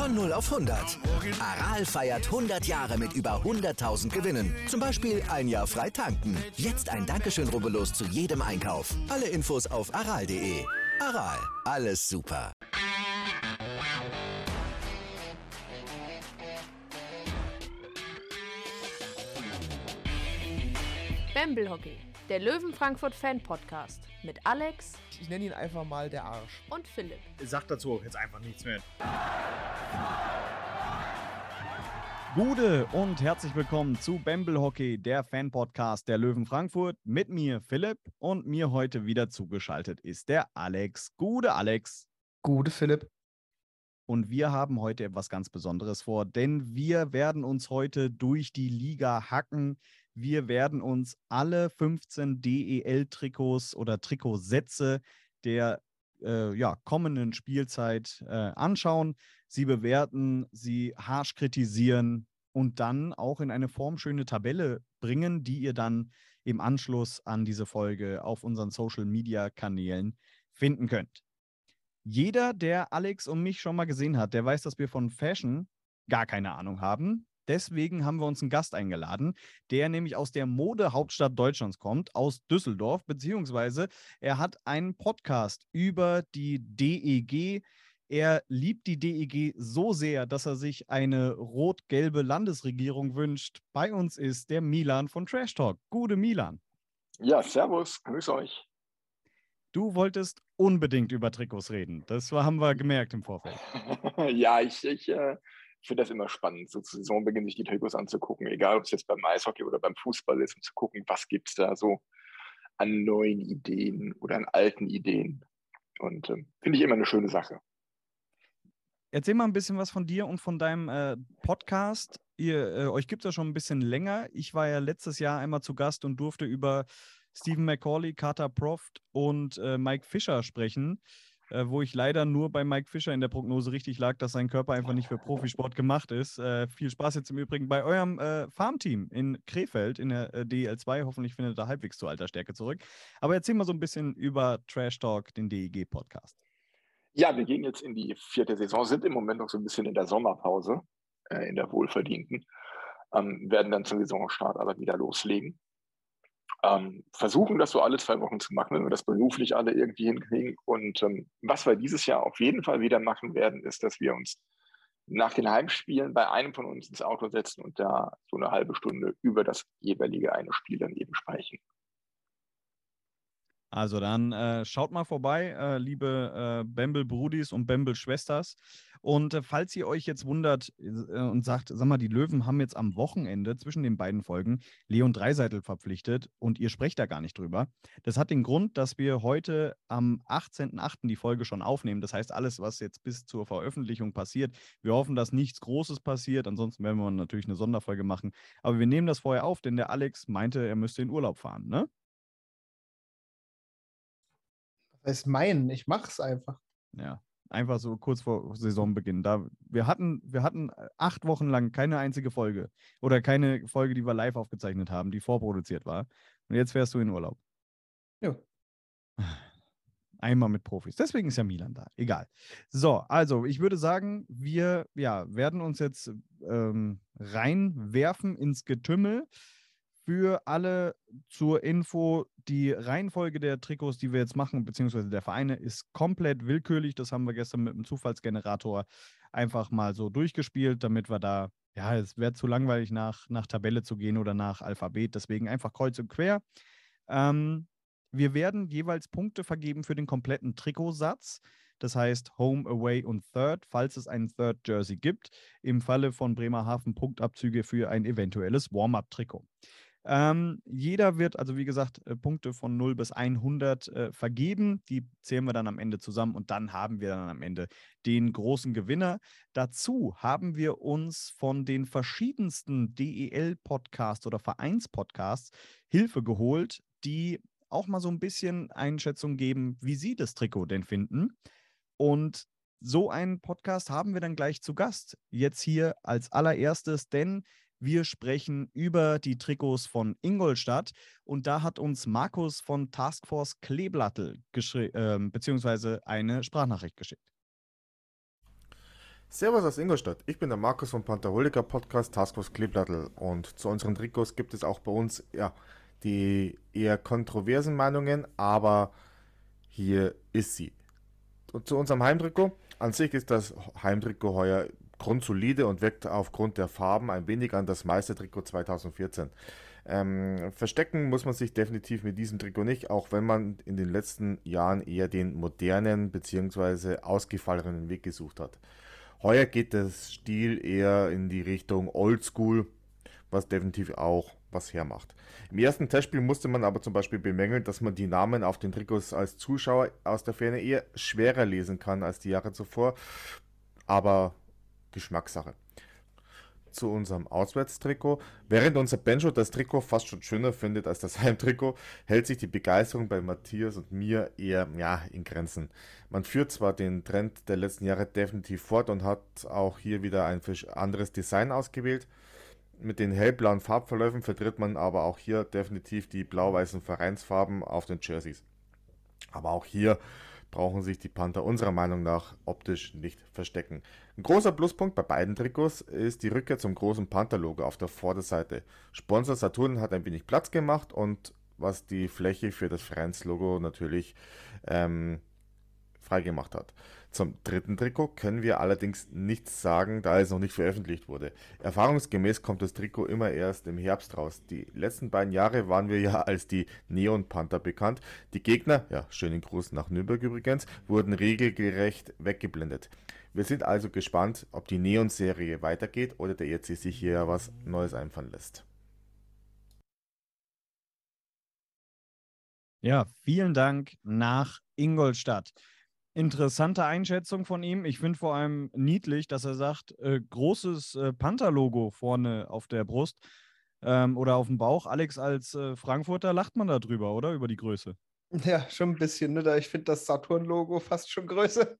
Von 0 auf 100. Aral feiert 100 Jahre mit über 100.000 Gewinnen. Zum Beispiel ein Jahr frei tanken. Jetzt ein Dankeschön, rubbellos zu jedem Einkauf. Alle Infos auf aral.de. Aral, alles super. Bamble Hockey, der Löwen Frankfurt Fan Podcast mit Alex Ich nenne ihn einfach mal der Arsch. und Philipp. Sag dazu auch jetzt einfach nichts mehr. Gude und herzlich willkommen zu Bamble Hockey, der Fan-Podcast der Löwen Frankfurt. Mit mir Philipp und mir heute wieder zugeschaltet ist der Alex. Gude Alex. Gute Philipp. Und wir haben heute etwas ganz Besonderes vor, denn wir werden uns heute durch die Liga hacken. Wir werden uns alle 15 DEL-Trikots oder Trikotsätze der äh, ja, kommenden Spielzeit äh, anschauen, sie bewerten, sie harsch kritisieren und dann auch in eine formschöne Tabelle bringen, die ihr dann im Anschluss an diese Folge auf unseren Social-Media-Kanälen finden könnt. Jeder, der Alex und mich schon mal gesehen hat, der weiß, dass wir von Fashion gar keine Ahnung haben. Deswegen haben wir uns einen Gast eingeladen, der nämlich aus der Modehauptstadt Deutschlands kommt, aus Düsseldorf, beziehungsweise er hat einen Podcast über die DEG. Er liebt die DEG so sehr, dass er sich eine rot-gelbe Landesregierung wünscht. Bei uns ist der Milan von Trash Talk. Gute Milan. Ja, servus, grüß euch. Du wolltest unbedingt über Trikots reden. Das haben wir gemerkt im Vorfeld. ja, ich, ich äh, finde das immer spannend, so zu Saisonbeginn sich die Trikots anzugucken, egal ob es jetzt beim Eishockey oder beim Fußball ist, um zu gucken, was gibt es da so an neuen Ideen oder an alten Ideen. Und äh, finde ich immer eine schöne Sache. Erzähl mal ein bisschen was von dir und von deinem äh, Podcast. Ihr, äh, euch gibt es ja schon ein bisschen länger. Ich war ja letztes Jahr einmal zu Gast und durfte über Stephen McCauley, Carter Proft und äh, Mike Fischer sprechen, äh, wo ich leider nur bei Mike Fischer in der Prognose richtig lag, dass sein Körper einfach nicht für Profisport gemacht ist. Äh, viel Spaß jetzt im Übrigen bei eurem äh, Farmteam in Krefeld in der äh, DEL2. Hoffentlich findet er halbwegs zur alter Stärke zurück. Aber erzähl mal so ein bisschen über Trash Talk, den DEG-Podcast. Ja, wir gehen jetzt in die vierte Saison, sind im Moment noch so ein bisschen in der Sommerpause, äh, in der wohlverdienten, ähm, werden dann zum Saisonstart aber wieder loslegen. Ähm, versuchen das so alle zwei Wochen zu machen, wenn wir das beruflich alle irgendwie hinkriegen. Und ähm, was wir dieses Jahr auf jeden Fall wieder machen werden, ist, dass wir uns nach den Heimspielen bei einem von uns ins Auto setzen und da so eine halbe Stunde über das jeweilige eine Spiel dann eben sprechen. Also dann äh, schaut mal vorbei, äh, liebe äh, Bamble Brudis und Bamble Schwesters. Und äh, falls ihr euch jetzt wundert äh, und sagt, sag mal, die Löwen haben jetzt am Wochenende zwischen den beiden Folgen Leon Dreiseitel verpflichtet und ihr sprecht da gar nicht drüber. Das hat den Grund, dass wir heute am 18.08. die Folge schon aufnehmen. Das heißt, alles, was jetzt bis zur Veröffentlichung passiert, wir hoffen, dass nichts Großes passiert. Ansonsten werden wir natürlich eine Sonderfolge machen. Aber wir nehmen das vorher auf, denn der Alex meinte, er müsste in Urlaub fahren, ne? Das heißt meinen, ich mach's einfach. Ja, einfach so kurz vor Saisonbeginn. Da, wir, hatten, wir hatten acht Wochen lang keine einzige Folge oder keine Folge, die wir live aufgezeichnet haben, die vorproduziert war. Und jetzt wärst du in Urlaub. Ja. Einmal mit Profis. Deswegen ist ja Milan da. Egal. So, also ich würde sagen, wir ja, werden uns jetzt ähm, reinwerfen ins Getümmel. Für alle zur Info, die Reihenfolge der Trikots, die wir jetzt machen, beziehungsweise der Vereine, ist komplett willkürlich. Das haben wir gestern mit dem Zufallsgenerator einfach mal so durchgespielt, damit wir da, ja, es wäre zu langweilig, nach, nach Tabelle zu gehen oder nach Alphabet. Deswegen einfach kreuz und quer. Ähm, wir werden jeweils Punkte vergeben für den kompletten Trikotsatz. Das heißt Home, Away und Third, falls es einen Third Jersey gibt. Im Falle von Bremerhaven Punktabzüge für ein eventuelles Warm-up-Trikot. Ähm, jeder wird, also wie gesagt, äh, Punkte von 0 bis 100 äh, vergeben. Die zählen wir dann am Ende zusammen und dann haben wir dann am Ende den großen Gewinner. Dazu haben wir uns von den verschiedensten DEL-Podcasts oder Vereinspodcasts Hilfe geholt, die auch mal so ein bisschen Einschätzung geben, wie sie das Trikot denn finden. Und so einen Podcast haben wir dann gleich zu Gast. Jetzt hier als allererstes, denn wir sprechen über die Trikots von Ingolstadt und da hat uns Markus von Taskforce Kleeblattel äh, beziehungsweise eine Sprachnachricht geschickt. Servus aus Ingolstadt. Ich bin der Markus vom Pantherholika Podcast Taskforce Kleeblattel und zu unseren Trikots gibt es auch bei uns ja die eher kontroversen Meinungen, aber hier ist sie. Und zu unserem Heimtrikot. An sich ist das Heimtrikot heuer grundsolide und wirkt aufgrund der Farben ein wenig an das Meistertrikot 2014. Ähm, verstecken muss man sich definitiv mit diesem Trikot nicht, auch wenn man in den letzten Jahren eher den modernen bzw. ausgefallenen Weg gesucht hat. Heuer geht der Stil eher in die Richtung Oldschool, was definitiv auch was hermacht. Im ersten Testspiel musste man aber zum Beispiel bemängeln, dass man die Namen auf den Trikots als Zuschauer aus der Ferne eher schwerer lesen kann als die Jahre zuvor. Aber Geschmackssache. Zu unserem Auswärtstrikot. Während unser Benjo das Trikot fast schon schöner findet als das Heimtrikot, hält sich die Begeisterung bei Matthias und mir eher ja, in Grenzen. Man führt zwar den Trend der letzten Jahre definitiv fort und hat auch hier wieder ein anderes Design ausgewählt. Mit den hellblauen Farbverläufen vertritt man aber auch hier definitiv die blau-weißen Vereinsfarben auf den Jerseys. Aber auch hier brauchen sich die Panther unserer Meinung nach optisch nicht verstecken. Ein großer Pluspunkt bei beiden Trikots ist die Rückkehr zum großen Panther-Logo auf der Vorderseite. Sponsor Saturn hat ein wenig Platz gemacht und was die Fläche für das Vereinslogo natürlich ähm, freigemacht hat. Zum dritten Trikot können wir allerdings nichts sagen, da es noch nicht veröffentlicht wurde. Erfahrungsgemäß kommt das Trikot immer erst im Herbst raus. Die letzten beiden Jahre waren wir ja als die Neon Panther bekannt. Die Gegner, ja, schönen Gruß nach Nürnberg übrigens, wurden regelgerecht weggeblendet. Wir sind also gespannt, ob die Neon-Serie weitergeht oder der ERC sich hier was Neues einfallen lässt. Ja, vielen Dank nach Ingolstadt interessante Einschätzung von ihm. Ich finde vor allem niedlich, dass er sagt, äh, großes äh, Panther-Logo vorne auf der Brust ähm, oder auf dem Bauch. Alex, als äh, Frankfurter lacht man da drüber, oder? Über die Größe. Ja, schon ein bisschen. Ne? Ich finde das Saturn-Logo fast schon größer.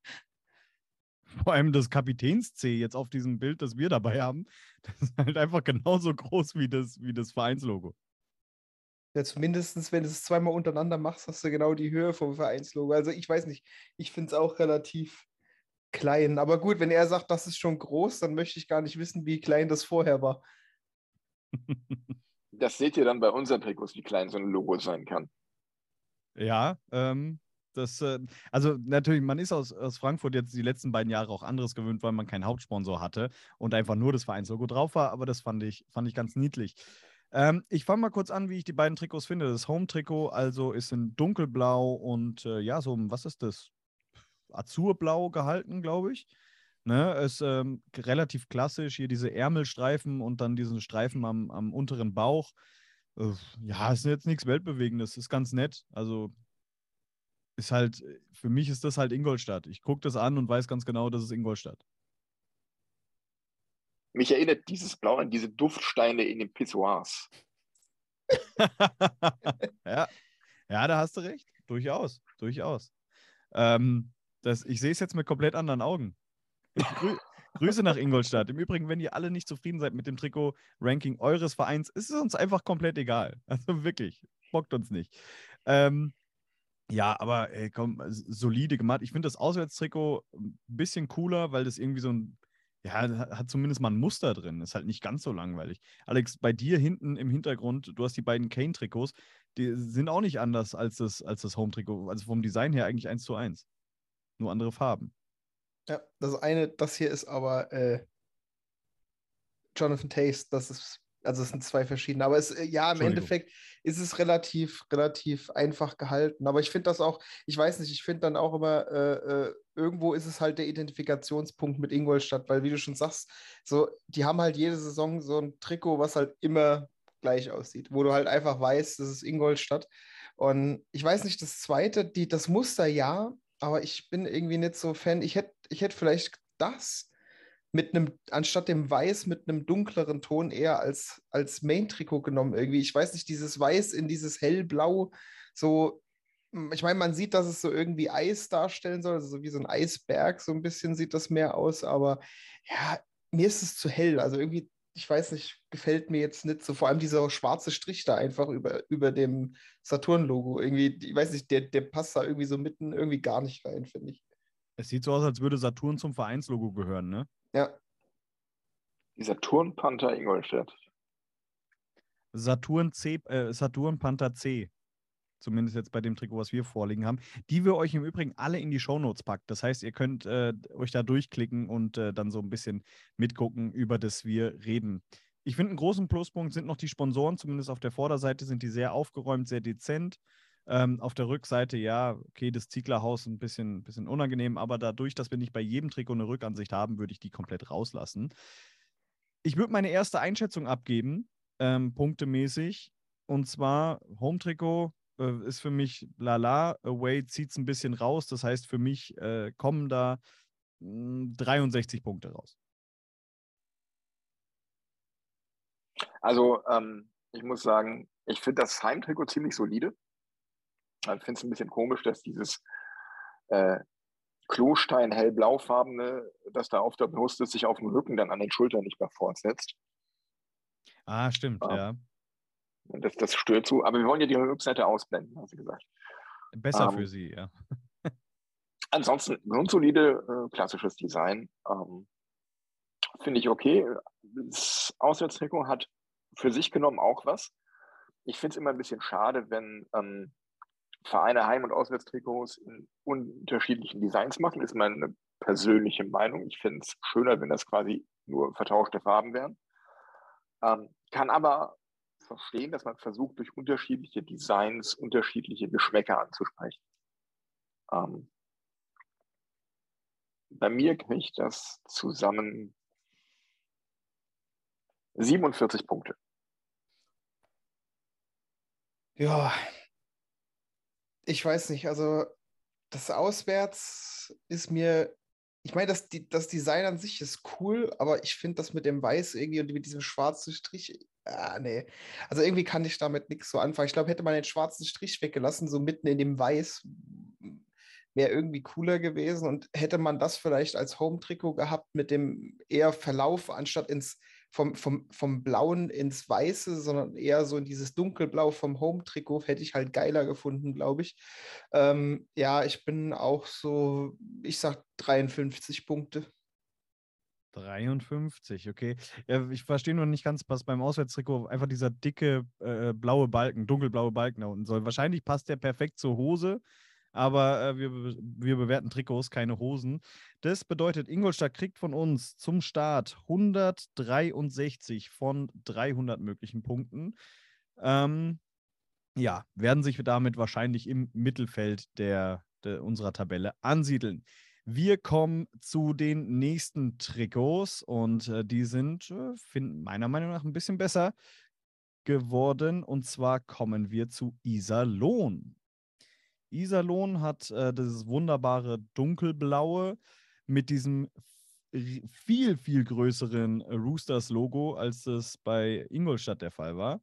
Vor allem das Kapitäns-C jetzt auf diesem Bild, das wir dabei haben, das ist halt einfach genauso groß wie das, wie das Vereinslogo. Ja, zumindest, wenn du es zweimal untereinander machst, hast du genau die Höhe vom Vereinslogo. Also ich weiß nicht, ich finde es auch relativ klein. Aber gut, wenn er sagt, das ist schon groß, dann möchte ich gar nicht wissen, wie klein das vorher war. Das seht ihr dann bei unseren Trikots, wie klein so ein Logo sein kann. Ja, ähm, das, äh, also natürlich, man ist aus, aus Frankfurt jetzt die letzten beiden Jahre auch anderes gewöhnt, weil man keinen Hauptsponsor hatte und einfach nur das Vereinslogo drauf war, aber das fand ich, fand ich ganz niedlich. Ähm, ich fange mal kurz an, wie ich die beiden Trikots finde. Das Home-Trikot also ist in dunkelblau und äh, ja, so, was ist das? Azurblau gehalten, glaube ich. Ne, ist ähm, relativ klassisch, hier diese Ärmelstreifen und dann diesen Streifen am, am unteren Bauch. Ja, ist jetzt nichts Weltbewegendes, ist ganz nett. Also ist halt, für mich ist das halt Ingolstadt. Ich gucke das an und weiß ganz genau, das ist Ingolstadt. Mich erinnert dieses Blau an diese Duftsteine in den Pissoirs. ja. ja, da hast du recht. Durchaus, durchaus. Ähm, das, ich sehe es jetzt mit komplett anderen Augen. Grü Grüße nach Ingolstadt. Im Übrigen, wenn ihr alle nicht zufrieden seid mit dem Trikot-Ranking eures Vereins, ist es uns einfach komplett egal. Also wirklich, bockt uns nicht. Ähm, ja, aber ey, komm, solide gemacht. Ich finde das Auswärtstrikot ein bisschen cooler, weil das irgendwie so ein ja, hat zumindest mal ein Muster drin. Ist halt nicht ganz so langweilig. Alex, bei dir hinten im Hintergrund, du hast die beiden Kane-Trikots, die sind auch nicht anders als das, als das Home-Trikot. Also vom Design her eigentlich eins zu eins. Nur andere Farben. Ja, das eine, das hier ist aber äh, Jonathan Taste, das ist also es sind zwei verschiedene, aber es, äh, ja, im Endeffekt ist es relativ, relativ einfach gehalten. Aber ich finde das auch, ich weiß nicht, ich finde dann auch immer, äh, äh, irgendwo ist es halt der Identifikationspunkt mit Ingolstadt, weil wie du schon sagst, so, die haben halt jede Saison so ein Trikot, was halt immer gleich aussieht, wo du halt einfach weißt, das ist Ingolstadt. Und ich weiß nicht, das zweite, die, das Muster ja, aber ich bin irgendwie nicht so Fan. Ich hätte ich hätt vielleicht das mit einem, anstatt dem Weiß mit einem dunkleren Ton eher als, als Main-Trikot genommen irgendwie. Ich weiß nicht, dieses Weiß in dieses Hellblau, so, ich meine, man sieht, dass es so irgendwie Eis darstellen soll, also so wie so ein Eisberg, so ein bisschen sieht das mehr aus, aber ja, mir ist es zu hell. Also irgendwie, ich weiß nicht, gefällt mir jetzt nicht so. Vor allem dieser schwarze Strich da einfach über, über dem Saturn-Logo. Irgendwie, ich weiß nicht, der, der passt da irgendwie so mitten irgendwie gar nicht rein, finde ich. Es sieht so aus, als würde Saturn zum Vereinslogo gehören, ne? Ja. Die Saturn Panther Ingolstadt. Saturn C, äh, Saturn Panther C. Zumindest jetzt bei dem Trikot, was wir vorliegen haben. Die wir euch im Übrigen alle in die Shownotes packen. Das heißt, ihr könnt äh, euch da durchklicken und äh, dann so ein bisschen mitgucken, über das wir reden. Ich finde, einen großen Pluspunkt sind noch die Sponsoren, zumindest auf der Vorderseite sind die sehr aufgeräumt, sehr dezent. Ähm, auf der Rückseite, ja, okay, das Zieglerhaus ein bisschen, bisschen unangenehm, aber dadurch, dass wir nicht bei jedem Trikot eine Rückansicht haben, würde ich die komplett rauslassen. Ich würde meine erste Einschätzung abgeben, ähm, punktemäßig. Und zwar, Home-Trikot äh, ist für mich lala, Away zieht es ein bisschen raus. Das heißt, für mich äh, kommen da mh, hm, 63 Punkte raus. Also, ähm, ich muss sagen, ich finde das Heimtrikot ziemlich solide. Ich finde es ein bisschen komisch, dass dieses äh, Klostein hellblaufarbene, das da auf der Brust ist, sich auf dem Rücken dann an den Schultern nicht mehr fortsetzt. Ah, stimmt, ja. ja. Das, das stört zu, aber wir wollen ja die Rückseite ausblenden, hast du gesagt. Besser ähm, für sie, ja. ansonsten grundsolide, äh, klassisches Design. Ähm, Finde ich okay. Das Auswärtstrikot hat für sich genommen auch was. Ich finde es immer ein bisschen schade, wenn ähm, Vereine Heim- und Auswärtstrikots in unterschiedlichen Designs machen, ist meine persönliche Meinung. Ich finde es schöner, wenn das quasi nur vertauschte Farben wären. Ähm, kann aber verstehen, dass man versucht, durch unterschiedliche Designs unterschiedliche Geschmäcker anzusprechen. Ähm, bei mir kriegt das zusammen 47 Punkte. Ja, ich weiß nicht, also das Auswärts ist mir, ich meine, das, das Design an sich ist cool, aber ich finde das mit dem Weiß irgendwie und mit diesem schwarzen Strich, ah, nee. Also irgendwie kann ich damit nichts so anfangen. Ich glaube, hätte man den schwarzen Strich weggelassen, so mitten in dem Weiß, wäre irgendwie cooler gewesen und hätte man das vielleicht als Home-Trikot gehabt mit dem eher Verlauf, anstatt ins vom, vom, vom Blauen ins Weiße, sondern eher so in dieses Dunkelblau vom Home-Trikot, hätte ich halt geiler gefunden, glaube ich. Ähm, ja, ich bin auch so, ich sag 53 Punkte. 53, okay. Ja, ich verstehe nur nicht ganz, was beim Auswärtstrikot einfach dieser dicke äh, blaue Balken, dunkelblaue Balken da unten soll. Wahrscheinlich passt der perfekt zur Hose, aber äh, wir, wir bewerten Trikots, keine Hosen. Das bedeutet, Ingolstadt kriegt von uns zum Start 163 von 300 möglichen Punkten. Ähm, ja, werden sich damit wahrscheinlich im Mittelfeld der, der, unserer Tabelle ansiedeln. Wir kommen zu den nächsten Trikots und äh, die sind äh, find, meiner Meinung nach ein bisschen besser geworden. Und zwar kommen wir zu Iserlohn. Iserlohn hat äh, dieses wunderbare dunkelblaue mit diesem viel, viel größeren Roosters-Logo, als es bei Ingolstadt der Fall war.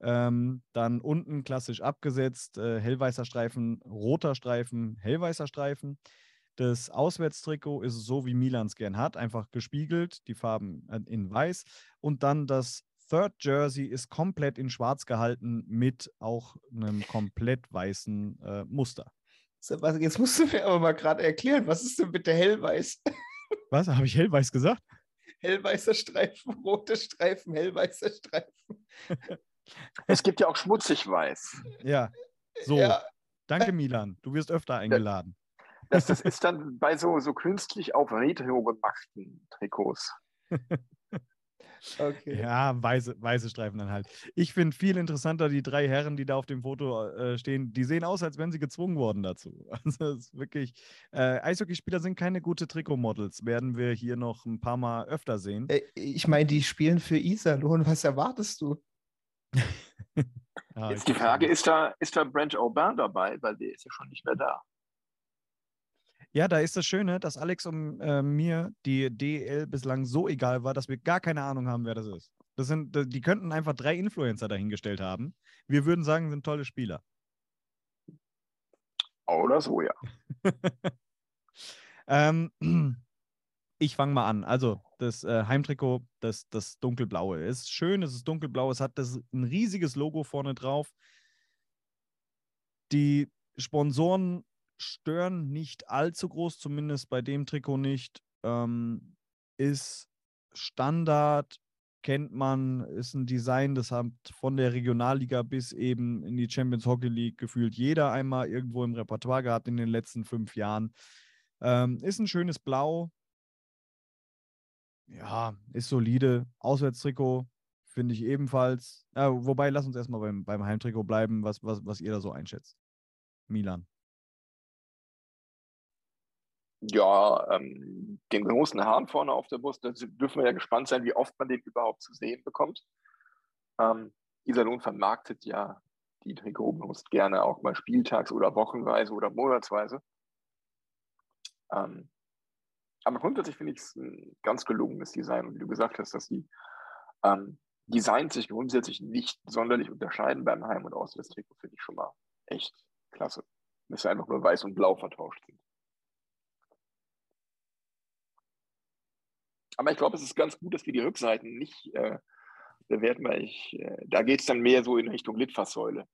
Ähm, dann unten klassisch abgesetzt, äh, hellweißer Streifen, roter Streifen, hellweißer Streifen. Das Auswärtstrikot ist so, wie Milan es gern hat, einfach gespiegelt, die Farben äh, in weiß. Und dann das Third Jersey ist komplett in schwarz gehalten mit auch einem komplett weißen äh, Muster. Sebastian, jetzt musst du mir aber mal gerade erklären, was ist denn bitte hellweiß? Was? Habe ich hellweiß gesagt? Hellweißer Streifen, rote Streifen, hellweißer Streifen. Es gibt ja auch schmutzig weiß. Ja, so. Ja. Danke, Milan. Du wirst öfter eingeladen. Das, das ist dann bei so, so künstlich auf Retro gemachten Trikots. Okay. Ja, weiße, weiße Streifen dann halt. Ich finde viel interessanter die drei Herren, die da auf dem Foto äh, stehen. Die sehen aus, als wären sie gezwungen worden dazu. Also es ist wirklich. Äh, Eishockeyspieler sind keine gute Trikotmodels. Werden wir hier noch ein paar Mal öfter sehen. Äh, ich meine, die spielen für Iserlohn. Was erwartest du? ja, Jetzt die Frage, ist da, ist da Branch Aubin dabei? Weil der ist ja schon nicht mehr da. Ja, da ist das Schöne, dass Alex und äh, mir die DL bislang so egal war, dass wir gar keine Ahnung haben, wer das ist. Das sind, die könnten einfach drei Influencer dahingestellt haben. Wir würden sagen, sind tolle Spieler. Oder so, ja. ähm, ich fange mal an. Also, das äh, Heimtrikot, das, das dunkelblaue, ist schön, es ist dunkelblau, es hat das, ein riesiges Logo vorne drauf. Die Sponsoren stören nicht allzu groß, zumindest bei dem Trikot nicht. Ähm, ist Standard, kennt man, ist ein Design, das hat von der Regionalliga bis eben in die Champions Hockey League gefühlt jeder einmal irgendwo im Repertoire gehabt in den letzten fünf Jahren. Ähm, ist ein schönes Blau. Ja, ist solide. Auswärtstrikot finde ich ebenfalls. Äh, wobei, lass uns erstmal beim, beim Heimtrikot bleiben, was, was, was ihr da so einschätzt. Milan. Ja, ähm, den großen Hahn vorne auf der Brust, da dürfen wir ja gespannt sein, wie oft man den überhaupt zu sehen bekommt. Ähm, Iserlohn vermarktet ja die Trikotbrust gerne auch mal spieltags- oder wochenweise oder monatsweise. Ähm, aber grundsätzlich finde ich es ein ganz gelungenes Design. Und wie du gesagt hast, dass die ähm, Designs sich grundsätzlich nicht sonderlich unterscheiden beim Heim- und Auswärtstrikot, finde ich schon mal echt klasse. Dass sie einfach nur weiß und blau vertauscht sind. Aber ich glaube, es ist ganz gut, dass wir die Rückseiten nicht äh, bewerten, weil ich, äh, da geht es dann mehr so in Richtung Litfaßsäule.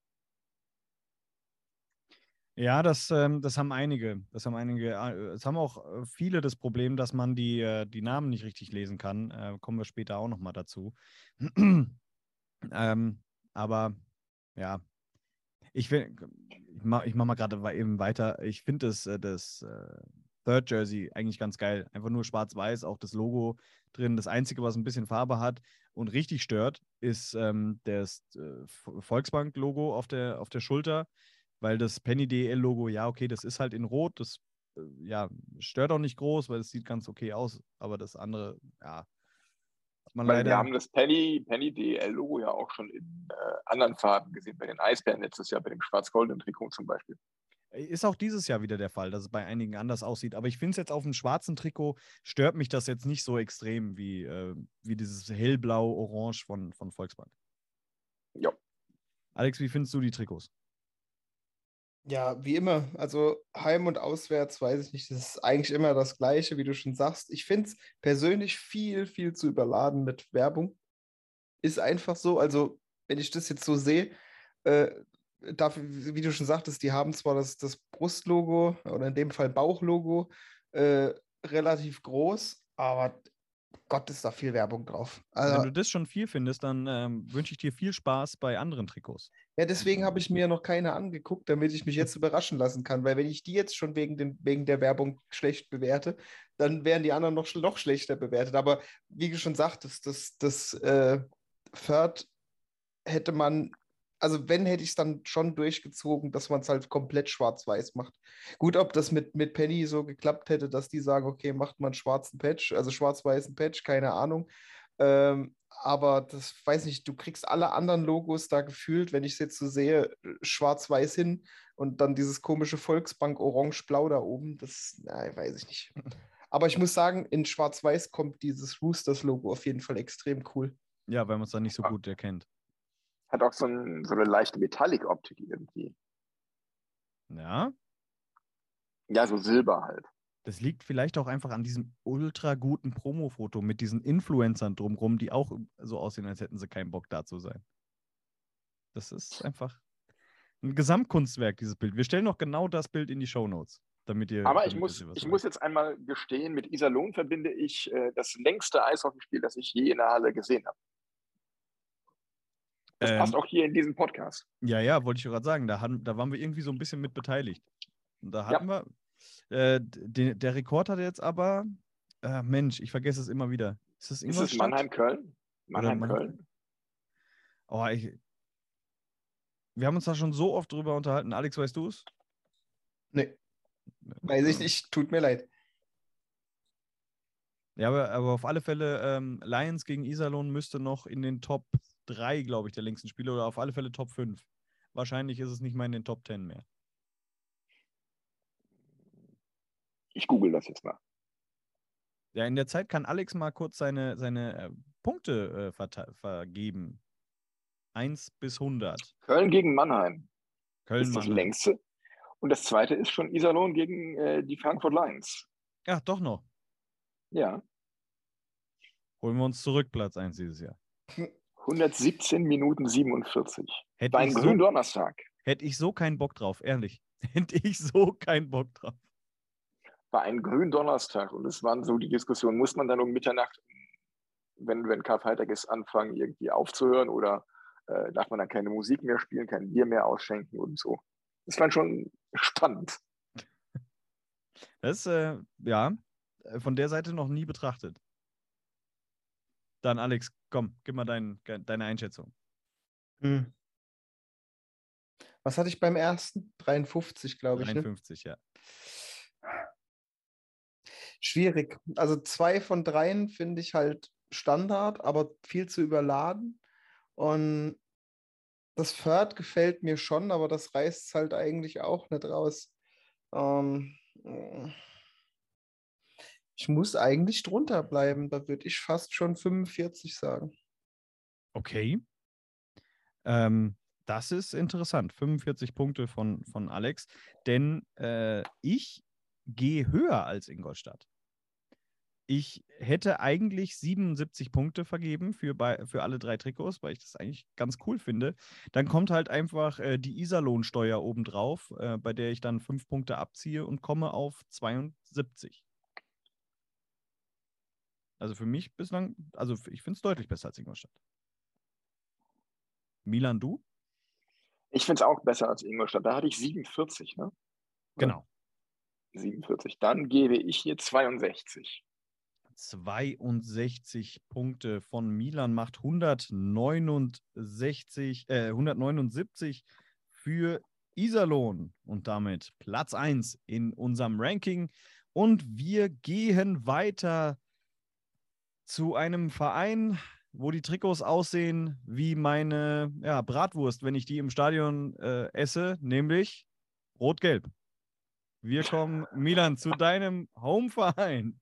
Ja, das, ähm, das haben einige. Das haben einige. Äh, es haben auch äh, viele das Problem, dass man die, äh, die Namen nicht richtig lesen kann. Kommen wir später auch nochmal dazu. ähm, aber ja, ich, will, ich mache ich mach mal gerade eben weiter. Ich finde das, das Third Jersey eigentlich ganz geil. Einfach nur schwarz-weiß, auch das Logo drin. Das Einzige, was ein bisschen Farbe hat und richtig stört, ist ähm, das äh, Volksbank-Logo auf der, auf der Schulter, weil das Penny DL-Logo, ja, okay, das ist halt in Rot. Das äh, ja, stört auch nicht groß, weil es sieht ganz okay aus, aber das andere, ja. Man leider... Wir haben das Penny, Penny DL-Logo ja auch schon in äh, anderen Farben gesehen, bei den Eisbären letztes Jahr, bei dem schwarz-goldenen Trikot zum Beispiel. Ist auch dieses Jahr wieder der Fall, dass es bei einigen anders aussieht. Aber ich finde es jetzt auf dem schwarzen Trikot, stört mich das jetzt nicht so extrem wie, äh, wie dieses hellblau-orange von, von Volksbank. Ja. Alex, wie findest du die Trikots? Ja, wie immer. Also heim und auswärts, weiß ich nicht. Das ist eigentlich immer das Gleiche, wie du schon sagst. Ich finde es persönlich viel, viel zu überladen mit Werbung. Ist einfach so. Also, wenn ich das jetzt so sehe, äh, dafür, wie du schon sagtest, die haben zwar das, das Brustlogo oder in dem Fall Bauchlogo äh, relativ groß, aber Gott ist da viel Werbung drauf. Also, Wenn du das schon viel findest, dann ähm, wünsche ich dir viel Spaß bei anderen Trikots. Ja, deswegen habe ich mir noch keine angeguckt, damit ich mich jetzt überraschen lassen kann, weil wenn ich die jetzt schon wegen, den, wegen der Werbung schlecht bewerte, dann wären die anderen noch, noch schlechter bewertet. Aber wie du schon sagtest, das, das äh, Third hätte man also wenn, hätte ich es dann schon durchgezogen, dass man es halt komplett schwarz-weiß macht. Gut, ob das mit, mit Penny so geklappt hätte, dass die sagen, okay, macht man einen schwarzen Patch, also schwarz-weißen Patch, keine Ahnung. Ähm, aber das weiß nicht, du kriegst alle anderen Logos da gefühlt, wenn ich es jetzt so sehe, schwarz-weiß hin und dann dieses komische Volksbank orange-blau da oben, das, nein, weiß ich nicht. Aber ich muss sagen, in schwarz-weiß kommt dieses Roosters-Logo auf jeden Fall extrem cool. Ja, weil man es dann nicht so gut erkennt. Hat auch so, ein, so eine leichte Metallic-Optik irgendwie. Ja. Ja, so Silber halt. Das liegt vielleicht auch einfach an diesem ultra guten Promo-Foto mit diesen Influencern drumrum, die auch so aussehen, als hätten sie keinen Bock da zu sein. Das ist einfach ein Gesamtkunstwerk, dieses Bild. Wir stellen noch genau das Bild in die Show Notes, damit ihr. Aber ich, muss, ich muss jetzt einmal gestehen, mit Iserlohn verbinde ich äh, das längste Eishockeyspiel, das ich je in der Halle gesehen habe. Das ähm, passt auch hier in diesem Podcast. Ja, ja, wollte ich gerade sagen. Da, haben, da waren wir irgendwie so ein bisschen mit beteiligt. Und da hatten ja. wir. Äh, den, der Rekord hatte jetzt aber. Äh, Mensch, ich vergesse es immer wieder. Ist das, ist es Mannheim-Köln? Mannheim-Köln. Oh, ich, wir haben uns da schon so oft drüber unterhalten. Alex, weißt du es? Nee. Weiß ich nicht, tut mir leid. Ja, aber, aber auf alle Fälle, ähm, Lions gegen Iserlohn müsste noch in den Top 3, glaube ich, der längsten Spiele oder auf alle Fälle Top 5. Wahrscheinlich ist es nicht mal in den Top 10 mehr. Ich google das jetzt mal. Ja, in der Zeit kann Alex mal kurz seine, seine äh, Punkte äh, vergeben. 1 bis 100. Köln gegen Mannheim. Köln ist das Mannheim. längste. Und das zweite ist schon Iserlohn gegen äh, die Frankfurt Lions. Ach, doch noch. Ja. Holen wir uns zurück, Platz 1 dieses Jahr. 117 Minuten 47. Hätte War ein ich, grünen so, Donnerstag. hätte ich so keinen Bock drauf, ehrlich. Hätte ich so keinen Bock drauf. War ein grünen Donnerstag. Und es waren so die Diskussionen, muss man dann um Mitternacht, wenn, wenn Karfreitag ist, anfangen, irgendwie aufzuhören oder äh, darf man dann keine Musik mehr spielen, kein Bier mehr ausschenken und so. Das war schon spannend. Das äh, ja, äh, von der Seite noch nie betrachtet. Dann, Alex, komm, gib mal dein, deine Einschätzung. Hm. Was hatte ich beim ersten? 53, glaube ich. 53, ne? ja. Schwierig. Also zwei von dreien finde ich halt Standard, aber viel zu überladen. Und das Third gefällt mir schon, aber das reißt es halt eigentlich auch nicht raus. Ähm, ich muss eigentlich drunter bleiben. Da würde ich fast schon 45 sagen. Okay. Ähm, das ist interessant. 45 Punkte von, von Alex. Denn äh, ich gehe höher als Ingolstadt. Ich hätte eigentlich 77 Punkte vergeben für, bei, für alle drei Trikots, weil ich das eigentlich ganz cool finde. Dann kommt halt einfach äh, die Iserlohnsteuer obendrauf, äh, bei der ich dann fünf Punkte abziehe und komme auf 72. Also für mich bislang, also ich finde es deutlich besser als Ingolstadt. Milan, du? Ich finde es auch besser als Ingolstadt. Da hatte ich 47, ne? Genau. 47. Dann gebe ich hier 62. 62 Punkte von Milan macht 169, äh, 179 für Iserlohn und damit Platz 1 in unserem Ranking. Und wir gehen weiter zu einem Verein, wo die Trikots aussehen wie meine ja, Bratwurst, wenn ich die im Stadion äh, esse, nämlich rot-gelb. Wir kommen, Milan, zu deinem Homeverein.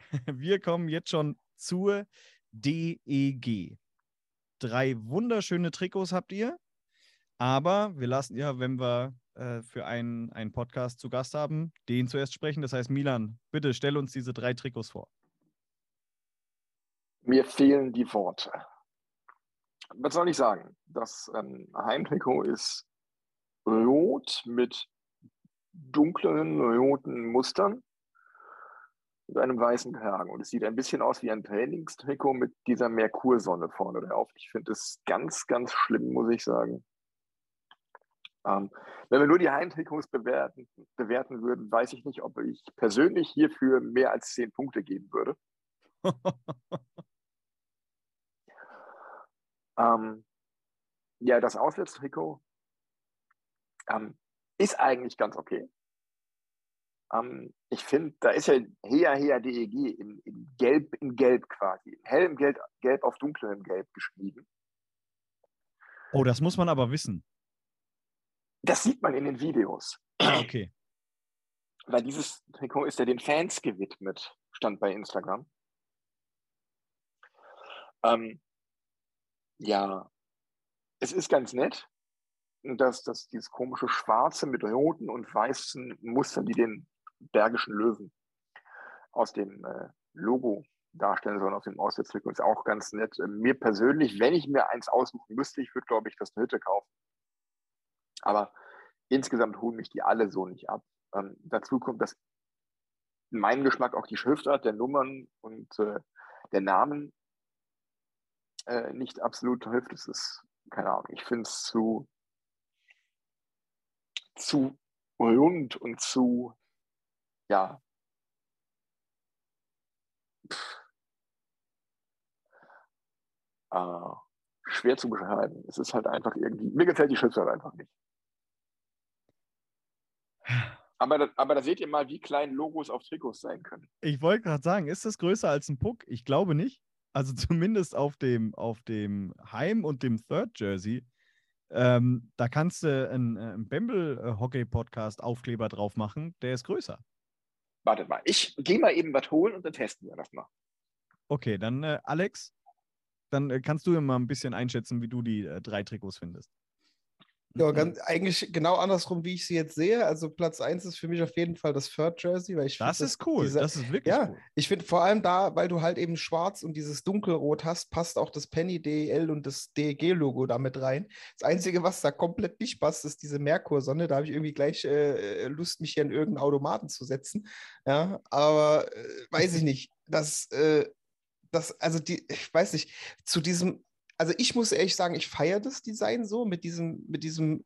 Wir kommen jetzt schon zur DEG. Drei wunderschöne Trikots habt ihr, aber wir lassen ja, wenn wir äh, für einen, einen Podcast zu Gast haben, den zuerst sprechen. Das heißt, Milan, bitte stell uns diese drei Trikots vor. Mir fehlen die Worte. Was soll ich sagen? Das ähm, Heimtrikot ist rot mit dunklen roten Mustern mit einem weißen Kragen. Und es sieht ein bisschen aus wie ein Trainingstrikot mit dieser Merkursonne vorne drauf. Ich finde es ganz, ganz schlimm, muss ich sagen. Ähm, wenn wir nur die Heimtrikots bewerten, bewerten würden, weiß ich nicht, ob ich persönlich hierfür mehr als zehn Punkte geben würde. ähm, ja, das Auswärtstrikot ähm, ist eigentlich ganz okay. Ähm, ich finde, da ist ja Hea Hea DEG in, in, Gelb in Gelb quasi, in hellem Gelb, Gelb auf dunklem Gelb geschrieben. Oh, das muss man aber wissen. Das sieht man in den Videos. Ah, okay. Weil dieses Trikot ist ja den Fans gewidmet, stand bei Instagram. Ähm, ja, es ist ganz nett, dass, dass dieses komische Schwarze mit roten und weißen Mustern, die den Bergischen Löwen aus dem äh, Logo darstellen sollen, aus dem Auswärtstrikot, ist auch ganz nett. Äh, mir persönlich, wenn ich mir eins aussuchen müsste, ich würde, glaube ich, das Hütte kaufen. Aber insgesamt holen mich die alle so nicht ab. Ähm, dazu kommt, dass mein Geschmack auch die Schriftart der Nummern und äh, der Namen äh, nicht absolut trifft. Es ist, keine Ahnung, ich finde es zu, zu rund und zu, ja, äh, schwer zu beschreiben. Es ist halt einfach irgendwie, mir gefällt die Schriftart einfach nicht. Aber, aber da seht ihr mal, wie klein Logos auf Trikots sein können. Ich wollte gerade sagen, ist das größer als ein Puck? Ich glaube nicht. Also zumindest auf dem, auf dem Heim- und dem Third Jersey, ähm, da kannst du einen, einen Bamble-Hockey-Podcast-Aufkleber drauf machen, der ist größer. Wartet mal, ich gehe mal eben was holen und dann testen wir das mal. Okay, dann äh, Alex, dann äh, kannst du mal ein bisschen einschätzen, wie du die äh, drei Trikots findest. Ja, ganz, eigentlich genau andersrum, wie ich sie jetzt sehe. Also Platz 1 ist für mich auf jeden Fall das Third Jersey, weil ich Das find, ist cool, dieser- das ist wirklich ja, cool. ich finde vor allem da, weil du halt eben schwarz und dieses dunkelrot hast, passt auch das Penny DEL und das DEG-Logo damit rein. Das Einzige, was da komplett nicht passt, ist diese Merkur-Sonne. Da habe ich irgendwie gleich äh, Lust, mich hier in irgendeinen Automaten zu setzen. Ja, aber äh, weiß ich nicht. Das, äh, das, also die, ich weiß nicht, zu diesem, also ich muss ehrlich sagen, ich feiere das Design so mit diesem, mit diesem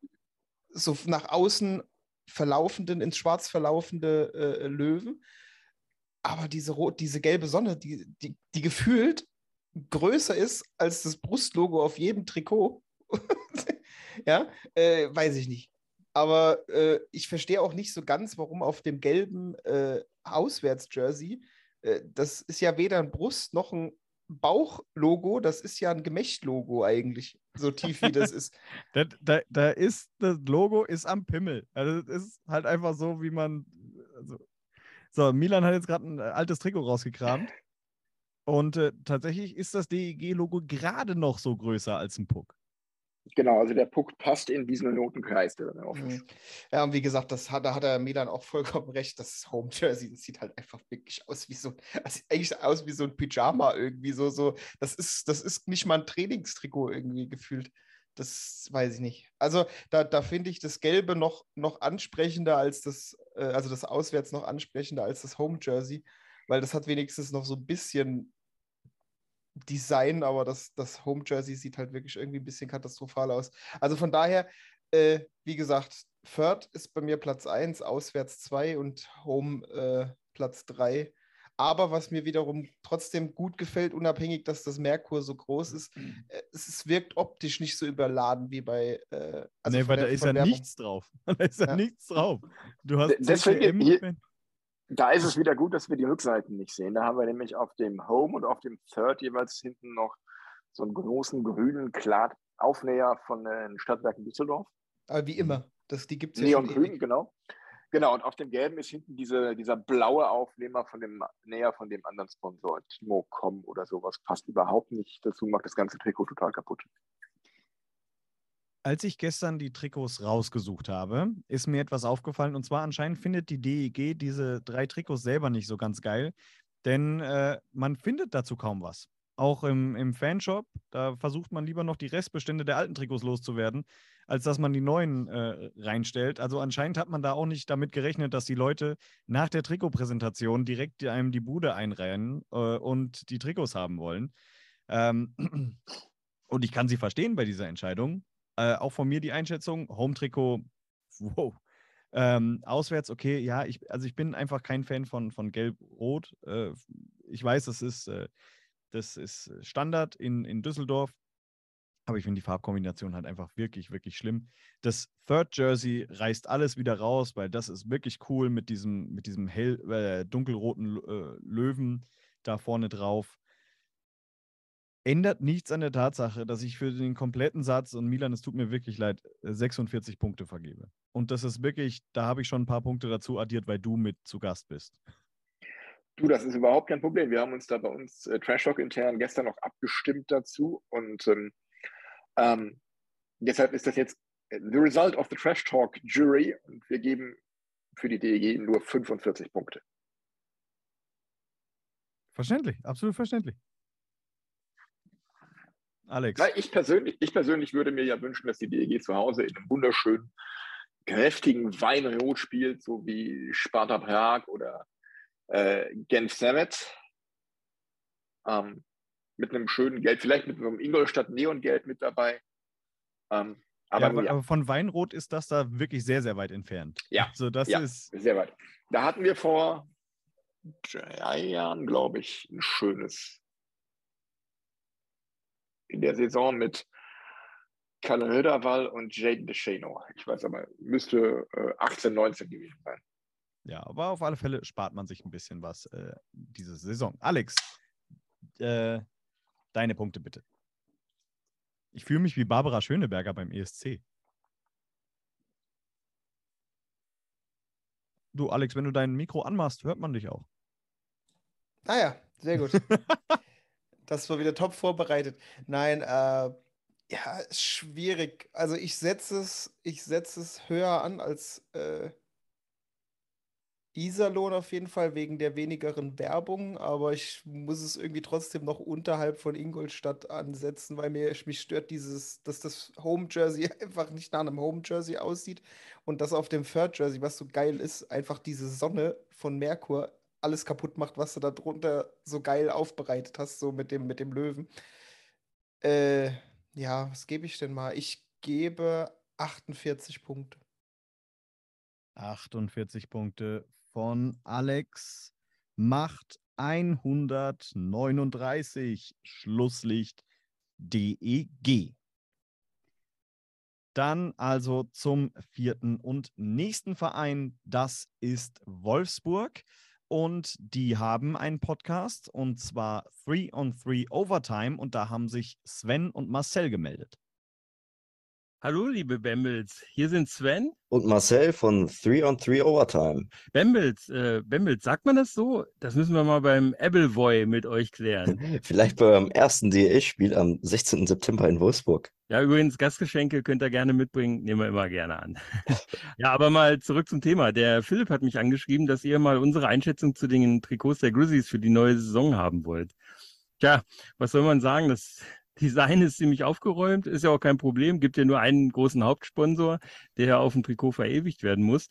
so nach außen verlaufenden, ins Schwarz verlaufende äh, Löwen. Aber diese, rot, diese gelbe Sonne, die, die, die gefühlt größer ist als das Brustlogo auf jedem Trikot. ja, äh, weiß ich nicht. Aber äh, ich verstehe auch nicht so ganz, warum auf dem gelben äh, Auswärts-Jersey, äh, das ist ja weder ein Brust noch ein Bauchlogo, das ist ja ein Gemächtlogo eigentlich, so tief wie das ist. Da, da, da ist, das Logo ist am Pimmel. Also das ist halt einfach so, wie man. Also, so, Milan hat jetzt gerade ein äh, altes Trikot rausgekramt. Und äh, tatsächlich ist das DEG-Logo gerade noch so größer als ein Puck. Genau, also der Puck passt in diesen Notenkreis. Mhm. Ja, und wie gesagt, das hat, da hat er Milan auch vollkommen recht. Das Home Jersey, das sieht halt einfach wirklich aus wie so, sieht eigentlich aus wie so ein Pyjama irgendwie so, so. Das ist, das ist nicht mal ein Trainingstrikot irgendwie gefühlt. Das weiß ich nicht. Also da, da finde ich das Gelbe noch, noch ansprechender als das, äh, also das Auswärts noch ansprechender als das Home Jersey, weil das hat wenigstens noch so ein bisschen Design, aber das, das Home Jersey sieht halt wirklich irgendwie ein bisschen katastrophal aus. Also von daher, äh, wie gesagt, Third ist bei mir Platz 1, auswärts 2 und Home äh, Platz 3. Aber was mir wiederum trotzdem gut gefällt, unabhängig, dass das Merkur so groß ist, äh, es, es wirkt optisch nicht so überladen wie bei. Äh, also nee, weil der- da ist ja Werbung. nichts drauf. Da ist ja, Ja. nichts drauf. Du hast deswegen Da ist es wieder gut, dass wir die Rückseiten nicht sehen. Da haben wir nämlich auf dem Home und auf dem Third jeweils hinten noch so einen großen grünen Klar-Aufnäher von den Stadtwerken Düsseldorf. Aber wie immer, das, die gibt es ja Neongrün, genau. Genau, und auf dem gelben ist hinten diese, dieser blaue Aufnehmer von dem Näher von dem anderen Sponsor, Timo.com oder sowas. Passt überhaupt nicht dazu, macht das ganze Trikot total kaputt. Als ich gestern die Trikots rausgesucht habe, ist mir etwas aufgefallen. Und zwar anscheinend findet die DEG diese drei Trikots selber nicht so ganz geil, denn äh, man findet dazu kaum was. Auch im, im Fanshop, da versucht man lieber noch die Restbestände der alten Trikots loszuwerden, als dass man die neuen äh, reinstellt. Also anscheinend hat man da auch nicht damit gerechnet, dass die Leute nach der Trikotpräsentation direkt einem die Bude einrennen äh, und die Trikots haben wollen. Ähm, und ich kann sie verstehen bei dieser Entscheidung. Äh, auch von mir die Einschätzung, Home-Trikot, wow. Ähm, auswärts, okay, ja, ich, also ich bin einfach kein Fan von, von Gelb-Rot. Äh, ich weiß, das ist, äh, das ist Standard in, in Düsseldorf, aber ich finde die Farbkombination halt einfach wirklich, wirklich schlimm. Das Third Jersey reißt alles wieder raus, weil das ist wirklich cool mit diesem, mit diesem hell, äh, dunkelroten äh, Löwen da vorne drauf ändert nichts an der Tatsache, dass ich für den kompletten Satz, und Milan, es tut mir wirklich leid, äh, 46 Punkte vergebe. Und das ist wirklich, da habe ich schon ein paar Punkte dazu addiert, weil du mit zu Gast bist. Du, das ist überhaupt kein Problem. Wir haben uns da bei uns äh, Trash Talk intern gestern noch abgestimmt dazu und ähm, ähm, deshalb ist das jetzt äh, the result of the Trash Talk Jury und wir geben für die DEG nur 45 Punkte. Verständlich, absolut verständlich. Alex. Ich, persönlich, ich persönlich würde mir ja wünschen, dass die DEG zu Hause in einem wunderschönen, kräftigen Weinrot spielt, so wie Sparta Prag oder äh, Genf Servet. Ähm, mit einem schönen Gelb, vielleicht mit einem Ingolstadt Neongelb mit dabei. Ähm, aber ja, aber, ja, aber von Weinrot ist das da wirklich sehr, sehr weit entfernt. Ja, Also das ja. ist, sehr weit. Da hatten wir vor drei Jahren, glaube ich, ein schönes in der Saison mit Kalle Höderwall und Jaden DeShano. Ich weiß aber, müsste äh, 18, 19 gewesen sein. ja, aber auf alle Fälle spart man sich ein bisschen was äh, diese Saison. Alex, äh, deine Punkte bitte. Ich fühle mich wie Barbara Schöneberger beim ESC. Du, Alex, wenn du dein Mikro anmachst, hört man dich auch. Ah ja, sehr gut. das war wieder top vorbereitet. Nein, äh, ja, schwierig. Also ich setze es, ich setze es höher an als äh, Iserlohn auf jeden Fall wegen der wenigeren Werbung, aber ich muss es irgendwie trotzdem noch unterhalb von Ingolstadt ansetzen, weil mir, mich stört dieses, dass das Home Jersey einfach nicht nach einem Home Jersey aussieht und dass auf dem Third Jersey, was so geil ist, einfach diese Sonne von Merkur alles kaputt macht, was du da drunter so geil aufbereitet hast, so mit dem, mit dem Löwen. Äh, ja, was gebe ich denn mal? Ich gebe 48 Punkte. 48 Punkte von Alex macht 139 Schlusslicht DEG. Dann also zum vierten und nächsten Verein, das ist Wolfsburg. Und die haben einen Podcast und zwar 3 on 3 Overtime und da haben sich Sven und Marcel gemeldet. Hallo, liebe Bambles. Hier sind Sven. Und Marcel von 3 on 3 Overtime. Bambles, äh, Bambles, sagt man das so? Das müssen wir mal beim Appleboy mit euch klären. Vielleicht beim ersten DEL-Spiel am 16. September in Wolfsburg. Ja, übrigens, Gastgeschenke könnt ihr gerne mitbringen, nehmen wir immer gerne an. ja, aber mal zurück zum Thema. Der Philipp hat mich angeschrieben, dass ihr mal unsere Einschätzung zu den Trikots der Grizzlies für die neue Saison haben wollt. Tja, was soll man sagen? Das Design ist ziemlich aufgeräumt, ist ja auch kein Problem. Gibt ja nur einen großen Hauptsponsor, der ja auf dem Trikot verewigt werden muss.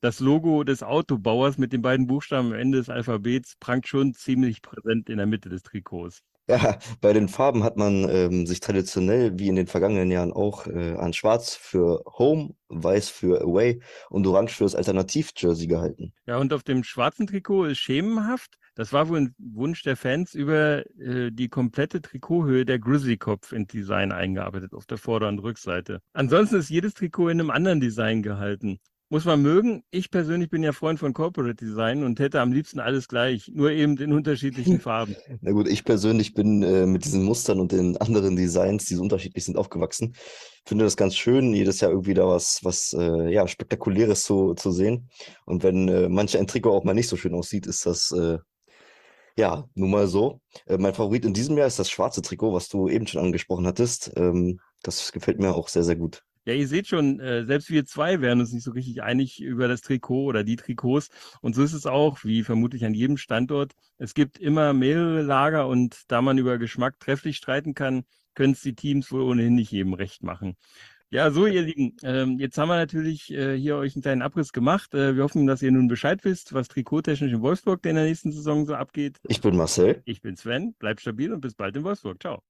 Das Logo des Autobauers mit den beiden Buchstaben am Ende des Alphabets prangt schon ziemlich präsent in der Mitte des Trikots. Ja, bei den Farben hat man ähm, sich traditionell, wie in den vergangenen Jahren auch, äh, an Schwarz für Home, Weiß für Away und Orange für das Alternativ-Jersey gehalten. Ja, und auf dem schwarzen Trikot ist schemenhaft. Das war wohl ein Wunsch der Fans über äh, die komplette Trikothöhe der Grizzly-Kopf in Design eingearbeitet, auf der Vorder- und Rückseite. Ansonsten ist jedes Trikot in einem anderen Design gehalten. Muss man mögen. Ich persönlich bin ja Freund von Corporate Design und hätte am liebsten alles gleich, nur eben in unterschiedlichen Farben. Na gut, ich persönlich bin äh, mit diesen Mustern und den anderen Designs, die so unterschiedlich sind, aufgewachsen. Finde das ganz schön, jedes Jahr irgendwie da was, was äh, ja, Spektakuläres zu, zu sehen. Und wenn äh, manche ein Trikot auch mal nicht so schön aussieht, ist das äh, ja nun mal so. Äh, mein Favorit in diesem Jahr ist das schwarze Trikot, was du eben schon angesprochen hattest. Ähm, das gefällt mir auch sehr, sehr gut. Ja, ihr seht schon, äh, selbst wir zwei wären uns nicht so richtig einig über das Trikot oder die Trikots. Und so ist es auch, wie vermutlich an jedem Standort. Es gibt immer mehrere Lager und da man über Geschmack trefflich streiten kann, können es die Teams wohl ohnehin nicht jedem recht machen. Ja, so ihr Lieben, ähm, jetzt haben wir natürlich äh, hier euch einen kleinen Abriss gemacht. Äh, wir hoffen, dass ihr nun Bescheid wisst, was trikottechnisch in Wolfsburg in der nächsten Saison so abgeht. Ich bin Marcel. Ich bin Sven. Bleibt stabil und bis bald in Wolfsburg. Ciao.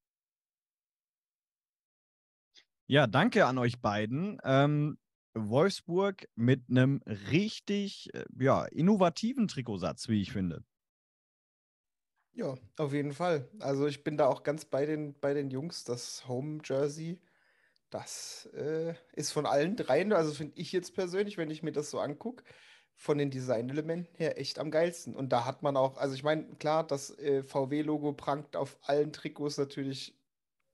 Ja, danke an euch beiden. Ähm, Wolfsburg mit einem richtig äh, ja, innovativen Trikotsatz, wie ich finde. Ja, auf jeden Fall. Also ich bin da auch ganz bei den, bei den Jungs. Das Home Jersey, das äh, ist von allen dreien, also finde ich jetzt persönlich, wenn ich mir das so angucke, von den Designelementen her echt am geilsten. Und da hat man auch, also ich meine, klar, das äh, VW-Logo prangt auf allen Trikots natürlich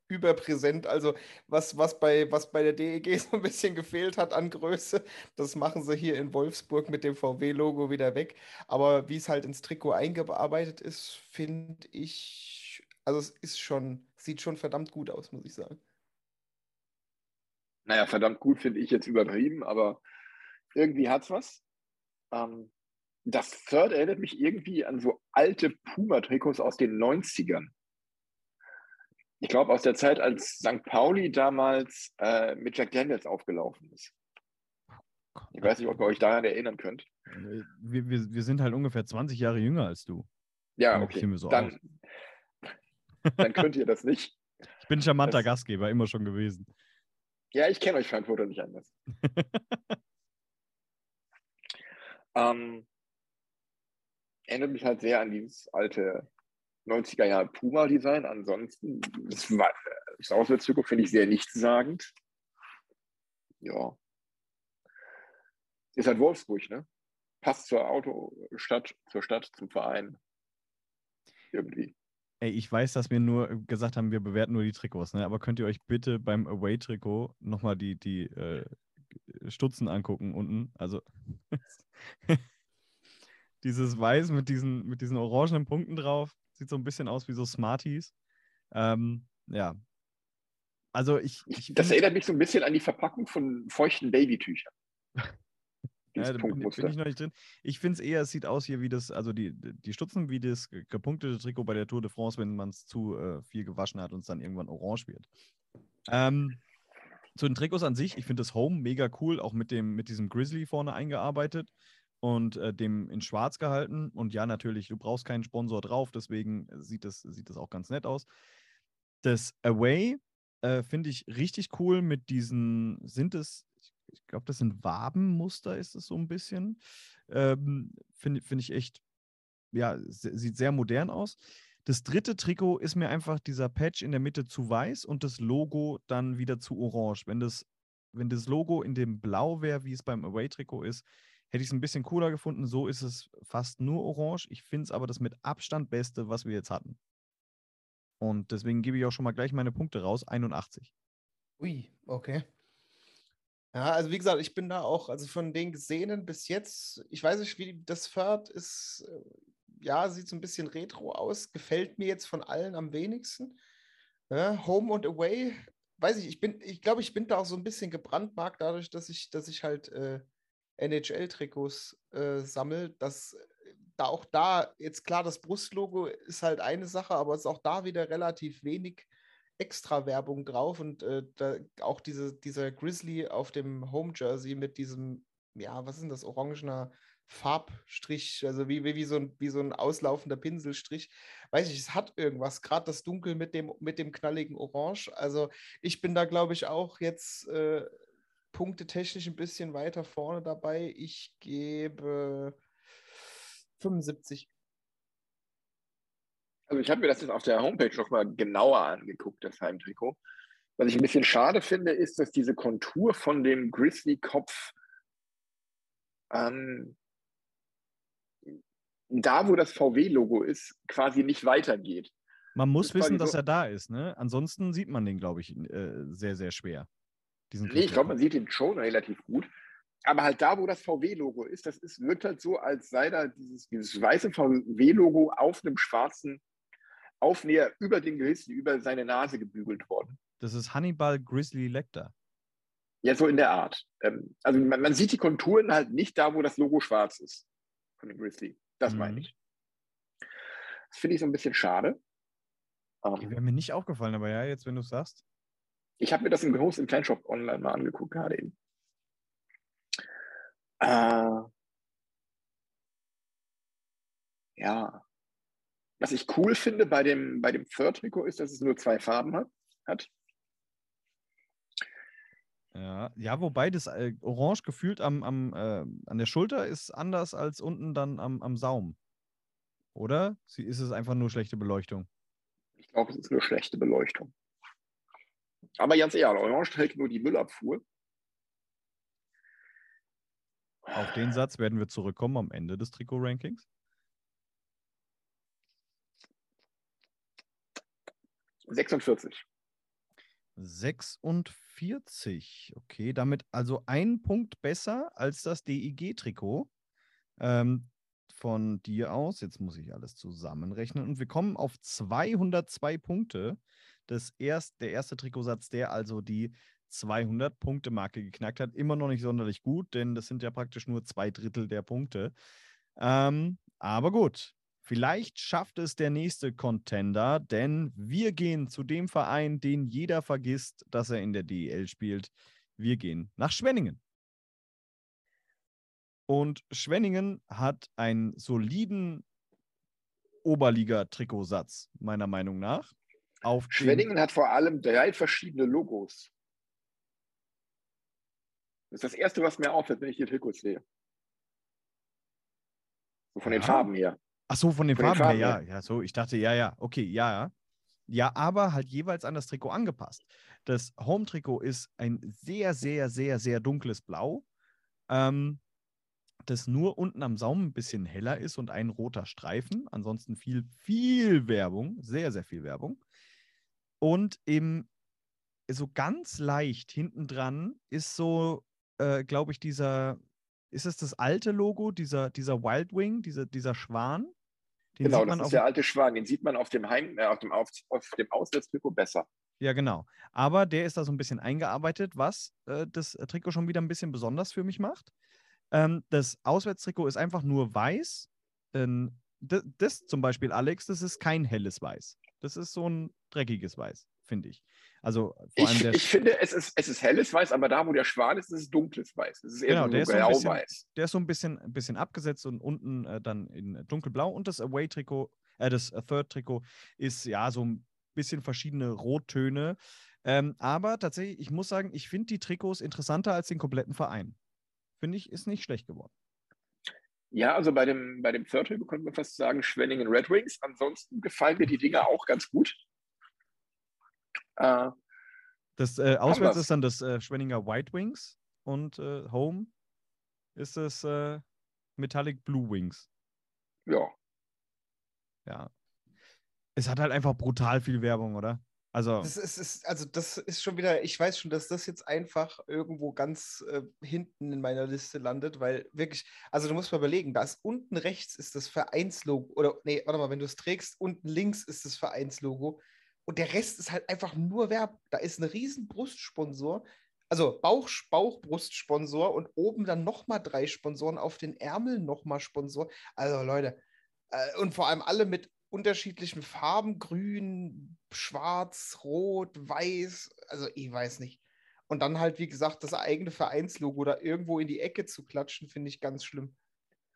überpräsent. Also was, was, bei, was bei der DEG so ein bisschen gefehlt hat an Größe, das machen sie hier in Wolfsburg mit dem VW-Logo wieder weg. Aber wie es halt ins Trikot eingearbeitet ist, finde ich, also es ist schon, sieht schon verdammt gut aus, muss ich sagen. Naja, verdammt gut finde ich jetzt übertrieben, aber irgendwie hat es was. Ähm, das Third erinnert mich irgendwie an so alte Puma-Trikots aus den 90ern ich glaube, aus der Zeit, als St. Pauli damals äh, mit Jack Daniels aufgelaufen ist. Ich weiß nicht, ob ihr euch daran erinnern könnt. Wir, wir, wir sind halt ungefähr 20 Jahre jünger als du. Ja, okay. So dann, dann könnt ihr das nicht. Ich bin charmanter das, Gastgeber, immer schon gewesen. Ja, ich kenne euch Frankfurter nicht anders. ähm, erinnert mich halt sehr an dieses alte 90er Jahre Puma-Design. Ansonsten, das, war, das Auswärtstrikot finde ich sehr nichtssagend. Ja. Ist halt Wolfsburg, ne? Passt zur Autostadt, zur Stadt, zum Verein. Irgendwie. Ey, ich weiß, dass wir nur gesagt haben, wir bewerten nur die Trikots, ne? aber könnt ihr euch bitte beim Away-Trikot nochmal die, die äh, Stutzen angucken unten? Also dieses Weiß mit diesen, mit diesen orangenen Punkten drauf, sieht so ein bisschen aus wie so Smarties. Ähm, ja. Also ich, ich Das erinnert mich so ein bisschen an die Verpackung von feuchten Babytüchern. Ja, da bin, bin, ich noch nicht drin. Ich finde es eher, es sieht aus hier wie das, also die, die Stutzen wie das gepunktete Trikot bei der Tour de France, wenn man es zu äh, viel gewaschen hat und es dann irgendwann orange wird. Ähm, zu den Trikots an sich, ich finde das Home mega cool, auch mit, dem, mit diesem Grizzly vorne eingearbeitet und äh, dem in schwarz gehalten. Und ja, natürlich, du brauchst keinen Sponsor drauf, deswegen sieht das, sieht das auch ganz nett aus. Das Away äh, finde ich richtig cool mit diesen, sind es ich glaube, das sind Wabenmuster, ist es so ein bisschen. Ähm, Finde find ich echt, ja, sieht sehr modern aus. Das dritte Trikot ist mir einfach dieser Patch in der Mitte zu weiß und das Logo dann wieder zu orange. Wenn das, wenn das Logo in dem Blau wäre, wie es beim Away-Trikot ist, hätte ich es ein bisschen cooler gefunden. So ist es fast nur orange. Ich finde es aber das mit Abstand beste, was wir jetzt hatten. Und deswegen gebe ich auch schon mal gleich meine Punkte raus. 81. Ui, okay. Ja, also wie gesagt, ich bin da auch, also von den Gesehenen bis jetzt, ich weiß nicht, wie das Pferd ist, äh, ja, sieht so ein bisschen retro aus, gefällt mir jetzt von allen am wenigsten. Ja, Home und Away, weiß ich, ich bin, ich glaube, ich bin da auch so ein bisschen gebrandmarkt dadurch, dass ich, dass ich halt äh, NHL-Trikots äh, sammle, dass äh, da auch da, jetzt klar, das Brustlogo ist halt eine Sache, aber es ist auch da wieder relativ wenig Extra-Werbung drauf und äh, auch diese, dieser Grizzly auf dem Home-Jersey mit diesem, ja, was ist denn das, orangener Farbstrich, also wie, wie, wie, so ein, wie so ein auslaufender Pinselstrich. Weiß ich, es hat irgendwas, gerade das Dunkel mit dem, mit dem knalligen Orange. Also ich bin da, glaube ich, auch jetzt äh, punktetechnisch ein bisschen weiter vorne dabei. Ich gebe 75. Also ich habe mir das jetzt auf der Homepage nochmal genauer angeguckt, das Heimtrikot. Was ich ein bisschen schade finde, ist, dass diese Kontur von dem Grizzly-Kopf ähm, da, wo das VW-Logo ist, quasi nicht weitergeht. Man muss wissen, dass so er da ist. Ne? Ansonsten sieht man den, glaube ich, äh, sehr, sehr schwer. Diesen nee, ich glaube, man sieht den schon relativ gut. Aber halt da, wo das VW-Logo ist, das ist, wirkt halt so, als sei da dieses, dieses weiße VW-Logo auf einem schwarzen Aufnäher über den Grizzly, über seine Nase gebügelt worden. Das ist Hannibal Grizzly Lecter. Ja, so in der Art. Ähm, also man, man, sieht die Konturen halt nicht da, wo das Logo schwarz ist von dem Grizzly. Das mhm. meine ich. Das finde ich so ein bisschen schade. Die ähm, wäre mir nicht aufgefallen, aber ja, jetzt, wenn du es sagst. Ich habe mir das im Groß im Fanshop online mal angeguckt, gerade eben. Äh, ja. Was ich cool finde bei dem, bei dem Third-Trikot ist, dass es nur zwei Farben hat. hat. Ja, ja, wobei das äh, Orange gefühlt am, am, äh, an der Schulter ist anders als unten dann am, am Saum. Oder? Ist es einfach nur schlechte Beleuchtung? Ich glaube, es ist nur schlechte Beleuchtung. Aber ganz ehrlich, Orange trägt nur die Müllabfuhr. Auf den Satz werden wir zurückkommen am Ende des Trikot-Rankings. 46. 46, okay, damit also ein Punkt besser als das DIG-Trikot ähm, von dir aus. Jetzt muss ich alles zusammenrechnen und wir kommen auf 202 Punkte. Das erst, der erste Trikotsatz, der also die 200-Punkte-Marke geknackt hat. Immer noch nicht sonderlich gut, denn das sind ja praktisch nur zwei Drittel der Punkte. Ähm, aber gut, Vielleicht schafft es der nächste Contender, denn wir gehen zu dem Verein, den jeder vergisst, dass er in der DEL spielt. Wir gehen nach Schwenningen. Und Schwenningen hat einen soliden Oberliga-Trikotsatz, meiner Meinung nach. Auf Schwenningen hat vor allem drei verschiedene Logos. Das ist das Erste, was mir auffällt, wenn ich die Trikots sehe. So von ja. den Farben her. Ach so, von den von Farben, Farben her, ja. Ja, so. Ich dachte, ja, ja, okay, ja. Ja, aber halt jeweils an das Trikot angepasst. Das Home-Trikot ist ein sehr, sehr, sehr, sehr dunkles Blau. Ähm, das nur unten am Saum ein bisschen heller ist und ein roter Streifen. Ansonsten viel, viel Werbung, sehr, sehr viel Werbung. Und im so ganz leicht hinten dran ist so, äh, glaube ich, dieser, ist es das alte Logo, dieser, dieser Wild Wing, dieser, dieser Schwan? Den genau, das ist der alte Schwan, den sieht man auf dem Heim, äh, auf dem, auf, auf dem Auswärtstrikot besser. Ja, genau. Aber der ist da so ein bisschen eingearbeitet, was äh, das Trikot schon wieder ein bisschen besonders für mich macht. Ähm, das Auswärtstrikot ist einfach nur weiß. Ähm, das, das, zum Beispiel, Alex, das ist kein helles Weiß. Das ist so ein dreckiges Weiß, finde ich. Also vor allem ich, ich finde, es ist, es ist helles Weiß, aber da, wo der Schwan ist, ist es dunkles Weiß. Es ist eher genau, so der, ist so ein bisschen, der ist so ein bisschen, ein bisschen abgesetzt und unten äh, dann in dunkelblau. Und das Away-Trikot, äh, das Third-Trikot ist ja so ein bisschen verschiedene Rottöne. Ähm, aber tatsächlich, ich muss sagen, ich finde die Trikots interessanter als den kompletten Verein finde ich, ist nicht schlecht geworden. Ja, also bei dem, bei dem Third könnte man fast sagen Schwenningen Red Wings. Ansonsten gefallen mir die Dinger auch ganz gut. Äh, das äh, Auswärts ist dann das äh, Schwenninger White Wings und äh, Home ist es äh, Metallic Blue Wings. Ja. Ja. Es hat halt einfach brutal viel Werbung, oder? Also das ist, ist, also das ist schon wieder, ich weiß schon, dass das jetzt einfach irgendwo ganz äh, hinten in meiner Liste landet, weil wirklich, also du musst mal überlegen, da ist unten rechts ist das Vereinslogo, oder nee, warte mal, wenn du es trägst, unten links ist das Vereinslogo und der Rest ist halt einfach nur Werb. Da ist ein riesen Brustsponsor, also Bauch, Bauchbrustsponsor und oben dann nochmal drei Sponsoren, auf den Ärmeln nochmal Sponsor. Also Leute, äh, und vor allem alle mit unterschiedlichen Farben, grün, schwarz, rot, weiß, also ich weiß nicht. Und dann halt, wie gesagt, das eigene Vereinslogo da irgendwo in die Ecke zu klatschen, finde ich ganz schlimm.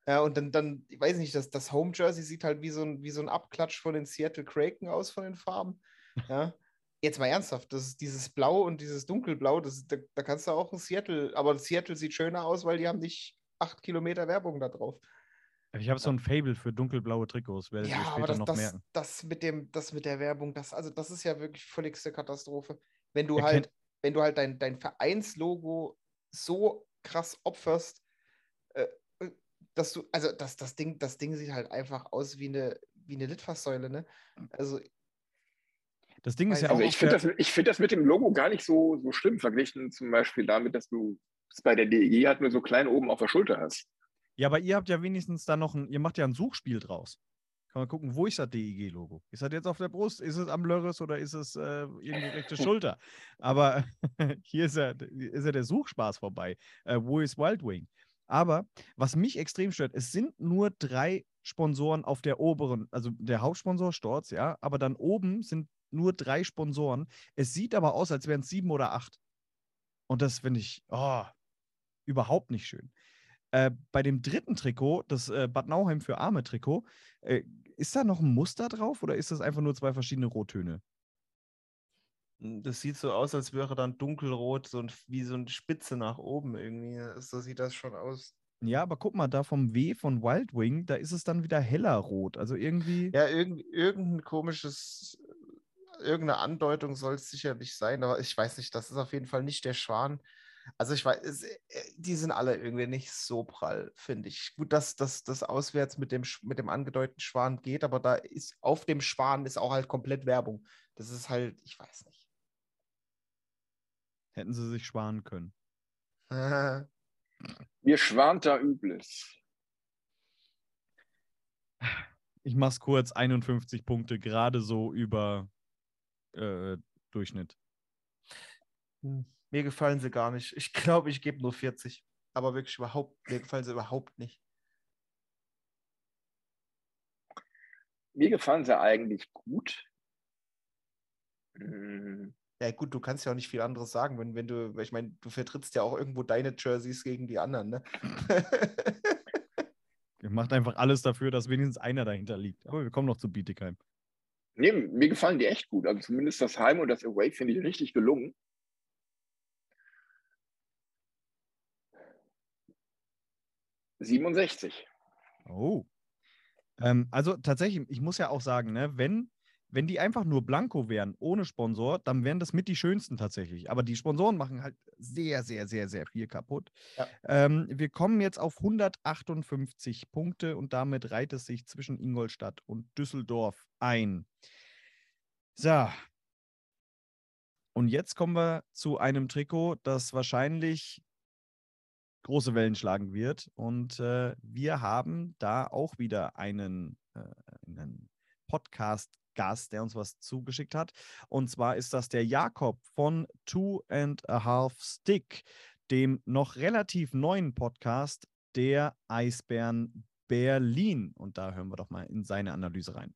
Ja, und dann, dann, ich weiß nicht, das, das Home Jersey sieht halt wie so, ein, wie so ein Abklatsch von den Seattle Kraken aus, von den Farben. Ja. Jetzt mal ernsthaft, das ist dieses Blau und dieses Dunkelblau, das, da, da kannst du auch ein Seattle, aber Seattle sieht schöner aus, weil die haben nicht acht Kilometer Werbung da drauf. Ich habe so ein Fable für dunkelblaue Trikots, werdet ja, ihr später das, noch das, merken. Das mit, dem, das mit der Werbung, das, also das ist ja wirklich völligste Katastrophe. Wenn du Erkennt halt, wenn du halt dein, dein Vereinslogo so krass opferst, äh, äh, dass du, also das, das, Ding, das Ding sieht halt einfach aus wie eine, wie eine Litfaßsäule, ne? Also das Ding ist ja also auch. Ich finde das, find das mit dem Logo gar nicht so, so schlimm, verglichen zum Beispiel damit, dass du es bei der DEG halt nur so klein oben auf der Schulter hast. Ja, aber ihr habt ja wenigstens da noch ein, ihr macht ja ein Suchspiel draus. Kann man gucken, wo ist das DIG-Logo? Ist das jetzt auf der Brust? Ist es am Lörres oder ist es äh, irgendwo rechte Schulter? Aber hier ist ja, ist ja der Suchspaß vorbei. Äh, wo ist Wild Wing? Aber was mich extrem stört, es sind nur drei Sponsoren auf der oberen, also der Hauptsponsor Storz, ja, aber dann oben sind nur drei Sponsoren. Es sieht aber aus, als wären es sieben oder acht. Und das finde ich oh, überhaupt nicht schön. Äh, bei dem dritten Trikot, das äh, Bad Nauheim für Arme Trikot, äh, ist da noch ein Muster drauf oder ist das einfach nur zwei verschiedene Rottöne? Hm, das sieht so aus, als wäre dann dunkelrot, so ein, wie so eine Spitze nach oben irgendwie. So sieht das schon aus. Ja, aber guck mal, da vom W von Wild Wing, da ist es dann wieder heller rot. Also irgendwie. Ja, irgend, irgendein komisches, irgendeine Andeutung soll es sicherlich sein, aber ich weiß nicht, das ist auf jeden Fall nicht der Schwan. Also ich weiß, äh, die sind alle irgendwie nicht so prall, finde ich. Gut, dass das, das auswärts mit dem, mit dem angedeuteten Schwan geht, aber da ist auf dem Schwan ist auch halt komplett Werbung. Das ist halt, ich weiß nicht. Hätten sie sich schwanen können. Mir schwant da Übles. Ich mach's kurz, 51 Punkte, gerade so über äh, Durchschnitt. Hm. Mir gefallen sie gar nicht. Ich glaube, ich gebe nur 40. Aber wirklich überhaupt, mir gefallen sie überhaupt nicht. Mir gefallen sie eigentlich gut. Hm. Ja, gut, du kannst ja auch nicht viel anderes sagen, wenn, wenn du, ich meine, du vertrittst ja auch irgendwo deine Jerseys gegen die anderen, ne? Ihr macht einfach alles dafür, dass wenigstens einer dahinter liegt. Aber wir kommen noch zu Bietigheim. Nee, mir gefallen die echt gut. Also zumindest das Heim und das Away finde ich richtig gelungen. 67. Oh. Ähm, also tatsächlich, ich muss ja auch sagen, ne, wenn wenn die einfach nur blanko wären, ohne Sponsor, dann wären das mit die schönsten tatsächlich. Aber die Sponsoren machen halt sehr, sehr, sehr, sehr viel kaputt. Ja. Ähm, wir kommen jetzt auf 158 Punkte und damit reiht es sich zwischen Ingolstadt und Düsseldorf ein. So. Und jetzt kommen wir zu einem Trikot, das wahrscheinlich große Wellen schlagen wird. Und äh, wir haben da auch wieder einen, äh, einen Podcast-Gast, der uns was zugeschickt hat. Und zwar ist das der Jakob von Two and a Half Stick, dem noch relativ neuen Podcast der Eisbären Berlin. Und da hören wir doch mal in seine Analyse rein.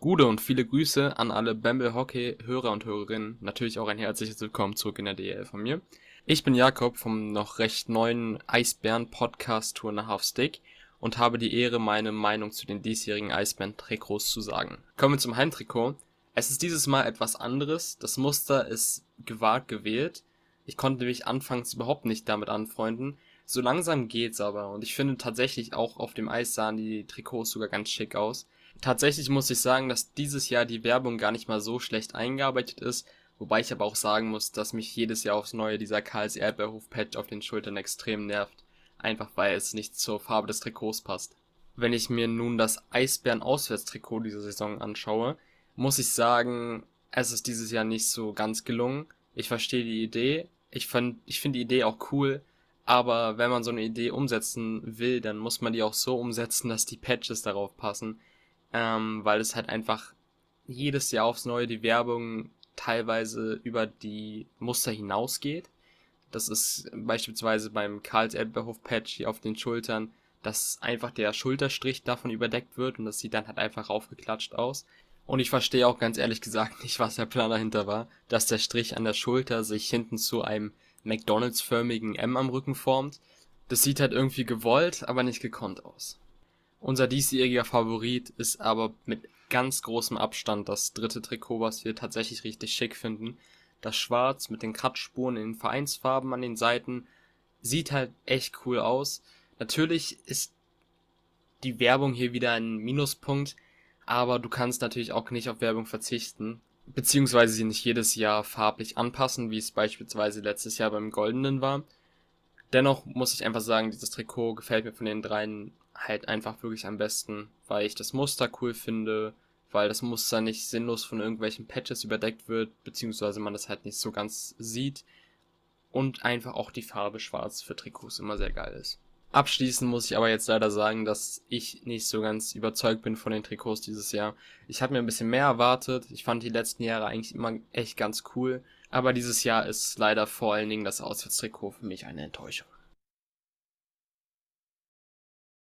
Gute und viele Grüße an alle Bamble Hockey Hörer und Hörerinnen. Natürlich auch ein herzliches Willkommen zurück in der DL von mir. Ich bin Jakob vom noch recht neuen Eisbären Podcast Tour nach Half Stick und habe die Ehre, meine Meinung zu den diesjährigen Eisbären-Trikots zu sagen. Kommen wir zum Heimtrikot. Es ist dieses Mal etwas anderes. Das Muster ist gewagt gewählt. Ich konnte mich anfangs überhaupt nicht damit anfreunden. So langsam geht's aber und ich finde tatsächlich auch auf dem Eis sahen die Trikots sogar ganz schick aus. Tatsächlich muss ich sagen, dass dieses Jahr die Werbung gar nicht mal so schlecht eingearbeitet ist, wobei ich aber auch sagen muss, dass mich jedes Jahr aufs Neue dieser Karls Erdbeerhof Patch auf den Schultern extrem nervt einfach weil es nicht zur Farbe des Trikots passt. Wenn ich mir nun das Eisbären-Auswärtstrikot dieser Saison anschaue, muss ich sagen, es ist dieses Jahr nicht so ganz gelungen. Ich verstehe die Idee, ich, ich finde die Idee auch cool, aber wenn man so eine Idee umsetzen will, dann muss man die auch so umsetzen, dass die Patches darauf passen, ähm, weil es halt einfach jedes Jahr aufs Neue die Werbung teilweise über die Muster hinausgeht das ist beispielsweise beim Karls Erdbeerhof Patch hier auf den Schultern, dass einfach der Schulterstrich davon überdeckt wird und das sieht dann halt einfach aufgeklatscht aus. Und ich verstehe auch ganz ehrlich gesagt nicht, was der Plan dahinter war, dass der Strich an der Schulter sich hinten zu einem McDonalds-förmigen M am Rücken formt. Das sieht halt irgendwie gewollt, aber nicht gekonnt aus. Unser diesjähriger Favorit ist aber mit ganz großem Abstand das dritte Trikot, was wir tatsächlich richtig schick finden. Das Schwarz mit den Kratzspuren in den Vereinsfarben an den Seiten sieht halt echt cool aus. Natürlich ist die Werbung hier wieder ein Minuspunkt, aber du kannst natürlich auch nicht auf Werbung verzichten, beziehungsweise sie nicht jedes Jahr farblich anpassen, wie es beispielsweise letztes Jahr beim Goldenen war. Dennoch muss ich einfach sagen, dieses Trikot gefällt mir von den dreien halt einfach wirklich am besten, weil ich das Muster cool finde, weil das Muster nicht sinnlos von irgendwelchen Patches überdeckt wird, beziehungsweise man das halt nicht so ganz sieht und einfach auch die Farbe schwarz für Trikots immer sehr geil ist. Abschließend muss ich aber jetzt leider sagen, dass ich nicht so ganz überzeugt bin von den Trikots dieses Jahr. Ich hatte mir ein bisschen mehr erwartet. Ich fand die letzten Jahre eigentlich immer echt ganz cool. Aber dieses Jahr ist leider vor allen Dingen das Auswärtstrikot für mich eine Enttäuschung.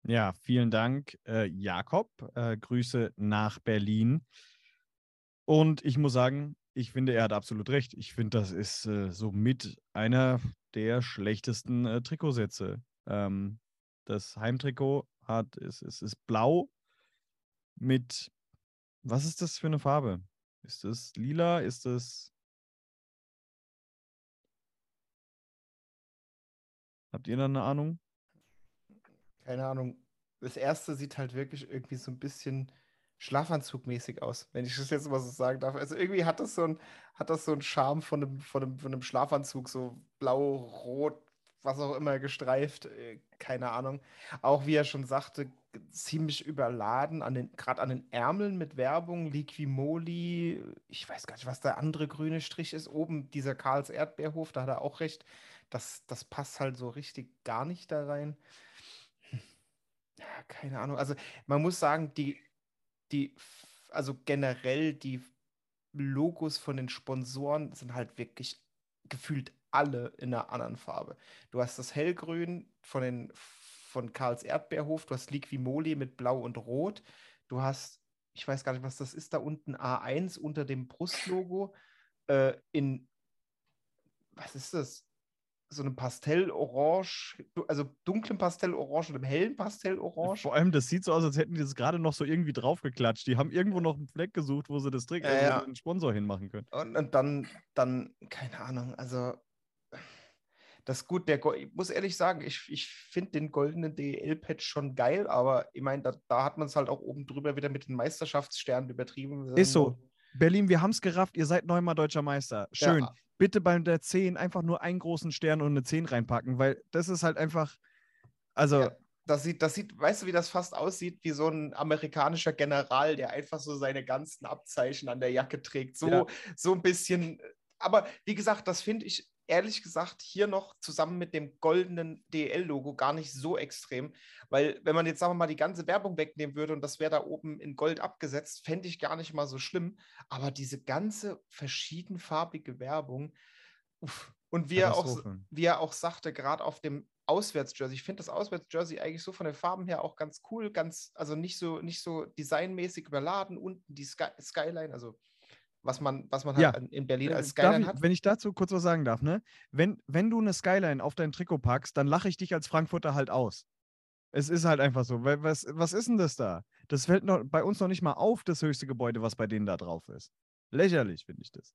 Ja, vielen Dank, äh, Jakob. Äh, Grüße nach Berlin. Und ich muss sagen, ich finde, er hat absolut recht. Ich finde, das ist äh, somit einer der schlechtesten äh, Trikotsätze. Ähm, das Heimtrikot hat, es, es ist blau mit, was ist das für eine Farbe? Ist es lila? Ist es. Habt ihr da eine Ahnung? Keine Ahnung, das erste sieht halt wirklich irgendwie so ein bisschen Schlafanzugmäßig aus, wenn ich das jetzt mal so sagen darf. Also irgendwie hat das so ein, hat das so einen Charme von einem, von einem, von einem Schlafanzug, so blau, rot, was auch immer gestreift, äh, keine Ahnung. Auch wie er schon sagte, ziemlich überladen, an den, gerade an den Ärmeln mit Werbung, Liquimoli, ich weiß gar nicht, was der andere grüne Strich ist. Oben dieser Karls Erdbeerhof, da hat er auch recht. Das, das passt halt so richtig gar nicht da rein keine Ahnung. Also man muss sagen, die, die, also generell die Logos von den Sponsoren sind halt wirklich gefühlt alle in einer anderen Farbe. Du hast das Hellgrün von den von Karls Erdbeerhof, du hast Liquimoli mit Blau und Rot, du hast, ich weiß gar nicht, was das ist, da unten A1 unter dem Brustlogo äh, in, was ist das? So einem Pastellorange, also dunklen Pastellorange und einem hellen Pastellorange. Vor allem, das sieht so aus, als hätten die das gerade noch so irgendwie draufgeklatscht. Die haben irgendwo noch einen Fleck gesucht, wo sie das Trick, äh, also einen Sponsor hinmachen können. Und, und, dann, dann, keine Ahnung, also das ist gut. Der, ich muss ehrlich sagen, ich, ich finde den goldenen DEL-Patch schon geil, aber ich meine, da, da, hat man es halt auch oben drüber wieder mit den Meisterschaftssternen übertrieben. Ist so. Berlin, wir haben es gerafft, ihr seid neunmal deutscher Meister. Schön. Ja. Bitte bei der 10 einfach nur einen großen Stern und eine 10 reinpacken, weil das ist halt einfach. Also. Ja, das sieht, das sieht, weißt du, wie das fast aussieht? Wie so ein amerikanischer General, der einfach so seine ganzen Abzeichen an der Jacke trägt. So, ja. so ein bisschen. Aber wie gesagt, das finde ich ehrlich gesagt hier noch zusammen mit dem goldenen DL-Logo gar nicht so extrem, weil wenn man jetzt sagen wir mal die ganze Werbung wegnehmen würde und das wäre da oben in Gold abgesetzt, fände ich gar nicht mal so schlimm. Aber diese ganze verschiedenfarbige Werbung uff. und wie er, auch, wie er auch sagte, gerade auf dem Auswärtsjersey. Ich finde das Auswärtsjersey eigentlich so von den Farben her auch ganz cool, ganz, also nicht so, nicht so designmäßig überladen. Unten die Sky Skyline, also was man, was man ja. halt in Berlin als Skyline ich, hat. Wenn ich dazu kurz was sagen darf, ne? Wenn, wenn du eine Skyline auf dein Trikot packst, dann lache ich dich als Frankfurter halt aus. Es ist halt einfach so. Was, was ist denn das da? Das fällt noch, bei uns noch nicht mal auf, das höchste Gebäude, was bei denen da drauf ist. Lächerlich, finde ich das.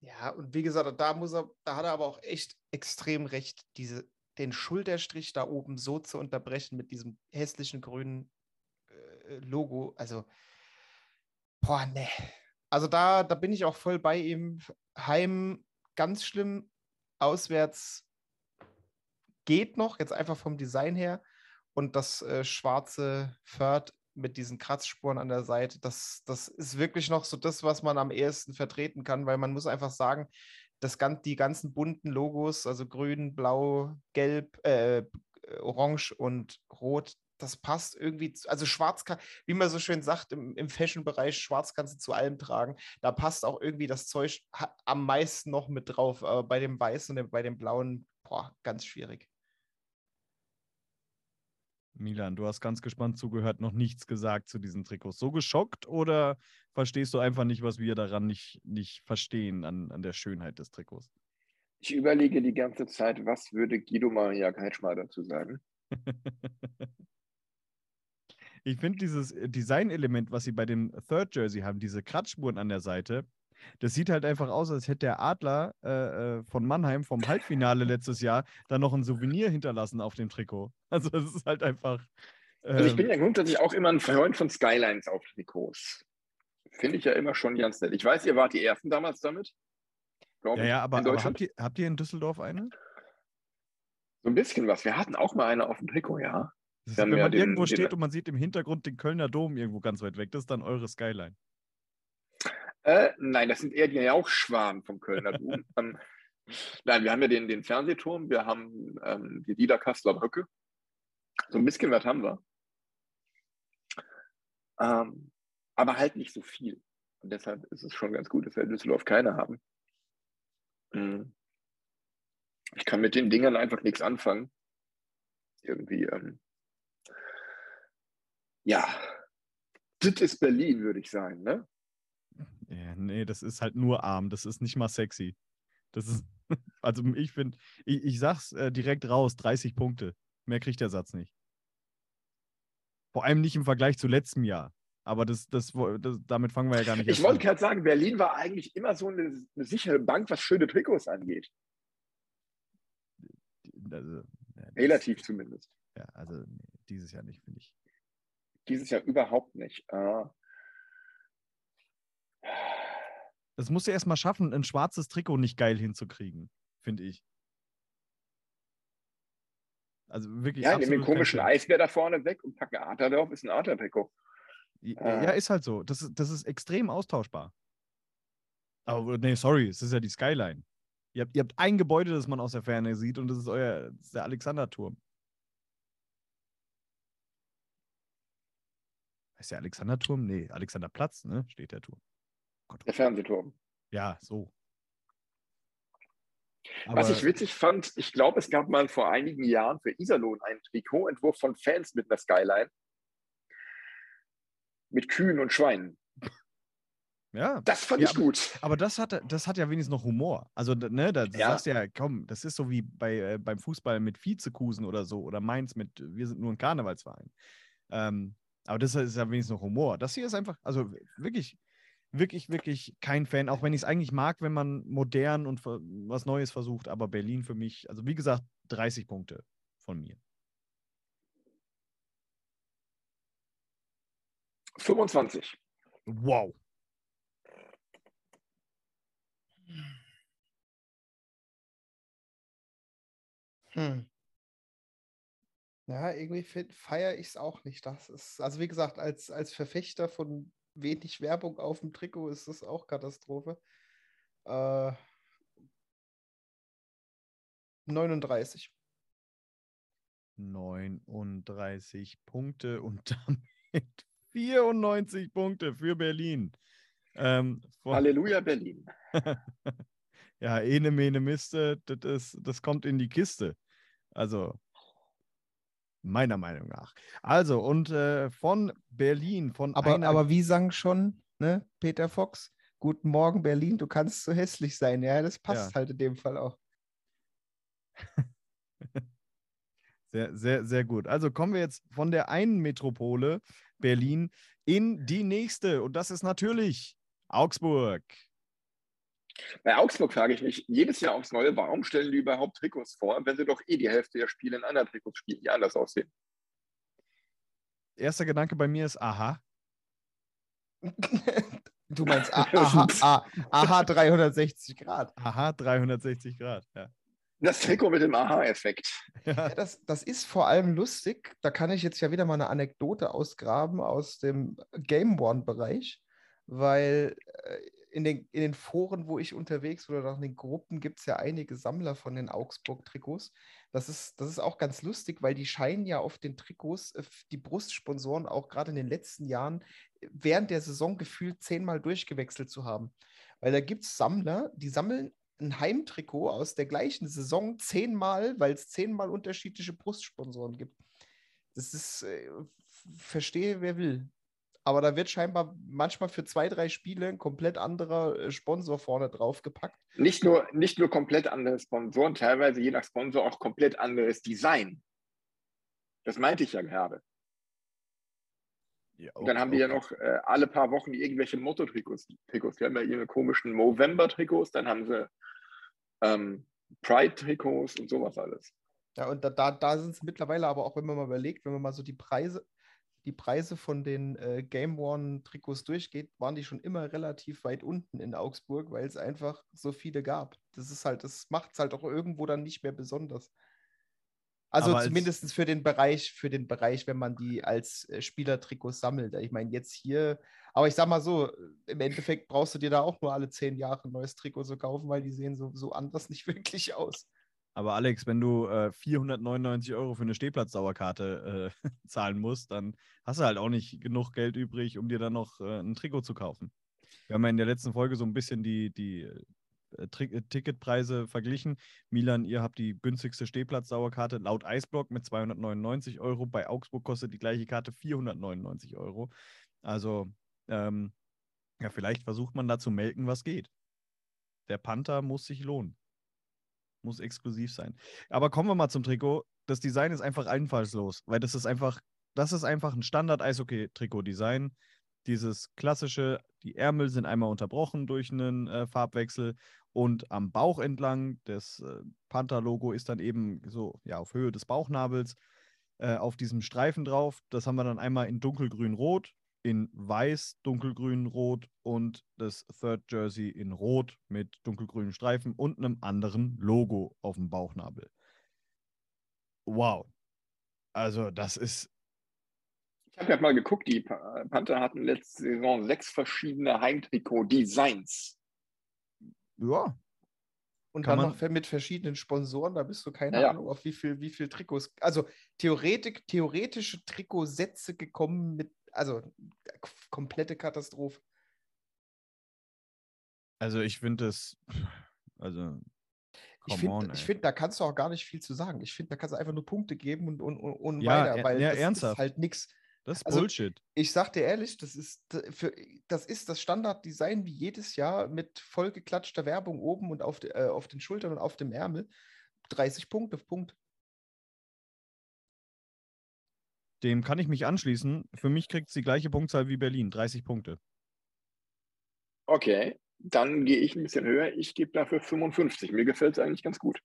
Ja, und wie gesagt, da muss er, da hat er aber auch echt extrem recht, diese, den Schulterstrich da oben so zu unterbrechen mit diesem hässlichen grünen äh, Logo. Also, boah, ne. Also da, da bin ich auch voll bei ihm. Heim ganz schlimm, auswärts geht noch, jetzt einfach vom Design her. Und das äh, schwarze Third mit diesen Kratzspuren an der Seite, das, das ist wirklich noch so das, was man am ehesten vertreten kann, weil man muss einfach sagen, das, die ganzen bunten Logos, also grün, blau, gelb, äh, orange und rot, das passt irgendwie, zu, also schwarz kann, wie man so schön sagt, im, im Fashion-Bereich, schwarz kannst du zu allem tragen. Da passt auch irgendwie das Zeug am meisten noch mit drauf. Aber bei dem weißen und bei dem blauen, boah, ganz schwierig. Milan, du hast ganz gespannt zugehört, noch nichts gesagt zu diesen Trikots. So geschockt oder verstehst du einfach nicht, was wir daran nicht, nicht verstehen an, an der Schönheit des Trikots? Ich überlege die ganze Zeit, was würde Guido Maria Kretschmer dazu sagen? Ich finde dieses äh, Designelement, was sie bei dem Third Jersey haben, diese Kratzspuren an der Seite, das sieht halt einfach aus, als hätte der Adler äh, äh von Mannheim vom Halbfinale letztes Jahr dann noch ein Souvenir hinterlassen auf dem Trikot. Also es ist halt einfach. Ähm, also ich bin ähm ja grundsätzlich auch immer ein Freund von Skylines auf Trikots. Finde ich ja immer schon ganz nett. Ich weiß, ihr wart die Ersten damals damit. Ja, ja, aber, aber habt, ihr, habt ihr in Düsseldorf eine? So ein bisschen was. Wir hatten auch mal eine auf dem Trikot, ja. Ist, wenn man ja den, irgendwo steht den, und man sieht im Hintergrund den Kölner Dom irgendwo ganz weit weg, das ist dann eure Skyline. Äh, nein, das sind eher die Jauchschwanen vom Kölner Dom. ähm, nein, wir haben ja den, den Fernsehturm, wir haben ähm, die Liederkastler Brücke. So ein bisschen was haben wir. Ähm, aber halt nicht so viel. Und deshalb ist es schon ganz gut, dass wir in Düsseldorf keine haben. Mhm. Ich kann mit den Dingern einfach nichts anfangen. Irgendwie, ähm, ja, das ist Berlin, würde ich sagen, ne? Ja, nee, das ist halt nur arm. Das ist nicht mal sexy. Das ist, also ich finde, ich, ich sag's äh, direkt raus: 30 Punkte. Mehr kriegt der Satz nicht. Vor allem nicht im Vergleich zu letztem Jahr. Aber das, das, das damit fangen wir ja gar nicht an. Ich wollte gerade sagen, Berlin war eigentlich immer so eine, eine, sichere Bank, was schöne Trikots angeht. Also, ja, Relativ zumindest. Ja, also dieses Jahr nicht, finde ich. Dieses Jahr überhaupt nicht. Äh, das musst du erst mal schaffen, ein schwarzes Trikot nicht geil hinzukriegen, finde ich. Also wirklich. Ja, nehmen den komischen Eisbär da vorne weg und packen Adler drauf, ist ein Adler-Trikot. Ja, äh. ist halt so. Das ist, das ist extrem austauschbar. Aber nee, sorry, es ist ja die Skyline. Ihr habt, ihr habt ein Gebäude, das man aus der Ferne sieht, und das ist euer das ist der Alexanderturm. Heißt der Alexanderturm? Nee, Alexanderplatz, ne? Steht der Turm. Gott, der Fernsehturm. Ja, so. Aber Was ich witzig fand, ich glaube, es gab mal vor einigen Jahren für Iserlohn einen Trikotentwurf von Fans mit einer Skyline. Mit Kühen und Schweinen. Ja. Das fand ja, ich gut. Aber, das hat, das hat ja wenigstens noch Humor. Also, ne, da ja. sagst ja, komm, das ist so wie bei, äh, beim Fußball mit Vizekusen oder so oder Mainz mit, wir sind nur ein Karnevalsverein. Ähm, aber das ist ja wenigstens noch Humor. Das hier ist einfach, also wirklich, wirklich, wirklich kein Fan, auch wenn ich es eigentlich mag, wenn man modern und was Neues versucht. Aber Berlin für mich, also wie gesagt, 30 Punkte von mir. 25. Wow. Hm. Ja, irgendwie feiere ich es auch nicht. Das ist, also wie gesagt, als, als Verfechter von wenig Werbung auf dem Trikot ist das auch Katastrophe. Äh, 39. 39 Punkte und damit 94 Punkte für Berlin. Ähm, Halleluja, Berlin. ja, ene mene Miste, das, ist, das kommt in die Kiste. Also, meiner Meinung nach. Also, und äh, von Berlin, von aber, einer... Aber wie sang schon ne, Peter Fox? Guten Morgen, Berlin, du kannst so hässlich sein. Ja, das passt ja. halt in dem Fall auch. Sehr, sehr, sehr gut. Also kommen wir jetzt von der einen Metropole Berlin in die nächste. Und das ist natürlich Augsburg. Bei Augsburg frage ich mich jedes Jahr aufs Neue, warum stellen die überhaupt Trikots vor, wenn sie doch eh die Hälfte der Spiele in anderen Trikots spielen, die anders aussehen? Erster Gedanke bei mir ist, aha. du meinst aha, aha, aha 360 Grad. Aha 360 Grad, ja. Das Trikot mit dem Aha-Effekt. Ja. ja, das, das ist vor allem lustig. Da kann ich jetzt ja wieder mal eine Anekdote ausgraben aus dem Game One-Bereich, weil äh, in den, in den Foren, wo ich unterwegs oder auch in den Gruppen, gibt es ja einige Sammler von den Augsburg-Trikots. Das ist, das ist auch ganz lustig, weil die scheinen ja auf den Trikots, äh, die Brustsponsoren auch gerade in den letzten Jahren während der Saison gefühlt zehnmal durchgewechselt zu haben. Weil da gibt es Sammler, die sammeln ein Heimtrikot aus der gleichen Saison zehnmal, weil es zehnmal unterschiedliche Brustsponsoren gibt. Das ist, äh, verstehe, wer will. Aber da wird scheinbar manchmal für zwei, drei Spiele ein komplett anderer äh, Sponsor vorne drauf gepackt. Nicht nur, nicht nur komplett andere Sponsoren, teilweise je nach Sponsor auch komplett anderes Design. Das meinte ich ja gerade. Ja, und dann haben die ja noch äh, alle paar Wochen irgendwelche Motto-Trikots. Trikots. Die haben ja ihre komischen Movember-Trikots, dann haben sie ähm, Pride-Trikots und sowas alles. Ja, und da, da, da sind es mittlerweile aber auch, wenn man mal überlegt, wenn man mal so die Preise, die Preise von den äh, Game One-Trikots durchgeht, waren die schon immer relativ weit unten in Augsburg, weil es einfach so viele gab. Das ist halt, das macht es halt auch irgendwo dann nicht mehr besonders. Also aber zumindest für den Bereich, für den Bereich, wenn man die als äh, Spielertrikots sammelt. Ich meine, jetzt hier, aber ich sag mal so, im Endeffekt brauchst du dir da auch nur alle zehn Jahre ein neues Trikot zu kaufen, weil die sehen so, so anders nicht wirklich aus. Aber Alex, wenn du äh, 499 Euro für eine Stehplatzdauerkarte äh, zahlen musst, dann hast du halt auch nicht genug Geld übrig, um dir dann noch äh, ein Trikot zu kaufen. Wir haben ja in der letzten Folge so ein bisschen die, die äh, äh, Ticketpreise verglichen. Milan, ihr habt die günstigste Stehplatzdauerkarte laut Eisblock mit 299 Euro. Bei Augsburg kostet die gleiche Karte 499 Euro. Also, ähm, ja, vielleicht versucht man da zu melken, was geht. Der Panther muss sich lohnen. Muss exklusiv sein. Aber kommen wir mal zum Trikot. Das Design ist einfach einfallslos, weil das ist einfach, das ist einfach ein Standard-Eishockey-Trikot-Design dieses klassische, die Ärmel sind einmal unterbrochen durch einen äh, Farbwechsel und am Bauch entlang, das äh, Panther-Logo ist dann eben so ja, auf Höhe des Bauchnabels äh, auf diesem Streifen drauf. Das haben wir dann einmal in dunkelgrün-rot, in weiß, dunkelgrün-rot und das Third Jersey in rot mit dunkelgrünen Streifen und einem anderen Logo auf dem Bauchnabel. Wow. Also das ist ich habe ja mal geguckt, die Panther hatten letzte Saison sechs verschiedene Heimtrikot-Designs. Ja. Und Kann dann noch mit verschiedenen Sponsoren, da bist du keine ja, Ahnung, auf wie viel, wie viel Trikots. Also Theoretik, theoretische Trikotsätze gekommen mit, also komplette Katastrophe. Also ich finde das, also ich finde, find, da kannst du auch gar nicht viel zu sagen. Ich finde, da kannst du einfach nur Punkte geben und, und, und ja, weiter, weil ja, das ernsthaft. ist halt nichts. Das ist also, Bullshit. Ich sag dir ehrlich, das ist, für, das ist das Standarddesign wie jedes Jahr mit vollgeklatschter Werbung oben und auf, de, äh, auf den Schultern und auf dem Ärmel. 30 Punkte, Punkt. Dem kann ich mich anschließen. Für mich kriegt es die gleiche Punktzahl wie Berlin, 30 Punkte. Okay, dann gehe ich ein bisschen höher. Ich gebe dafür 55. Mir gefällt es eigentlich ganz gut.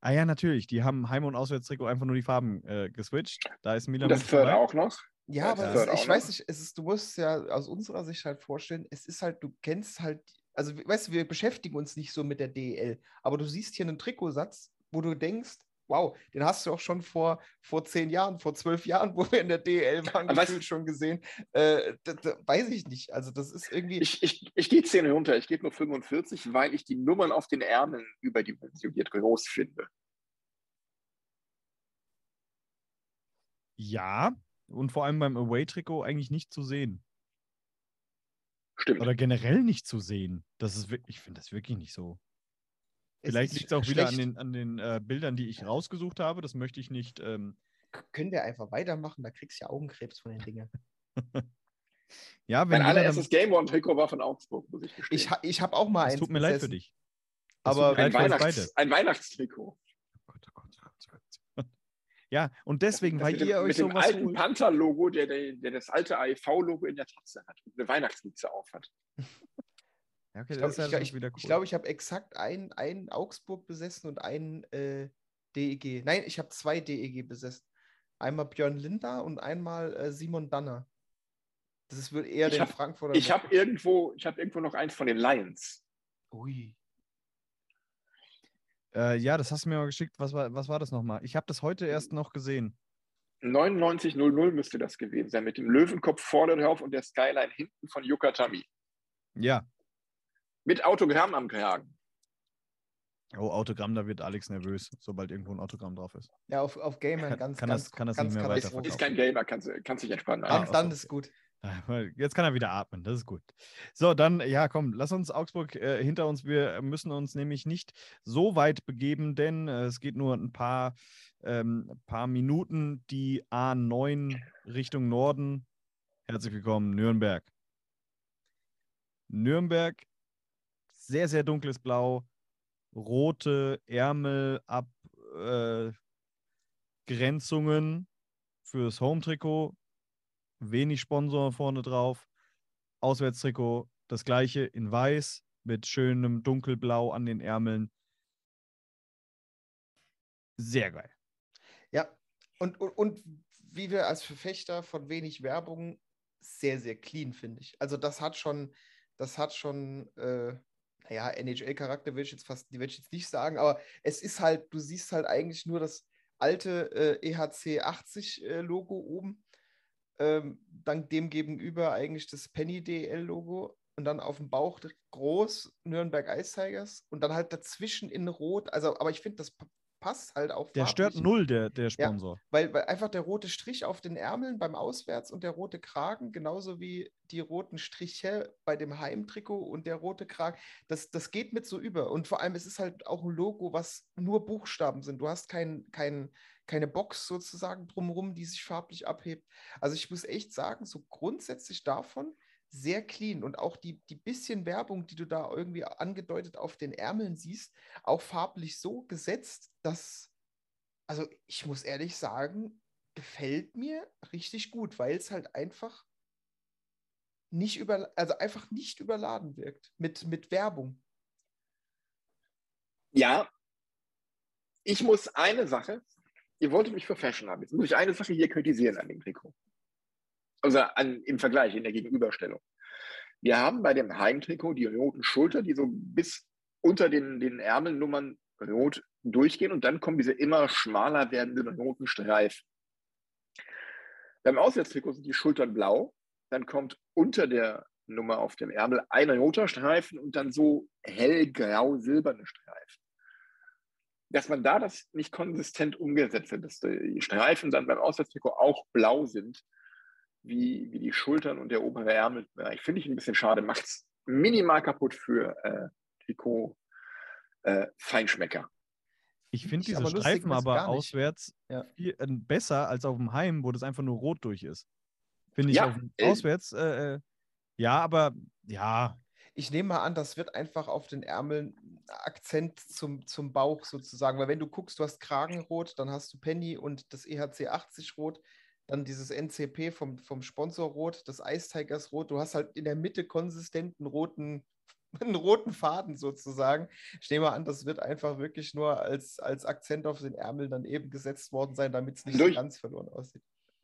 Ah ja, natürlich. Die haben Heim- und Auswärtstrikot einfach nur die Farben äh, geswitcht. Da ist Milan. Das Third auch noch. Ja, aber das, ich weiß nicht, es ist, du musst ja aus unserer Sicht halt vorstellen, es ist halt, du kennst halt, also weißt du, wir beschäftigen uns nicht so mit der DEL, aber du siehst hier einen Trikotsatz, wo du denkst, wow, den hast du auch schon vor, vor zehn Jahren, vor zwölf Jahren, wo wir in der DEL waren, gefühlt schon gesehen. Äh, da, da, weiß ich nicht. Also das ist irgendwie. Ich, ich, ich gehe 10 runter, ich gebe nur 45, weil ich die Nummern auf den Ärmeln überdimensioniert groß finde. Ja, und vor allem beim Away-Trikot eigentlich nicht zu sehen. Stimmt. Oder generell nicht zu sehen. Das ist wirklich, ich finde das wirklich nicht so. Vielleicht liegt es auch wieder an den, an den äh, Bildern, die ich rausgesucht habe. Das möchte ich nicht. Ähm... Können wir einfach weitermachen? Da kriegst du ja Augenkrebs von den Dingen. ja, wenn mein allererstes dann... Game One-Trikot war von Augsburg, muss ich gestehen. Ich, ha ich habe auch mal das eins. Tut mir besessen. leid für dich. Aber ein, Weihnachts-, ein Weihnachtstrikot. Oh Gott, oh Gott, oh Gott. Ja, und deswegen, das weil ihr dem, euch mit so dem alten Panther-Logo, der, der, der, das alte AEV-Logo in der Tatze hat und eine Weihnachtsmütze aufhat. Ja, okay, ich glaube, ich, ich, cool. ich, glaub, ich habe exakt einen, einen Augsburg besessen und einen äh, DEG. Nein, ich habe zwei DEG besessen. Einmal Björn Linder und einmal äh, Simon Danner. Das ist wohl eher ich der hab, Frankfurter. Ich habe irgendwo, hab irgendwo noch eins von den Lions. Ui. Äh, ja, das hast du mir mal geschickt. Was war, was war das nochmal? Ich habe das heute erst noch gesehen. 9900 müsste das gewesen sein, mit dem Löwenkopf vorne drauf und der Skyline hinten von Yukatami. Ja, mit Autogramm am Kragen. Oh, Autogramm, da wird Alex nervös, sobald irgendwo ein Autogramm drauf ist. Ja, auf, auf Gamer kann, ganz, kann ganz, das, kann das ganz, nicht mehr ganz weiter Ist kein Gamer, kannst du dich entspannen. Dann, ah, dann ist gut. Jetzt kann er wieder atmen, das ist gut. So, dann, ja, komm, lass uns Augsburg äh, hinter uns. Wir müssen uns nämlich nicht so weit begeben, denn äh, es geht nur ein paar, ähm, paar Minuten die A9 Richtung Norden. Herzlich willkommen, Nürnberg. Nürnberg sehr, sehr dunkles Blau, rote Ärmelabgrenzungen äh, fürs Home-Trikot, wenig Sponsor vorne drauf, Auswärtstrikot das gleiche in weiß mit schönem dunkelblau an den Ärmeln. Sehr geil. Ja, und, und, und wie wir als Verfechter von wenig Werbung sehr, sehr clean, finde ich. Also das hat schon, das hat schon äh, naja, NHL-Charakter will ich jetzt fast, will ich jetzt nicht sagen, aber es ist halt, du siehst halt eigentlich nur das alte äh, EHC 80 äh, oben, ähm, dann dem gegenüber eigentlich das Penny DL Logo und dann auf dem Bauch groß Nürnberg Ice Tigers und dann halt dazwischen in Rot. Also, aber ich finde, das passt halt auch. Der stört null, der, der Sponsor. Ja, weil, weil einfach der rote Strich auf den Ärmeln beim Auswärts und der rote Kragen, genauso wie die roten Striche bei dem Heimtrikot und der rote Kragen, das, das geht mit so über. Und vor allem, es ist halt auch ein Logo, was nur Buchstaben sind. Du hast kein, kein, keine Box sozusagen drumherum, die sich farblich abhebt. Also ich muss echt sagen, so grundsätzlich davon sehr clean und auch die, die bisschen Werbung, die du da irgendwie angedeutet auf den Ärmeln siehst, auch farblich so gesetzt, dass, also ich muss ehrlich sagen, gefällt mir richtig gut, weil es halt einfach nicht über, also einfach nicht überladen wirkt mit, mit Werbung. Ja, ich muss eine Sache, ihr wolltet mich für Fashion haben, jetzt muss ich eine Sache hier kritisieren an dem Trikot also an, im Vergleich, in der Gegenüberstellung. Wir haben bei dem Heimtrikot die roten Schulter, die so bis unter den, den Ärmelnummern rot durchgehen und dann kommen diese immer schmaler werdenden roten Streifen. Beim Auswärtstrikot sind die Schultern blau, dann kommt unter der Nummer auf dem Ärmel ein roter Streifen und dann so hellgrau-silberne Streifen. Dass man da das nicht konsistent umgesetzt hat, dass die Streifen dann beim Auswärtstrikot auch blau sind, wie, wie die Schultern und der obere Ärmelbereich. Finde ich ein bisschen schade. Macht es minimal kaputt für äh, Trikot äh, Feinschmecker. Ich finde diese aber Streifen aber auswärts ja. viel, äh, besser als auf dem Heim, wo das einfach nur rot durch ist. Finde ich ja, äh, auswärts, äh, äh, ja, aber ja. Ich nehme mal an, das wird einfach auf den Ärmeln Akzent zum, zum Bauch sozusagen, weil wenn du guckst, du hast Kragenrot, dann hast du Penny und das EHC 80 Rot, dann dieses NCP vom, vom Sponsor Rot, das Ice Tigers Rot. Du hast halt in der Mitte konsistenten roten, einen roten Faden sozusagen. Ich nehme an, das wird einfach wirklich nur als, als Akzent auf den Ärmel dann eben gesetzt worden sein, damit es nicht Durch, so ganz verloren aussieht.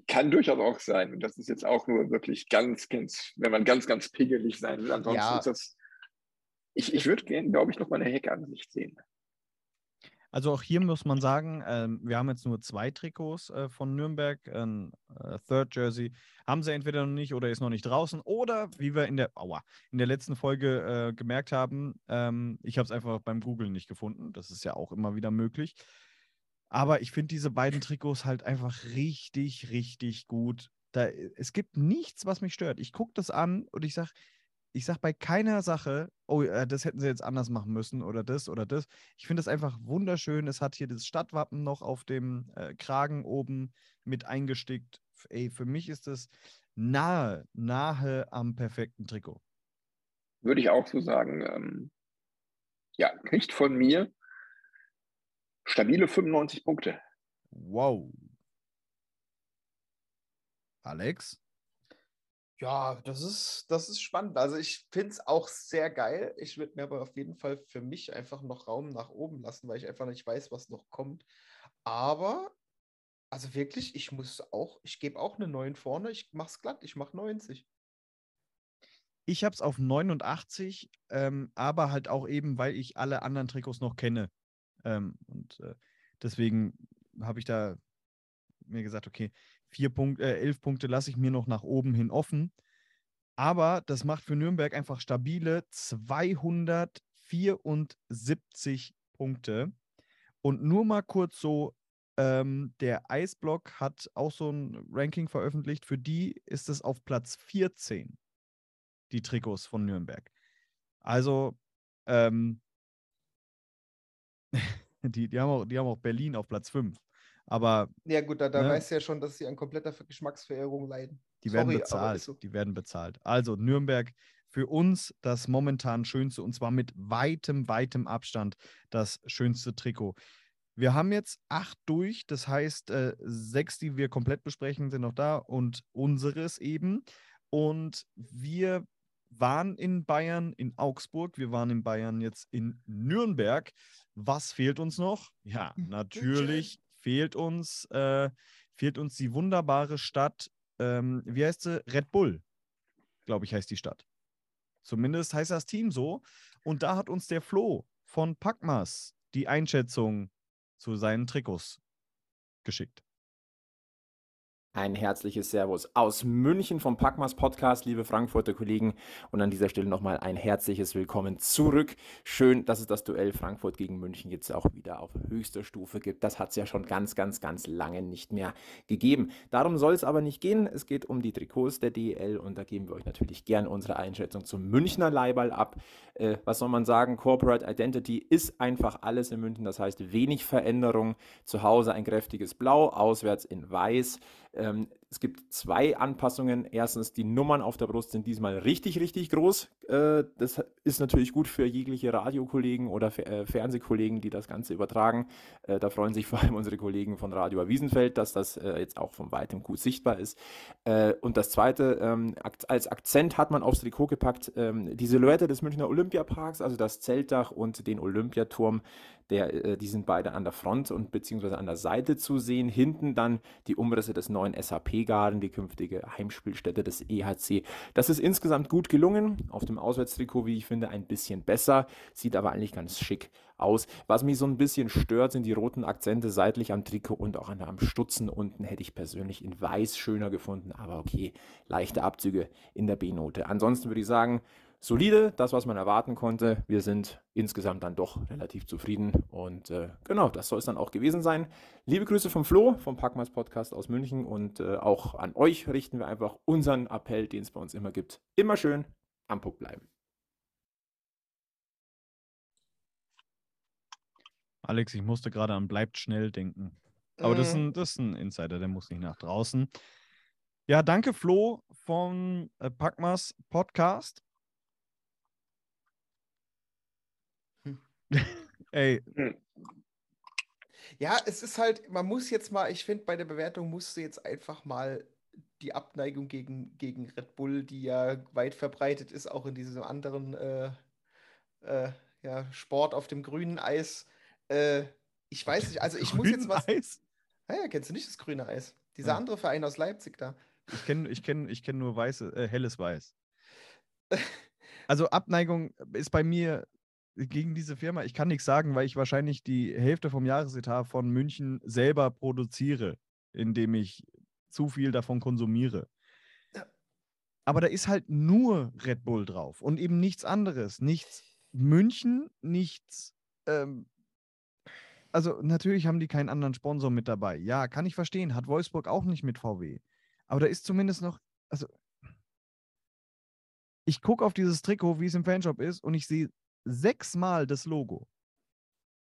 Kann durchaus auch sein. Und das ist jetzt auch nur wirklich ganz, ganz, wenn man ganz, ganz pingelig sein will. Ansonsten ja. ist das. Ich, ich würde gerne, glaube ich, noch mal eine Heckansicht sehen. Also auch hier muss man sagen, ähm, wir haben jetzt nur zwei Trikots äh, von Nürnberg, ein äh, Third Jersey. Haben sie entweder noch nicht oder ist noch nicht draußen. Oder wie wir in der, aua, in der letzten Folge äh, gemerkt haben, ähm, ich habe es einfach beim Googlen nicht gefunden. Das ist ja auch immer wieder möglich. Aber ich finde diese beiden Trikots halt einfach richtig, richtig gut. Da, es gibt nichts, was mich stört. Ich gucke das an und ich sage, ich sage bei keiner Sache, oh, äh, das hätten sie jetzt anders machen müssen oder das oder das. Ich finde es einfach wunderschön. Es hat hier das Stadtwappen noch auf dem äh, Kragen oben mit eingestickt. Ey, für mich ist es nahe, nahe am perfekten Trikot. Würde ich auch so sagen. Ähm, ja, nicht von mir. Stabile 95 Punkte. Wow. Alex? Ja, das ist, das ist spannend. Also ich finde es auch sehr geil. Ich würde mir aber auf jeden Fall für mich einfach noch Raum nach oben lassen, weil ich einfach nicht weiß, was noch kommt. Aber, also wirklich, ich muss auch, ich gebe auch eine 9 vorne. Ich mache es glatt, ich mache 90. Ich habe es auf 89, ähm, aber halt auch eben, weil ich alle anderen Trikots noch kenne. Ähm, und äh, deswegen habe ich da mir gesagt, okay, vier Punkt, äh, elf Punkte lasse ich mir noch nach oben hin offen. Aber das macht für Nürnberg einfach stabile 274 Punkte. Und nur mal kurz so, ähm, der Eisblock hat auch so ein Ranking veröffentlicht. Für die ist es auf Platz 14, die Trikots von Nürnberg. Also, ähm, die, die, haben auch, die haben auch Berlin auf Platz 5. Aber. Ja, gut, da, da ne, weißt du ja schon, dass sie an kompletter Geschmacksverirrung leiden. Die Sorry, werden bezahlt. So. Die werden bezahlt. Also, Nürnberg für uns das momentan schönste und zwar mit weitem, weitem Abstand das schönste Trikot. Wir haben jetzt acht durch, das heißt, äh, sechs, die wir komplett besprechen, sind noch da und unseres eben. Und wir waren in Bayern, in Augsburg, wir waren in Bayern jetzt in Nürnberg. Was fehlt uns noch? Ja, natürlich fehlt uns, äh, fehlt uns die wunderbare Stadt, ähm, wie heißt sie? Red Bull, glaube ich, heißt die Stadt. Zumindest heißt das Team so. Und da hat uns der Flo von Packmas die Einschätzung zu seinen Trikots geschickt. Ein herzliches Servus aus München vom Packmas Podcast, liebe Frankfurter Kollegen. Und an dieser Stelle nochmal ein herzliches Willkommen zurück. Schön, dass es das Duell Frankfurt gegen München jetzt auch wieder auf höchster Stufe gibt. Das hat es ja schon ganz, ganz, ganz lange nicht mehr gegeben. Darum soll es aber nicht gehen. Es geht um die Trikots der DL und da geben wir euch natürlich gern unsere Einschätzung zum Münchner Leihball ab. Äh, was soll man sagen? Corporate Identity ist einfach alles in München. Das heißt, wenig Veränderung. Zu Hause ein kräftiges Blau, auswärts in Weiß. Ähm, es gibt zwei Anpassungen. Erstens, die Nummern auf der Brust sind diesmal richtig, richtig groß. Äh, das ist natürlich gut für jegliche Radiokollegen oder äh, Fernsehkollegen, die das Ganze übertragen. Äh, da freuen sich vor allem unsere Kollegen von Radio Wiesenfeld, dass das jetzt auch von weitem gut sichtbar ist. Und das Zweite, ähm, als Akzent hat man aufs Trikot gepackt ähm, die Silhouette des Münchner Olympiaparks, also das Zeltdach und den Olympiaturm. Der, die sind beide an der Front und beziehungsweise an der Seite zu sehen. Hinten dann die Umrisse des neuen SAP-Garden, die künftige Heimspielstätte des EHC. Das ist insgesamt gut gelungen. Auf dem Auswärtstrikot, wie ich finde, ein bisschen besser. Sieht aber eigentlich ganz schick aus. Was mich so ein bisschen stört, sind die roten Akzente seitlich am Trikot und auch am Stutzen unten hätte ich persönlich in weiß schöner gefunden. Aber okay, leichte Abzüge in der B-Note. Ansonsten würde ich sagen, solide, das, was man erwarten konnte. Wir sind insgesamt dann doch relativ zufrieden. Und äh, genau, das soll es dann auch gewesen sein. Liebe Grüße vom Flo, vom Packmas Podcast aus München. Und äh, auch an euch richten wir einfach unseren Appell, den es bei uns immer gibt. Immer schön am Puck bleiben. Alex, ich musste gerade an bleibt schnell denken. Aber mhm. das, ist mhm. ein, das ist ein Insider, der muss nicht nach draußen. Ja, danke Flo vom äh, Packmas Podcast. Ey. Hm. Ja, es ist halt, man muss jetzt mal, ich finde, bei der Bewertung musst du jetzt einfach mal die Abneigung gegen, gegen Red Bull, die ja weit verbreitet ist, auch in diesem anderen äh, äh, ja, Sport auf dem grünen Eis. Äh, ich weiß nicht, also ich muss jetzt was. Eis? Naja, kennst du nicht das grüne Eis? Dieser ja. andere Verein aus Leipzig da. Ich kenne ich kenn, ich kenn nur weiße, äh, helles Weiß. also Abneigung ist bei mir gegen diese Firma. Ich kann nichts sagen, weil ich wahrscheinlich die Hälfte vom Jahresetat von München selber produziere, indem ich zu viel davon konsumiere. Aber da ist halt nur Red Bull drauf und eben nichts anderes. Nichts München, nichts. Ähm, also natürlich haben die keinen anderen Sponsor mit dabei. Ja, kann ich verstehen. Hat Wolfsburg auch nicht mit VW. Aber da ist zumindest noch, also ich gucke auf dieses Trikot, wie es im Fanshop ist, und ich sehe sechsmal das Logo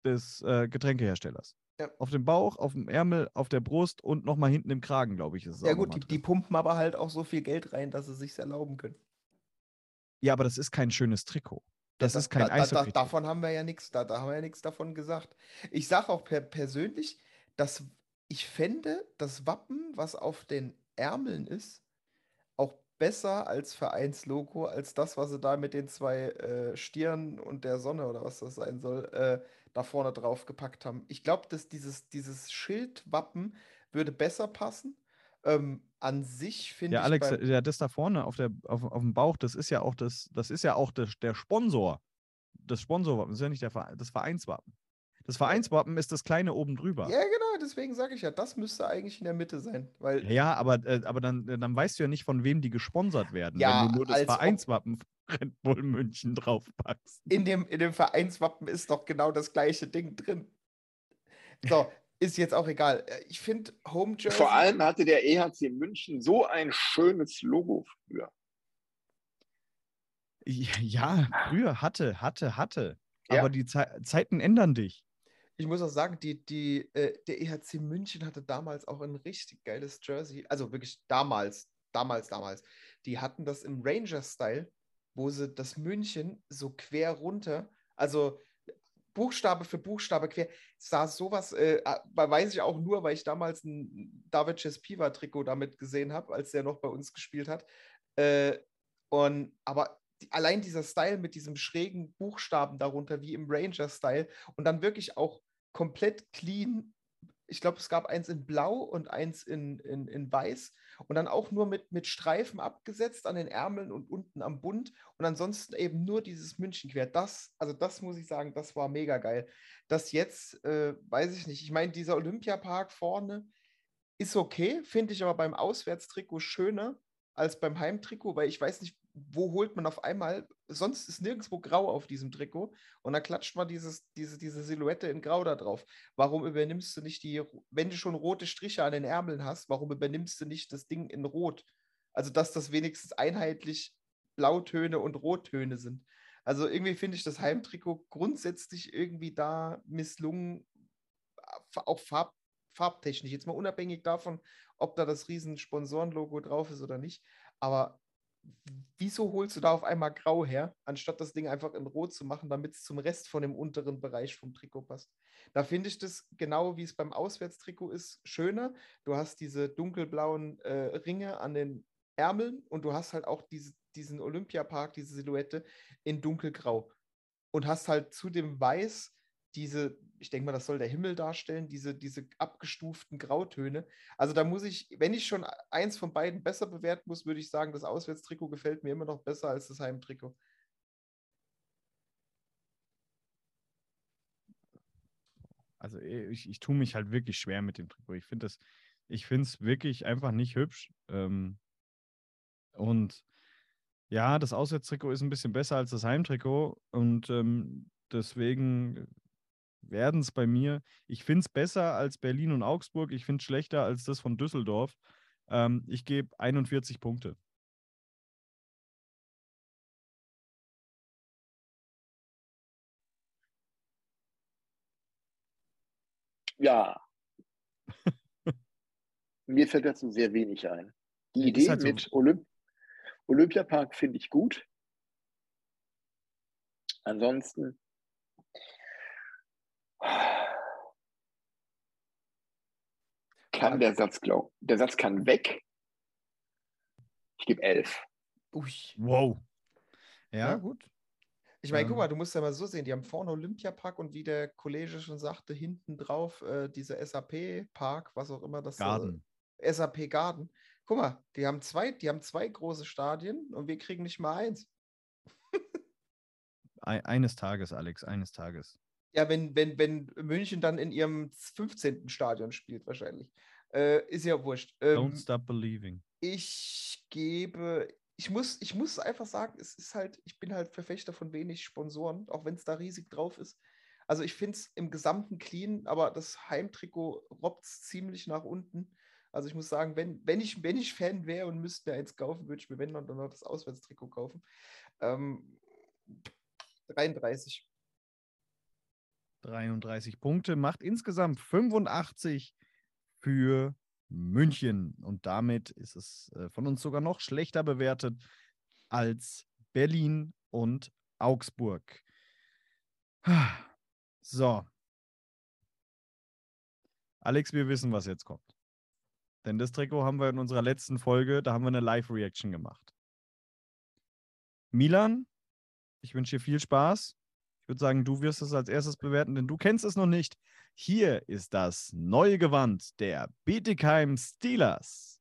des äh, Getränkeherstellers. Ja. Auf dem Bauch, auf dem Ärmel, auf der Brust und nochmal hinten im Kragen, glaube ich. Ist es ja, gut, die, die, pumpen aber halt auch so viel Geld rein, dass sie sich erlauben können. Ja, aber das ist kein schönes Trikot. Das ja, ist kein da, da, Davon haben wir ja nichts, da, da haben wir ja nichts davon gesagt. Ich sage auch per, persönlich, dass ich fände, das Wappen, was auf den Ärmeln ist, besser als Vereinslogo, als das, was sie da mit den zwei äh, Stirnen und der Sonne oder was das sein soll, äh, da vorne drauf gepackt haben. Ich glaube, dass dieses, dieses Schildwappen würde besser passen. Ähm, an sich finde ja, ich. Alex, ja, das da vorne auf, der, auf, auf dem Bauch, das ist ja auch das, das ist ja auch das, der Sponsor. Das Sponsorwappen, das ist ja nicht der das Vereinswappen. Das Vereinswappen ist das kleine oben drüber. Ja, genau, deswegen sage ich ja, das müsste eigentlich in der Mitte sein. Weil ja, aber, äh, aber dann, äh, dann weißt du ja nicht, von wem die gesponsert werden, ja, wenn du nur das Vereinswappen Red Bull München draufpackst. In dem, in dem Vereinswappen ist doch genau das gleiche Ding drin. So, ist jetzt auch egal. Äh, ich finde Home Jersey. Vor allem hatte der EHC München so ein schönes Logo früher. Ja, früher hatte, hatte, hatte. Ja. Aber die Ze Zeiten ändern dich ich muss auch sagen, die, die, äh, der EHC München hatte damals auch ein richtig geiles Jersey. Also wirklich damals, damals, damals. Die hatten das im Ranger-Style, wo sie das München so quer runter, also Buchstabe für Buchstabe quer, sah sowas, äh, weiß ich auch nur, weil ich damals ein David Chespiva-Trikot damit gesehen habe, als der noch bei uns gespielt hat. Äh, und, aber allein dieser Style mit diesem schrägen Buchstaben darunter, wie im Ranger-Style, und dann wirklich auch komplett clean. Ich glaube, es gab eins in Blau und eins in, in, in Weiß und dann auch nur mit, mit Streifen abgesetzt an den Ärmeln und unten am Bund und ansonsten eben nur dieses Münchenquer. Das, also das muss ich sagen, das war mega geil. Das jetzt, äh, weiß ich nicht. Ich meine, dieser Olympiapark vorne ist okay, finde ich aber beim Auswärtstrikot schöner als beim Heimtrikot, weil ich weiß nicht, wo holt man auf einmal, sonst ist nirgendwo grau auf diesem Trikot und da klatscht man dieses, diese, diese Silhouette in grau da drauf. Warum übernimmst du nicht die, wenn du schon rote Striche an den Ärmeln hast, warum übernimmst du nicht das Ding in rot? Also, dass das wenigstens einheitlich Blautöne und Rottöne sind. Also irgendwie finde ich das Heimtrikot grundsätzlich irgendwie da misslungen, auch farb, farbtechnisch. Jetzt mal unabhängig davon, ob da das riesen Sponsorenlogo drauf ist oder nicht. Aber wieso holst du da auf einmal grau her, anstatt das Ding einfach in rot zu machen, damit es zum Rest von dem unteren Bereich vom Trikot passt? Da finde ich das genau wie es beim Auswärtstrikot ist, schöner. Du hast diese dunkelblauen äh, Ringe an den Ärmeln und du hast halt auch diese, diesen Olympiapark, diese Silhouette in dunkelgrau. Und hast halt zu dem Weiß diese, ich denke mal, das soll der Himmel darstellen, diese, diese abgestuften Grautöne. Also da muss ich, wenn ich schon eins von beiden besser bewerten muss, würde ich sagen, das Auswärtstrikot gefällt mir immer noch besser als das Heimtrikot. Also eh, ich, ich tue mich halt wirklich schwer mit dem Trikot. Ich finde das, ich finde es wirklich einfach nicht hübsch. Ähm, und ja, das Auswärtstrikot ist ein bisschen besser als das Heimtrikot. Und ähm, deswegen werden es bei mir. Ich finde es besser als Berlin und Augsburg. Ich finde es schlechter als das von Düsseldorf. Ähm, ich gebe 41 Punkte. Ja. Mir fällt dazu sehr wenig ein. Die Idee halt so. mit Olymp Olympiapark finde ich gut. Ansonsten kann der Satz, glaub, der Satz kann weg. Ich gebe elf. Ui. Wow. Ja, Ja. gut. Ich meine, Ähm. guck mal, du musst ja mal so sehen, die haben vorne Olympiapark und wie der Kollege schon sagte, hinten drauf äh, diese SAP-Park, was auch immer das Garden. Äh, SAP Garden. Guck mal, die haben zwei, die haben zwei große Stadien und wir kriegen nicht mal eins. Ei- Eines Tages, Alex, eines Tages. Ja, wenn, wenn, wenn München dann in ihrem 15. Stadion spielt, wahrscheinlich. Äh, ist ja wurscht. Don't Ähm, stop believing. ich gebe, ich muss, ich muss einfach sagen, es ist halt, ich bin halt Verfechter von wenig Sponsoren, auch wenn es da riesig drauf ist. Also ich finde es im Gesamten clean, aber das Heimtrikot robbt ziemlich nach unten. Also ich muss sagen, wenn, wenn, ich, wenn ich Fan wäre und müsste mir eins kaufen, würde ich mir wenn dann noch das Auswärtstrikot kaufen. Ähm, 33. 33 Punkte, macht insgesamt 85 für München. Und damit ist es äh, von uns sogar noch schlechter bewertet als Berlin und Augsburg. So. Alex, wir wissen, was jetzt kommt. Denn das Trikot haben wir in unserer letzten Folge, da haben wir eine Live-Reaction gemacht. Milan, ich wünsche dir viel Spaß. Ich würde sagen, du wirst es als erstes bewerten, denn du kennst es noch nicht. Hier ist das neue Gewand der Bietigheim Steelers.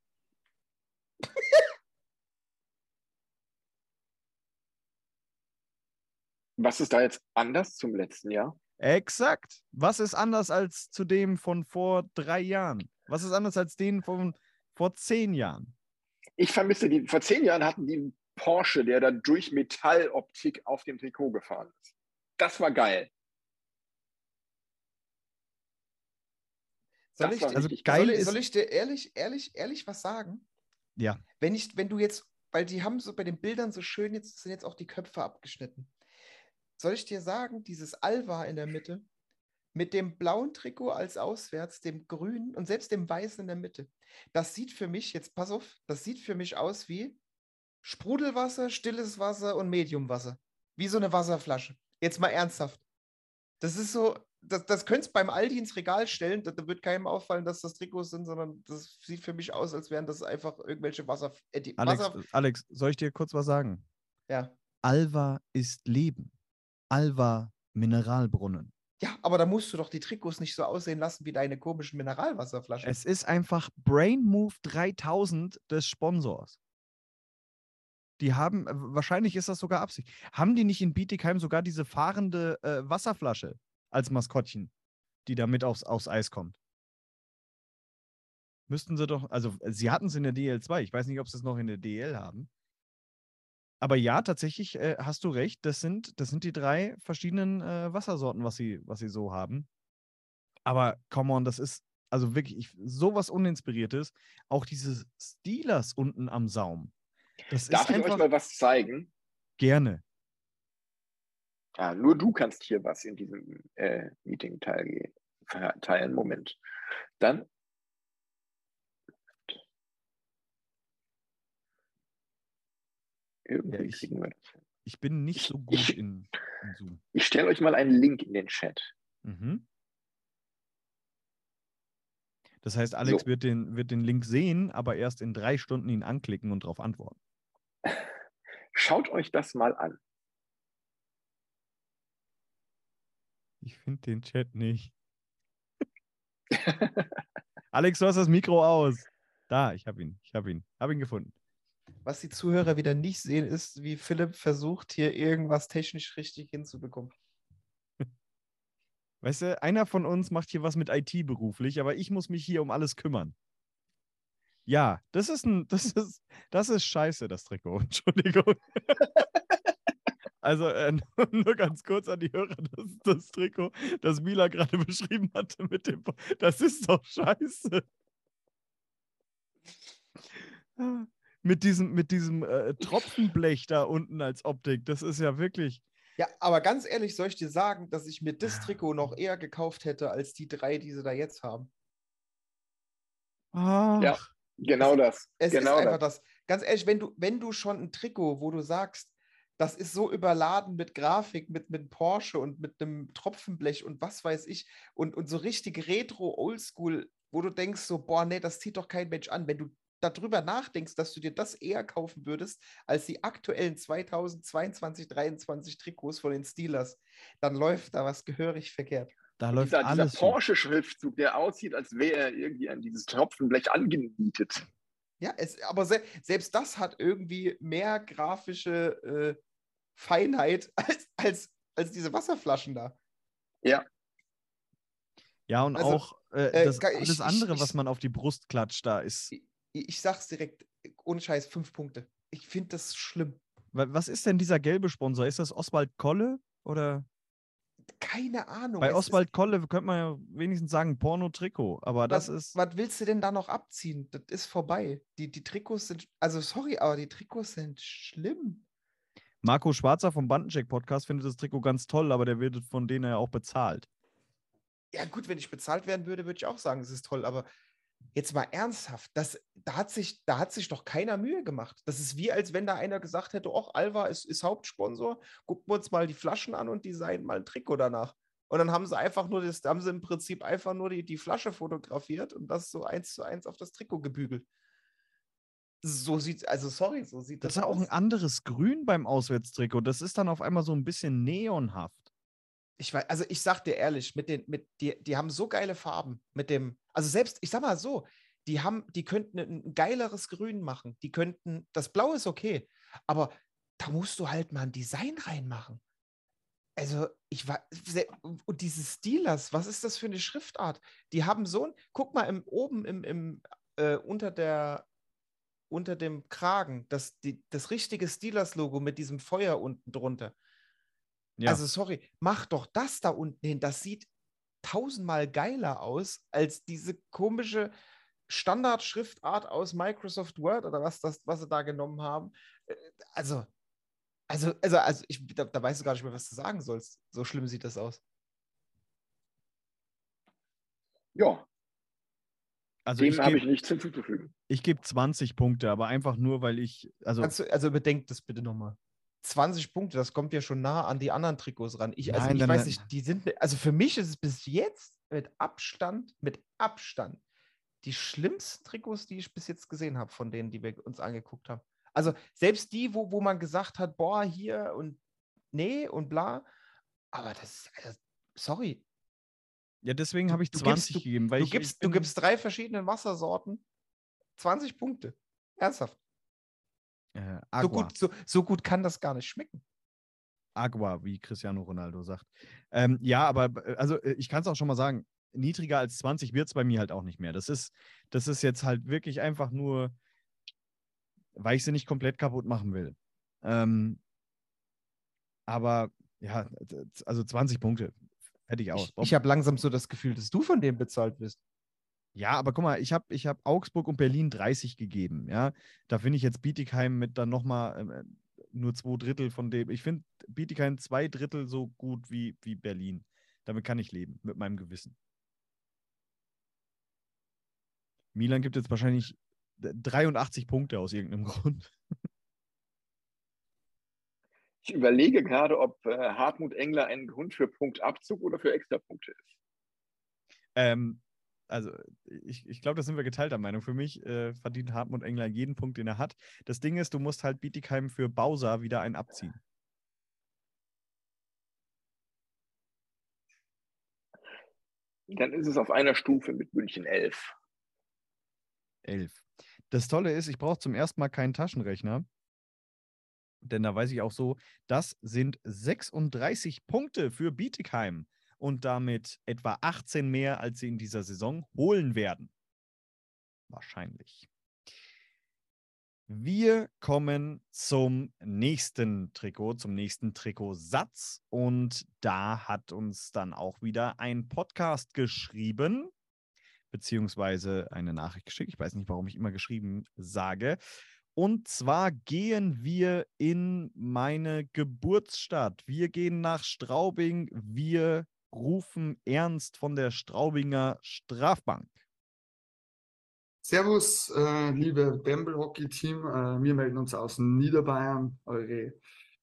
Was ist da jetzt anders zum letzten Jahr? Exakt. Was ist anders als zu dem von vor drei Jahren? Was ist anders als den von vor zehn Jahren? Ich vermisse die, vor zehn Jahren hatten die einen Porsche, der da durch Metalloptik auf dem Trikot gefahren ist. Das war geil. Soll ich, Also geil soll, ist- soll ich dir ehrlich, ehrlich, ehrlich was sagen? Ja. Wenn ich, wenn du jetzt, weil die haben so bei den Bildern so schön, jetzt sind jetzt auch die Köpfe abgeschnitten. Soll ich dir sagen, dieses Alva in der Mitte, mit dem blauen Trikot als auswärts, dem grünen und selbst dem weißen in der Mitte, das sieht für mich, jetzt pass auf, das sieht für mich aus wie Sprudelwasser, stilles Wasser und Mediumwasser. Wie so eine Wasserflasche. Jetzt mal ernsthaft. Das ist so, das, das könntest beim Aldi ins Regal stellen, da, da wird keinem auffallen, dass das Trikots sind, sondern das sieht für mich aus, als wären das einfach irgendwelche Wasser, äh, Alex, Wasser Alex, soll ich dir kurz was sagen? ja. Alva ist Leben. Alva Mineralbrunnen. ja, aber da musst du doch die Trikots nicht so aussehen lassen wie deine komischen Mineralwasserflaschen. Es ist einfach Brain Move 3000 des Sponsors. Die haben, äh, wahrscheinlich ist das sogar Absicht. Haben die nicht in Bietigheim sogar diese fahrende äh, Wasserflasche als Maskottchen, die da mit aufs, aufs Eis kommt? Müssten sie doch, also sie hatten es in der DL2. Ich weiß nicht, ob sie es noch in der DL haben. Aber ja, tatsächlich äh, hast du recht. Das sind, das sind die drei verschiedenen äh, Wassersorten, was sie, was sie so haben. Aber come on, das ist also wirklich ich, sowas Uninspiriertes. Auch diese Steelers unten am Saum. Das Darf ich einfach euch mal was zeigen? gerne. Ah, nur du kannst hier was in diesem äh, Meeting teilge- teilen. Moment. Dann. Irgendwie ich- kriegen wir das. Ich bin nicht so gut in, in Zoom. Ich stelle euch mal einen Link in den Chat. Mhm. Das heißt, Alex So. wird, den, wird den Link sehen, aber erst in drei Stunden ihn anklicken und darauf antworten. Schaut euch das mal an. Ich finde den Chat nicht. Alex, du hast das Mikro aus. Da, ich habe ihn. Ich habe ihn. Habe ihn gefunden. Was die Zuhörer wieder nicht sehen, ist, wie Philipp versucht, hier irgendwas technisch richtig hinzubekommen. Weißt du, einer von uns macht hier was mit IT beruflich, aber ich muss mich hier um alles kümmern. Ja, das ist ein, das ist, das ist scheiße, das Trikot. Entschuldigung. Also äh, nur, ganz kurz an die Hörer, das das Trikot, das Mila gerade beschrieben hatte mit dem. Das ist doch scheiße. Ah, Mit diesem, mit diesem äh, Tropfenblech da unten als Optik, das ist ja wirklich. Ja, aber ganz ehrlich, soll ich dir sagen, dass ich mir das Trikot noch eher gekauft hätte, als die drei, die sie da jetzt haben. Ach, Ja, genau das. Es genau ist einfach das. Ganz ehrlich, wenn du, wenn du schon ein Trikot, wo du sagst, das ist so überladen mit Grafik, mit, mit Porsche und mit einem Tropfenblech und was weiß ich und, und so richtig retro, oldschool, wo du denkst, so, boah, nee, das zieht doch kein Mensch an. Wenn du darüber nachdenkst, dass du dir das eher kaufen würdest als die aktuellen 2022, 2023 Trikots von den Steelers, dann läuft da was gehörig verkehrt. Da läuft dieser, alles. dieser Porsche-Schriftzug, der aussieht, als wäre er irgendwie an dieses Tropfenblech angenietet. Ja, es, aber se selbst das hat irgendwie mehr grafische äh, Feinheit als, als, als diese Wasserflaschen da. Ja. Ja, und Also, auch äh, äh, das alles ich- ich- andere, ich- was man auf die Brust klatscht, da ist. Ich, ich sag's direkt, ohne Scheiß, fünf Punkte. Ich finde das schlimm. Wa- Was ist denn dieser gelbe Sponsor? Ist das Oswald Kolle? Oder Keine Ahnung. bei Oswald Kolle könnte man ja wenigstens sagen Porno-Trikot, aber das was, ist. was willst du denn da noch abziehen? Das ist vorbei. Die, die Trikots sind, also sorry, aber die Trikots sind schlimm. Marco Schwarzer vom Bandencheck-Podcast findet das Trikot ganz toll, aber der wird von denen ja auch bezahlt. Ja, gut, wenn ich bezahlt werden würde, würde ich auch sagen, es ist toll, aber jetzt mal ernsthaft, das, da, hat sich, da hat sich doch keiner Mühe gemacht. Das ist wie, als wenn da einer gesagt hätte: Och, Alva ist, ist Hauptsponsor, gucken wir uns mal die Flaschen an und designen mal ein Trikot danach. Und dann haben sie einfach nur das, haben sie im Prinzip einfach nur die, die Flasche fotografiert und das so eins zu eins auf das Trikot gebügelt. So sieht, also sorry, so sieht Das das, ist auch aus. ein anderes Grün beim Auswärtstrikot. Das ist dann auf einmal so ein bisschen neonhaft. Ich weiß, also ich sag dir ehrlich, mit den, mit, die, die haben so geile Farben mit dem, also selbst, ich sag mal so, die haben, die könnten ein, geileres Grün machen. Die könnten, das Blau ist okay, aber da musst du halt mal ein Design reinmachen. Also, ich war, und diese Steelers, was ist das für eine Schriftart? Die haben so ein, guck mal, im, oben im, im, äh, unter der, unter dem Kragen, das, die, das richtige Steelers-Logo mit diesem Feuer unten drunter. Ja. Also, sorry, mach doch das da unten hin. Das sieht tausendmal geiler aus als diese komische Standardschriftart aus Microsoft Word oder was, das, was sie da genommen haben. Äh, Also, also, also, also ich, da, da weißt du gar nicht mehr, was du sagen sollst. So schlimm sieht das aus. Ja, Also dem ich habe ich gebe nichts hinzuzufügen. ich geb 20 Punkte, aber einfach nur, weil ich. Also, du, also bedenkt das bitte nochmal. 20 Punkte, das kommt ja schon nah an die anderen Trikots ran. Ich, also Nein, ich dann- weiß nicht, die sind, also für mich ist es bis jetzt mit Abstand, mit Abstand die schlimmsten Trikots, die ich bis jetzt gesehen habe, von denen, die wir uns angeguckt haben. Also selbst die, wo, wo man gesagt hat, boah, hier und nee und bla, aber das ist, also, sorry, ja, deswegen habe ich du 20 gibst, gegeben, weil du, ich. gibst, ich du gibst drei verschiedenen Wassersorten, 20 Punkte. Ernsthaft. äh, So gut, so, so gut kann das gar nicht schmecken. Agua, wie Cristiano Ronaldo sagt. Ähm, ja, aber äh, also äh, ich kann es auch schon mal sagen, niedriger als 20 wird es bei mir halt auch nicht mehr. Das ist, das ist jetzt halt wirklich einfach nur, weil ich sie nicht komplett kaputt machen will. Ähm, aber ja, also 20 Punkte. Hätte ich auch. Ich, ich habe langsam so das Gefühl, dass du von dem bezahlt wirst. Ja, aber guck mal, ich habe ich hab Augsburg und Berlin 30 gegeben. Ja, da finde ich jetzt Bietigheim mit dann nochmal ähm, äh, nur zwei Drittel von dem. Ich finde Bietigheim zwei Drittel so gut wie, wie Berlin. Damit kann ich leben, mit meinem Gewissen. Milan gibt jetzt wahrscheinlich d- 83 Punkte aus irgendeinem Grund. Ich überlege gerade, ob äh, Hartmut Engler ein Grund für Punktabzug oder für Extrapunkte ist. Ähm, also, ich, ich glaube, da sind wir geteilter Meinung. Für mich äh, verdient Hartmut Engler jeden Punkt, den er hat. Das Ding ist, du musst halt Bietigheim für Bausa wieder einen abziehen. Dann ist es auf einer Stufe mit München 11. 11. Das Tolle ist, ich brauche zum ersten Mal keinen Taschenrechner. Denn da weiß ich auch so, das sind 36 Punkte für Bietigheim und damit etwa 18 mehr, als sie in dieser Saison holen werden. Wahrscheinlich. Wir kommen zum nächsten Trikot, zum nächsten Trikotsatz. Und da hat uns dann auch wieder ein Podcast geschrieben, beziehungsweise eine Nachricht geschickt. Ich weiß nicht, warum ich immer geschrieben sage. Und zwar gehen wir in meine Geburtsstadt. Wir gehen nach Straubing. Wir rufen Ernst von der Straubinger Strafbank. Servus, äh, liebe Bamble Hockey Team. Äh, wir melden uns aus Niederbayern, eure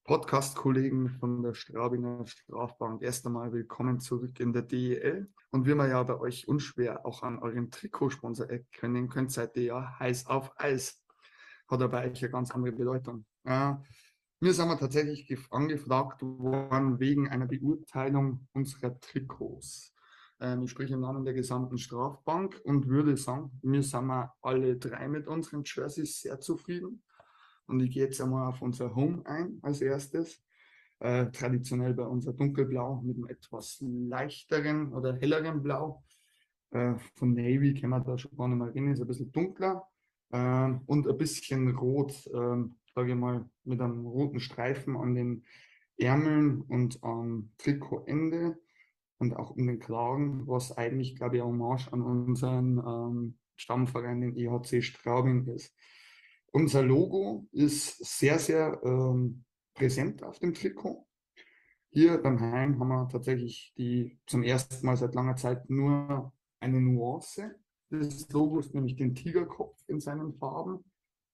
Podcast-Kollegen von der Straubinger Strafbank. Erst einmal willkommen zurück in der DEL. Und wie man ja bei euch unschwer auch an eurem Trikotsponsor erkennen könnt, seid ihr ja heiß auf Eis. Hat aber euch eine ganz andere Bedeutung. Äh, mir sind wir tatsächlich angefragt worden wegen einer Beurteilung unserer Trikots. Ähm, ich spreche im Namen der gesamten Strafbank und würde sagen, wir sind alle drei mit unseren Jerseys sehr zufrieden. Und ich gehe jetzt einmal auf unser Home ein als erstes. Äh, traditionell bei unser Dunkelblau mit einem etwas leichteren oder helleren Blau. Äh, von Navy kennen wir da schon gar nicht mehr rein, ist ein bisschen dunkler. Äh, und ein bisschen rot, ähm, sage ich mal, mit einem roten Streifen an den Ärmeln und am Trikotende und auch um den Kragen, was eigentlich, glaube ich, Hommage an unseren ähm, Stammverein, den EHC Straubing ist. Unser Logo ist sehr, sehr ähm, präsent auf dem Trikot. Hier beim Heim haben wir tatsächlich die zum ersten Mal seit langer Zeit nur eine Nuance des Logos, nämlich den Tigerkopf in seinen Farben,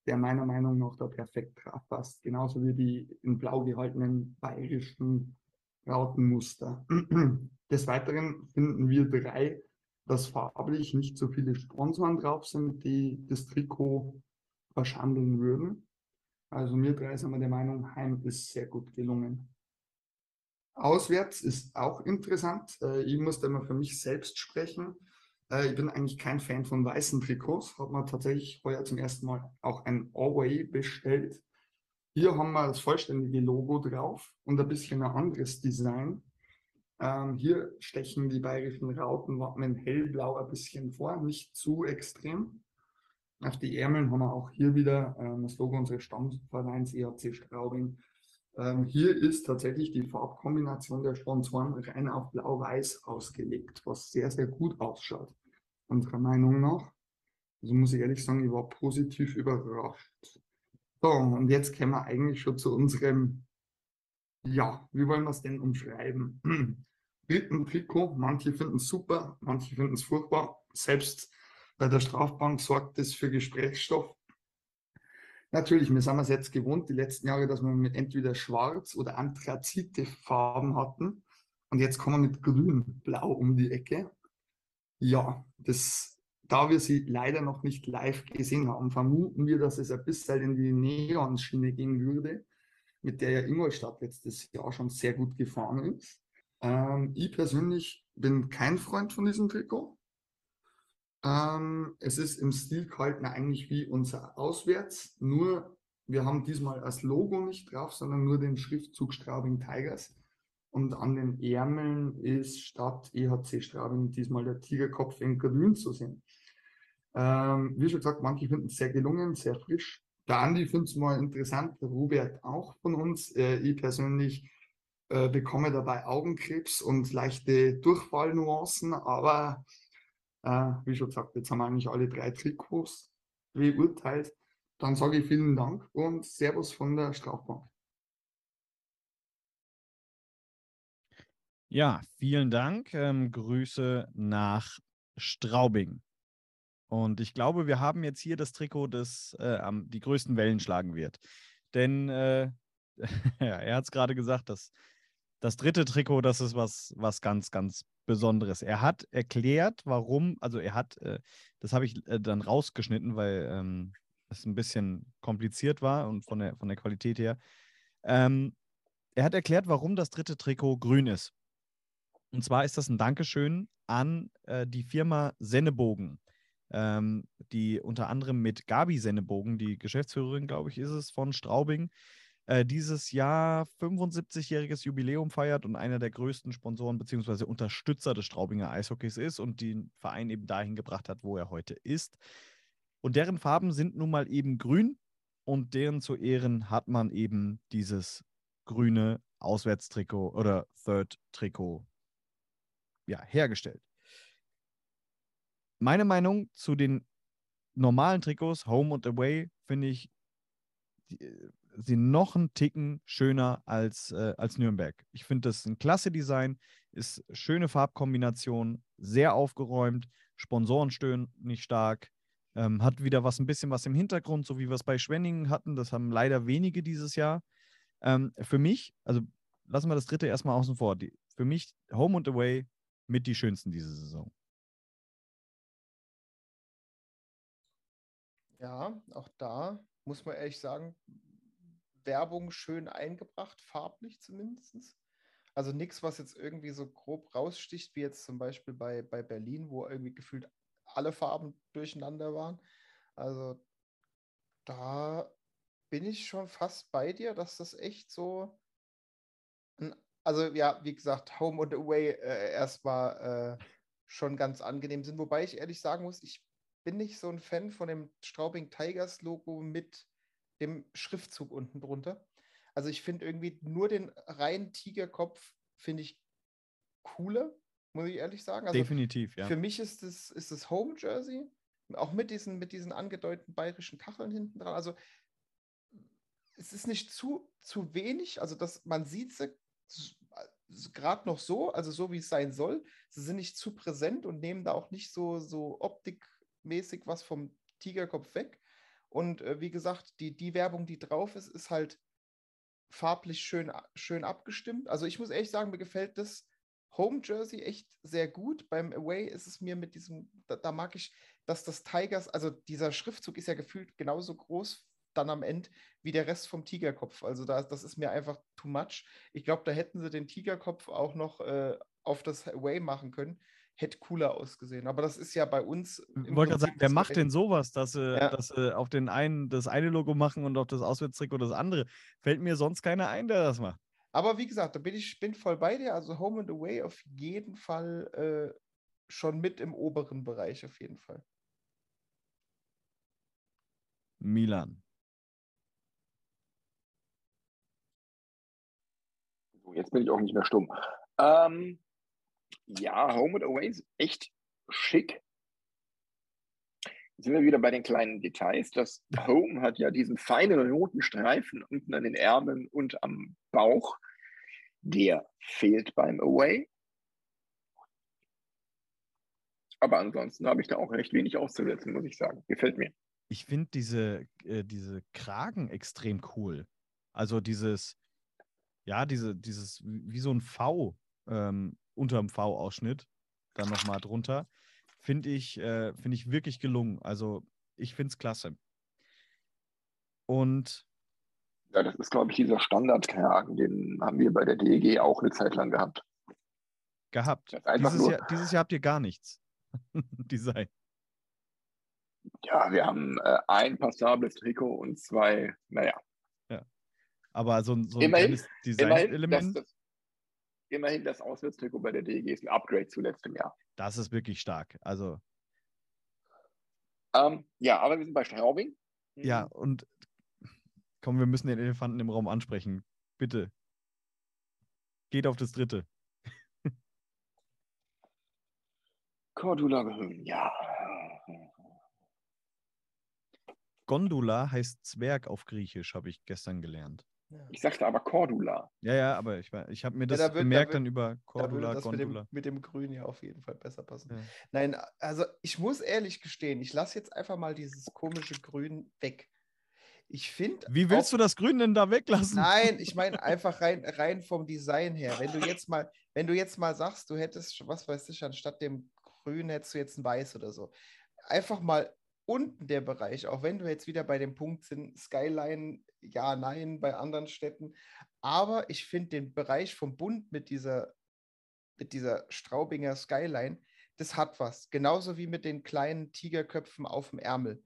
der meiner Meinung nach da perfekt drauf passt. Genauso wie die in blau gehaltenen bayerischen Rautenmuster. Des Weiteren finden wir drei, dass farblich nicht so viele Sponsoren drauf sind, die das Trikot verschandeln würden. Also wir drei sind wir der Meinung, Heim ist sehr gut gelungen. Auswärts ist auch interessant. Äh, ich muss da mal für mich selbst sprechen. Äh, ich bin eigentlich kein Fan von weißen Trikots. Hat man tatsächlich heuer zum ersten Mal auch ein Away bestellt. Hier haben wir das vollständige Logo drauf und ein bisschen ein anderes Design. Ähm, hier stechen die bayerischen Rautenwappen hellblau ein bisschen vor, nicht zu extrem. Auf die Ärmeln haben wir auch hier wieder ähm, das Logo unseres Stammvereins EHC Straubing. Ähm, hier ist tatsächlich die Farbkombination der Sponsoren rein auf blau-weiß ausgelegt, was sehr, sehr gut ausschaut, unserer Meinung nach. Also muss ich ehrlich sagen, ich war positiv überrascht. So, und jetzt kommen wir eigentlich schon zu unserem, ja, wie wollen wir es denn umschreiben? Dritten Trikot, manche finden es super, manche finden es furchtbar. Selbst bei der Strafbank sorgt das für Gesprächsstoff. Natürlich, wir sind es jetzt gewohnt, die letzten Jahre, dass wir mit entweder schwarz oder anthrazite Farben hatten. Und jetzt kommen wir mit grün, blau um die Ecke. Ja, das, da wir sie leider noch nicht live gesehen haben, vermuten wir, dass es ein bisschen in die Neon-Schiene gehen würde, mit der ja Ingolstadt letztes Jahr schon sehr gut gefahren ist. Ähm, ich persönlich bin kein Freund von diesem Trikot. Ähm, es ist im Stil gehalten eigentlich wie unser Auswärts, nur wir haben diesmal das Logo nicht drauf, sondern nur den Schriftzug Straubing Tigers. Und an den Ärmeln ist statt EHC Straubing diesmal der Tigerkopf in grün zu sehen. Ähm, wie schon gesagt, manche finden es sehr gelungen, sehr frisch. Der Andi findet es mal interessant, der Robert auch von uns. Äh, ich persönlich äh, bekomme dabei Augenkrebs und leichte Durchfallnuancen, aber äh, wie schon gesagt, jetzt haben wir eigentlich alle drei Trikots beurteilt. Dann sage ich vielen Dank und Servus von der Strafbank. Ja, vielen Dank. Ähm, Grüße nach Straubing. Und ich glaube, wir haben jetzt hier das Trikot, das äh, die größten Wellen schlagen wird. Denn äh, er hat es gerade gesagt, dass das dritte Trikot, das ist was, was ganz, ganz Besonderes. Er hat erklärt, warum, also er hat, äh, das habe ich äh, dann rausgeschnitten, weil ähm, es ein bisschen kompliziert war und von der, von der Qualität her. Ähm, er hat erklärt, warum das dritte Trikot grün ist. Und zwar ist das ein Dankeschön an äh, die Firma Sennebogen, ähm, die unter anderem mit Gabi Sennebogen, die Geschäftsführerin, glaube ich, ist es, von Straubing, äh, dieses Jahr 75-jähriges Jubiläum feiert und einer der größten Sponsoren bzw. Unterstützer des Straubinger Eishockeys ist und den Verein eben dahin gebracht hat, wo er heute ist. Und deren Farben sind nun mal eben grün und deren zu Ehren hat man eben dieses grüne Auswärtstrikot oder Third-Trikot ja, hergestellt. Meine Meinung zu den normalen Trikots, Home und Away, finde ich, sie noch einen Ticken schöner als, äh, als Nürnberg. Ich finde das ein klasse Design, ist schöne Farbkombination, sehr aufgeräumt, Sponsoren stören nicht stark, ähm, hat wieder was ein bisschen was im Hintergrund, so wie wir es bei Schwenningen hatten. Das haben leider wenige dieses Jahr. Ähm, für mich, also lassen wir das dritte erstmal außen vor. Die, für mich Home und Away mit die schönsten diese Saison. Ja, auch da muss man ehrlich sagen, Werbung schön eingebracht, farblich zumindest. Also nichts, was jetzt irgendwie so grob raussticht, wie jetzt zum Beispiel bei, bei Berlin, wo irgendwie gefühlt alle Farben durcheinander waren. Also da bin ich schon fast bei dir, dass das echt so. Also ja, wie gesagt, Home and Away äh, erstmal äh, schon ganz angenehm sind. Wobei ich ehrlich sagen muss, ich bin nicht so ein Fan von dem Straubing Tigers Logo mit dem Schriftzug unten drunter. Also ich finde irgendwie nur den reinen Tigerkopf finde ich cooler, muss ich ehrlich sagen. Also Definitiv, ja. Für mich ist es ist das Home Jersey, auch mit diesen, mit diesen angedeuteten bayerischen Kacheln hinten dran. Also es ist nicht zu, zu wenig, also dass man sieht sie gerade noch so, also so wie es sein soll. Sie sind nicht zu präsent und nehmen da auch nicht so, so optikmäßig was vom Tigerkopf weg. Und äh, wie gesagt, die, die Werbung, die drauf ist, ist halt farblich schön, schön abgestimmt. Also ich muss ehrlich sagen, mir gefällt das Home Jersey echt sehr gut. Beim Away ist es mir mit diesem, da, da, mag ich, dass das Tigers, also dieser Schriftzug ist ja gefühlt genauso groß dann am Ende wie der Rest vom Tigerkopf. Also da, das ist mir einfach too much. Ich glaube, da hätten sie den Tigerkopf auch noch äh, auf das Away machen können hätte cooler ausgesehen. Aber das ist ja bei uns. Ich wollte gerade sagen, wer macht denn sowas, dass sie, ja. dass sie auf den einen das eine Logo machen und auf das Auswärtstrikot das andere? Fällt mir sonst keiner ein, der das macht. Aber wie gesagt, da bin ich bin voll bei dir. Also Home and Away auf jeden Fall äh, schon mit im oberen Bereich, auf jeden Fall. Milan. Jetzt bin ich auch nicht mehr stumm. Ähm, ja, Home and Away ist echt schick. Jetzt sind wir wieder bei den kleinen Details. Das Home hat ja diesen feinen roten Streifen unten an den Ärmeln und am Bauch. Der fehlt beim Away. Aber ansonsten habe ich da auch recht wenig auszusetzen, muss ich sagen. Gefällt mir. Ich finde diese, äh, diese Kragen extrem cool. Also dieses, ja, diese, dieses, wie so ein V ähm, unterm V-Ausschnitt, dann nochmal drunter. Finde ich, äh, find ich wirklich gelungen. Also ich finde es klasse. Und ja, das ist, glaube ich, dieser Standardkragen, den haben wir bei der DEG auch eine Zeit lang gehabt. Gehabt. Dieses Jahr, dieses Jahr, habt ihr gar nichts. Design. Ja, wir haben äh, ein passables Trikot und zwei, naja. Ja. Aber so, so ein immerhin, Design-Element. Das, immerhin das Auswärtstrikot bei der DEG ist ein Upgrade zu letztem Jahr. Das ist wirklich stark. Also. Ähm, ja, aber wir sind bei Straubing. Ja, mhm. und komm, wir müssen den Elefanten im Raum ansprechen. Bitte. Geht auf das dritte. Cordula, ja. Gondola heißt Zwerg auf Griechisch, habe ich gestern gelernt. Ich sagte aber Cordula. Ja, ja, aber ich, ich habe mir das ja, da wird, gemerkt da wird, dann über Cordula, da das Mit dem, mit dem Grün ja auf jeden Fall besser passen. Ja. Nein, also ich muss ehrlich gestehen, ich lasse jetzt einfach mal dieses komische Grün weg. Ich finde. Wie willst auch, du das Grün denn da weglassen? Nein, ich meine einfach rein, rein vom Design her. Wenn du jetzt mal, wenn du jetzt mal sagst, du hättest, was weiß ich, anstatt dem Grün hättest du jetzt ein Weiß oder so. Einfach mal unten der Bereich, auch wenn du jetzt wieder bei dem Punkt sind, Skyline, ja, nein, bei anderen Städten. Aber ich finde den Bereich vom Bund mit dieser, mit dieser Straubinger Skyline, das hat was. Genauso wie mit den kleinen Tigerköpfen auf dem Ärmel.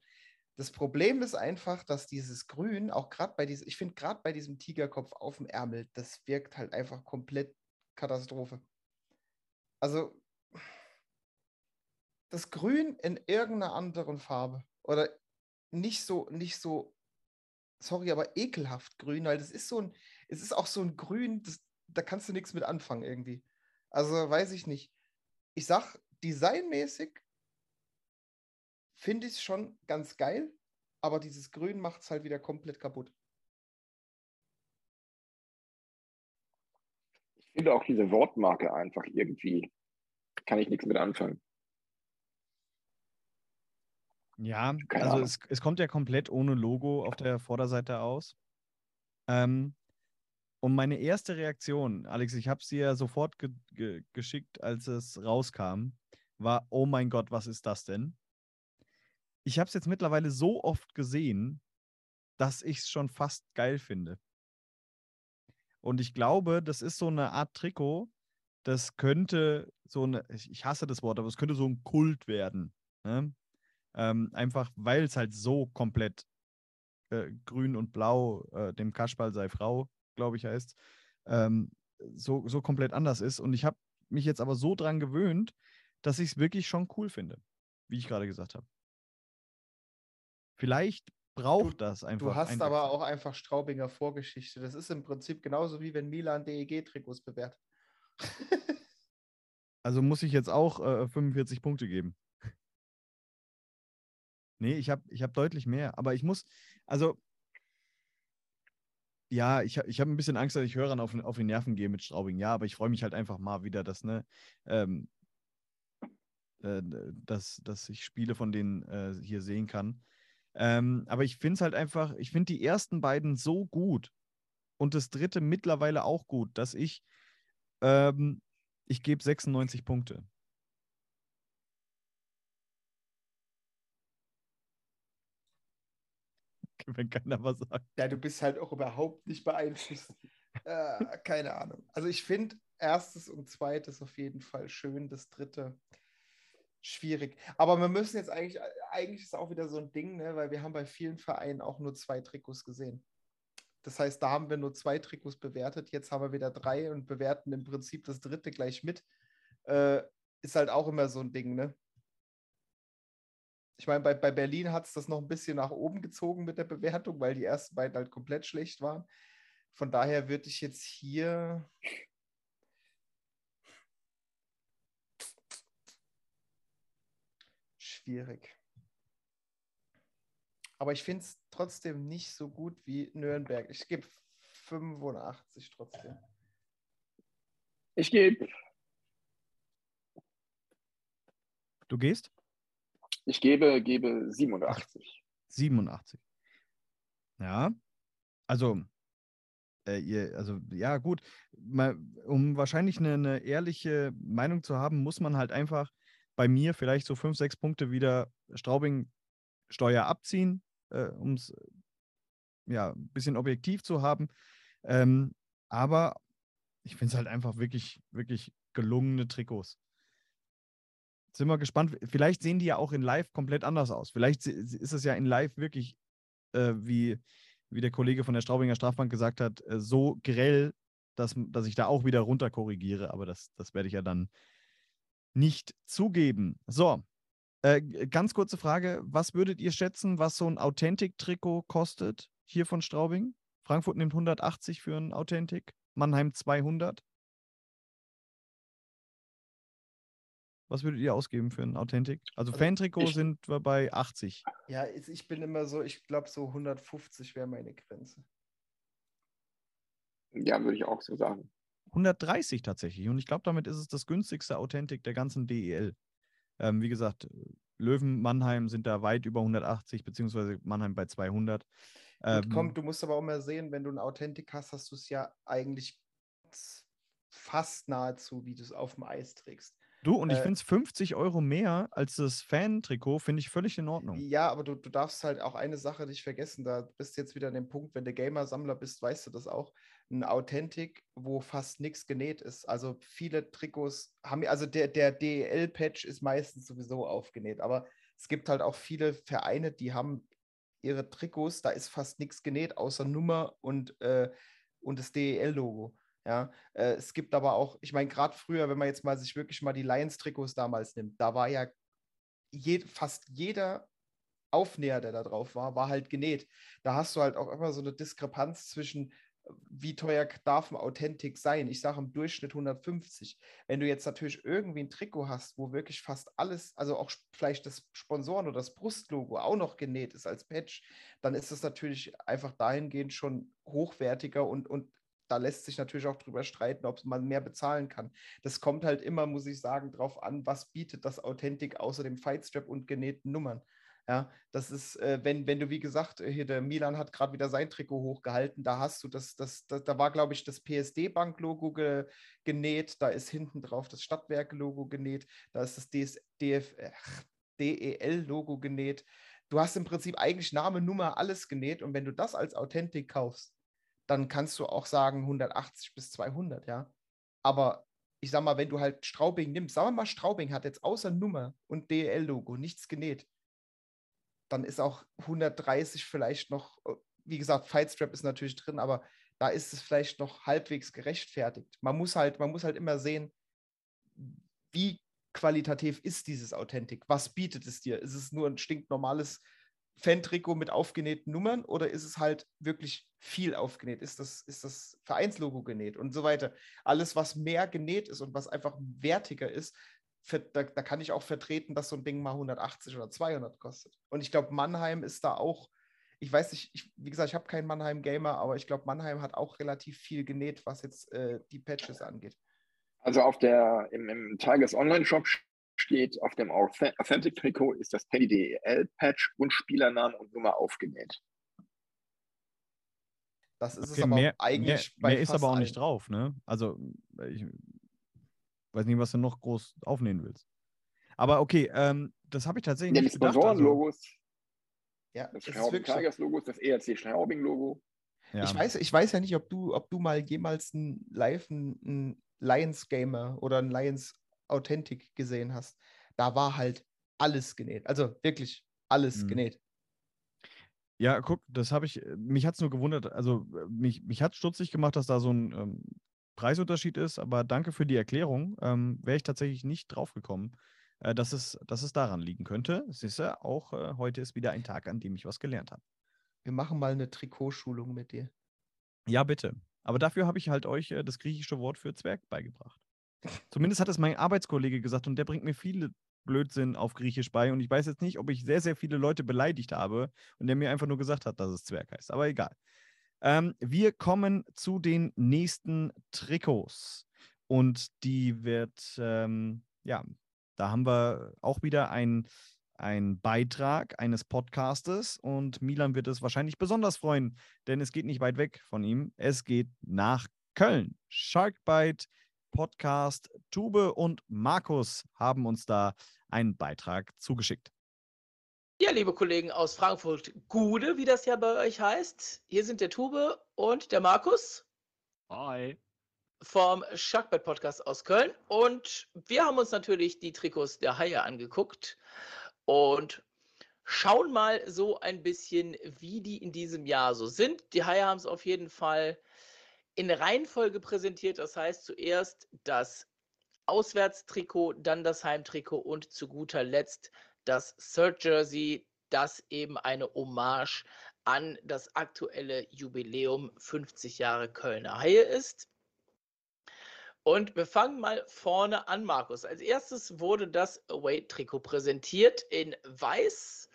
Das Problem ist einfach, dass dieses Grün, auch gerade bei diesem, ich finde gerade bei diesem Tigerkopf auf dem Ärmel, das wirkt halt einfach komplett Katastrophe. Also, das Grün in irgendeiner anderen Farbe oder nicht so, nicht so, sorry, aber ekelhaft grün, weil das ist so ein, es ist auch so ein Grün, das, da kannst du nichts mit anfangen irgendwie. Also weiß ich nicht. Ich sag, designmäßig finde ich es schon ganz geil, aber dieses Grün macht es halt wieder komplett kaputt. Ich finde auch diese Wortmarke einfach irgendwie, kann ich nichts mit anfangen. Ja, also es, es, kommt ja komplett ohne Logo auf der Vorderseite aus. Ähm, Und meine erste Reaktion, Alex, ich habe sie ja sofort ge ge geschickt, als es rauskam, war, oh mein Gott, was ist das denn? Ich habe es jetzt mittlerweile so oft gesehen, dass ich es schon fast geil finde. Und ich glaube, das ist so eine Art Trikot, das könnte so eine, ich hasse das Wort, aber es könnte so ein Kult werden. Ne? Ähm, einfach weil es halt so komplett äh, grün und blau, äh, dem Kaschball sei Frau, glaube ich, heißt, ähm, so, so komplett anders ist. Und ich habe mich jetzt aber so dran gewöhnt, dass ich es wirklich schon cool finde, wie ich gerade gesagt habe. Vielleicht braucht du, das einfach. Du hast aber auch einfach Straubinger Vorgeschichte. Das ist im Prinzip genauso wie wenn Milan DEG-Trikots bewertet. also muss ich jetzt auch äh, 45 Punkte geben. Nee, ich habe ich hab deutlich mehr. Aber ich muss, also ja, ich, ich habe ein bisschen Angst, dass ich Hörern auf, auf die Nerven gehe mit Straubing. Ja, aber ich freue mich halt einfach mal wieder, dass, ne, ähm, äh, dass, dass ich Spiele von denen äh, hier sehen kann. Ähm, aber ich finde es halt einfach, ich finde die ersten beiden so gut und das dritte mittlerweile auch gut, dass ich, ähm, ich gebe 96 Punkte. Wenn keiner was sagt. Ja, du bist halt auch überhaupt nicht beeinflusst. äh, keine Ahnung. Also ich finde erstes und zweites auf jeden Fall schön, das dritte schwierig. Aber wir müssen jetzt eigentlich, eigentlich ist auch wieder so ein Ding, ne, weil wir haben bei vielen Vereinen auch nur zwei Trikots gesehen. Das heißt, da haben wir nur zwei Trikots bewertet, jetzt haben wir wieder drei und bewerten im Prinzip das dritte gleich mit. Äh, ist halt auch immer so ein Ding, ne? Ich meine, bei, bei Berlin hat es das noch ein bisschen nach oben gezogen mit der Bewertung, weil die ersten beiden halt komplett schlecht waren. Von daher würde ich jetzt hier schwierig. Aber ich finde es trotzdem nicht so gut wie Nürnberg. Ich gebe 85 trotzdem. Ich gebe. Du gehst? Ich gebe, gebe 87. 87. Ja. Also, äh, ihr, also ja, gut. Mal, um wahrscheinlich eine, eine ehrliche Meinung zu haben, muss man halt einfach bei mir vielleicht so fünf, sechs Punkte wieder Straubing Steuer abziehen, äh, um es ja ein bisschen objektiv zu haben. Ähm, aber ich finde es halt einfach wirklich, wirklich gelungene Trikots. Sind wir gespannt. Vielleicht sehen die ja auch in Live komplett anders aus. Vielleicht ist es ja in Live wirklich, äh, wie, wie der Kollege von der Straubinger Strafbank gesagt hat, äh, so grell, dass, dass ich da auch wieder runter korrigiere. Aber das, das werde ich ja dann nicht zugeben. So, äh, ganz kurze Frage. Was würdet ihr schätzen, was so ein Authentic-Trikot kostet hier von Straubing? Frankfurt nimmt 180 für ein Authentic, Mannheim 200. Was würdet ihr ausgeben für ein Authentic? Also, also Fan-Trikot sind wir bei 80. Ja, ich bin immer so, ich glaube, so 150 wäre meine Grenze. Ja, würde ich auch so sagen. 130 tatsächlich. Und ich glaube, damit ist es das günstigste Authentic der ganzen DEL. Ähm, wie gesagt, Löwen, Mannheim sind da weit über 180, beziehungsweise Mannheim bei 200. Ähm, komm, du musst aber auch mal sehen, wenn du ein Authentic hast, hast du es ja eigentlich fast nahezu, wie du es auf dem Eis trägst. Du, und ich äh, finde es 50 Euro mehr als das Fan-Trikot, finde ich völlig in Ordnung. Ja, aber du, du darfst halt auch eine Sache nicht vergessen. Da bist du jetzt wieder an dem Punkt, wenn du Gamer-Sammler bist, weißt du das auch. Ein Authentic, wo fast nichts genäht ist. Also viele Trikots haben, also der, der DEL-Patch ist meistens sowieso aufgenäht, aber es gibt halt auch viele Vereine, die haben ihre Trikots, da ist fast nichts genäht, außer Nummer und, äh, und das DEL-Logo. Ja, äh, es gibt aber auch, ich meine, gerade früher, wenn man jetzt mal sich wirklich mal die Lions-Trikots damals nimmt, da war ja je, fast jeder Aufnäher, der da drauf war, war halt genäht. Da hast du halt auch immer so eine Diskrepanz zwischen, wie teuer darf ein Authentic sein? Ich sage im Durchschnitt 150. Wenn du jetzt natürlich irgendwie ein Trikot hast, wo wirklich fast alles, also auch vielleicht das Sponsoren oder das Brustlogo auch noch genäht ist als Patch, dann ist es natürlich einfach dahingehend schon hochwertiger und, und da lässt sich natürlich auch drüber streiten, ob man mehr bezahlen kann. Das kommt halt immer, muss ich sagen, drauf an, was bietet das Authentic außer dem Fightstrap und genähten Nummern. Ja, das ist, äh, wenn, wenn du, wie gesagt, äh, hier der Milan hat gerade wieder sein Trikot hochgehalten, da hast du das, das, das da war, glaube ich, das PSD-Bank-Logo ge, genäht, da ist hinten drauf das Stadtwerke-Logo genäht, da ist das DS, DF, DEL-Logo genäht. Du hast im Prinzip eigentlich Name, Nummer, alles genäht und wenn du das als Authentik kaufst, dann kannst du auch sagen 180 bis 200, ja. Aber ich sag mal, wenn du halt Straubing nimmst, sagen wir mal, Straubing hat jetzt außer Nummer und DEL-Logo nichts genäht dann ist auch 130 vielleicht noch, äh, wie gesagt, Fightstrap ist natürlich drin, aber da ist es vielleicht noch halbwegs gerechtfertigt. Man muss halt, man muss halt immer sehen, wie qualitativ ist dieses Authentik? Was bietet es dir? Ist es nur ein stinknormales Fan-Trikot mit aufgenähten Nummern oder ist es halt wirklich viel aufgenäht? Ist das, ist das Vereinslogo genäht und so weiter? Alles, was mehr genäht ist und was einfach wertiger ist, da, da, kann ich auch vertreten, dass so ein Ding mal 180 oder 200 kostet. Und ich glaube, Mannheim ist da auch, ich weiß nicht, ich, wie gesagt, ich habe keinen Mannheim-Gamer, aber ich glaube, Mannheim hat auch relativ viel genäht, was jetzt äh, die Patches angeht. Also auf der, im, im Tigers Online-Shop steht auf dem Authentic-Trikot ist das Penny DEL-Patch und Spielernamen und Nummer aufgenäht. Das ist okay, es aber mehr, eigentlich mehr, mehr ist aber auch nicht drauf, ne? Also ich, weiß nicht, was du noch groß aufnehmen willst. Aber okay, ähm, das habe ich tatsächlich ja, nicht die gedacht. Sponsorenlogos. Also, ja, das Straubing Tigers Logo ist das ERC Straubing-Logo. Ja. Ich, weiß, ich weiß ja nicht, ob du, ob du mal jemals ein live ein, Lions Gamer oder ein Lions Authentic gesehen hast. Da war halt alles genäht. Also wirklich alles mhm. genäht. Ja, guck, das habe ich, mich hat es nur gewundert, also mich, mich hat stutzig gemacht, dass da so ein ähm, Preisunterschied ist, aber danke für die Erklärung. Ähm, Wäre ich tatsächlich nicht drauf gekommen, äh, dass, es, dass es daran liegen könnte. Siehst du, auch äh, heute ist wieder ein Tag, an dem ich was gelernt habe. Wir machen mal eine Trikotschulung mit dir. Ja, bitte. Aber dafür habe ich halt euch äh, das griechische Wort für Zwerg beigebracht. Zumindest hat es mein Arbeitskollege gesagt und der bringt mir viele Blödsinn auf Griechisch bei und ich weiß jetzt nicht, ob ich sehr, sehr viele Leute beleidigt habe und der mir einfach nur gesagt hat, dass es Zwerg heißt. Aber egal. Ähm, wir kommen zu den nächsten Trikots. Und die wird, ähm, ja, da haben wir auch wieder ein, ein Beitrag eines Podcastes und Milan wird es wahrscheinlich besonders freuen, denn es geht nicht weit weg von ihm. Es geht nach Köln. Sharkbite Podcast Tube und Markus haben uns da einen Beitrag zugeschickt. Ja, liebe Kollegen aus Frankfurt, Gude, wie das ja bei euch heißt. Hier sind der Tube und der Markus. Hi. Vom Sharkbait Podcast aus Köln. Und wir haben uns natürlich die Trikots der Haie angeguckt und schauen mal so ein bisschen, wie die in diesem Jahr so sind. Die Haie haben es auf jeden Fall in Reihenfolge präsentiert. Das heißt zuerst das Auswärtstrikot, dann das Heimtrikot und zu guter Letzt das Third Jersey, das eben eine Hommage an das aktuelle Jubiläum 50 Jahre Kölner Haie ist. Und wir fangen mal vorne an, Markus. Als erstes wurde das Away-Trikot präsentiert in Weiß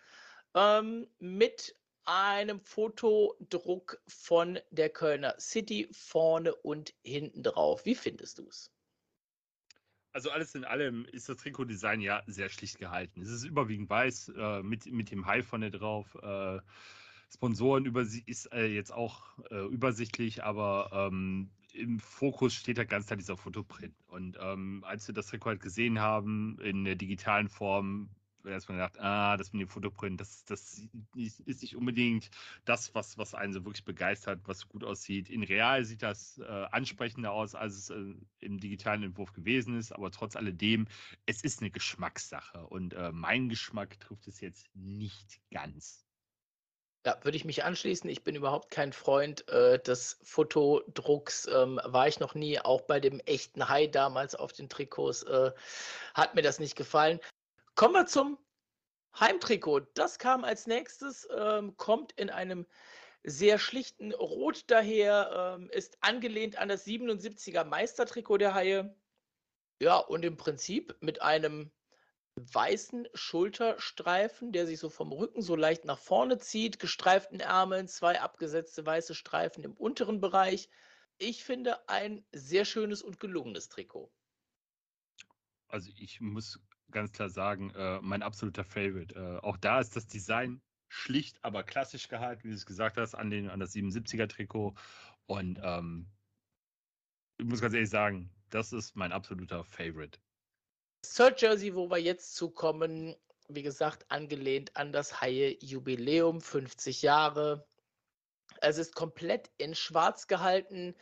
ähm, mit einem Fotodruck von der Kölner City vorne und hinten drauf. Wie findest du es? Also alles in allem ist das Trikotdesign ja sehr schlicht gehalten. Es ist überwiegend weiß äh, mit, mit dem Hai vorne drauf. Äh, Sponsoren über ist äh, jetzt auch äh, übersichtlich, aber ähm, im Fokus steht halt ganz klar dieser Fotoprint. Und ähm, als wir das Trikot halt gesehen haben in der digitalen Form, erstmal gedacht, ah, das mit dem Fotoprint, das, das ist nicht unbedingt das, was, was einen so wirklich begeistert, was gut aussieht. In real sieht das äh, ansprechender aus, als es äh, im digitalen Entwurf gewesen ist, aber trotz alledem, es ist eine Geschmackssache und äh, mein Geschmack trifft es jetzt nicht ganz. Ja, würde ich mich anschließen. Ich bin überhaupt kein Freund äh, des Fotodrucks. Ähm, war ich noch nie. Auch bei dem echten Hai damals auf den Trikots äh, hat mir das nicht gefallen. Kommen wir zum Heimtrikot. Das kam als nächstes, ähm, kommt in einem sehr schlichten Rot daher, ähm, ist angelehnt an das 77er Meistertrikot der Haie. Ja, und im Prinzip mit einem weißen Schulterstreifen, der sich so vom Rücken so leicht nach vorne zieht, gestreiften Ärmeln, zwei abgesetzte weiße Streifen im unteren Bereich. Ich finde ein sehr schönes und gelungenes Trikot. Also ich muss ganz klar sagen, äh, mein absoluter Favorite. Äh, auch da ist das Design schlicht, aber klassisch gehalten, wie du es gesagt hast, an, den, an das 77er-Trikot. Und ähm, ich muss ganz ehrlich sagen, das ist mein absoluter Favorite. Third Jersey, wo wir jetzt zukommen, wie gesagt, angelehnt an das Haie-Jubiläum, 50 Jahre. Es ist komplett in schwarz gehalten.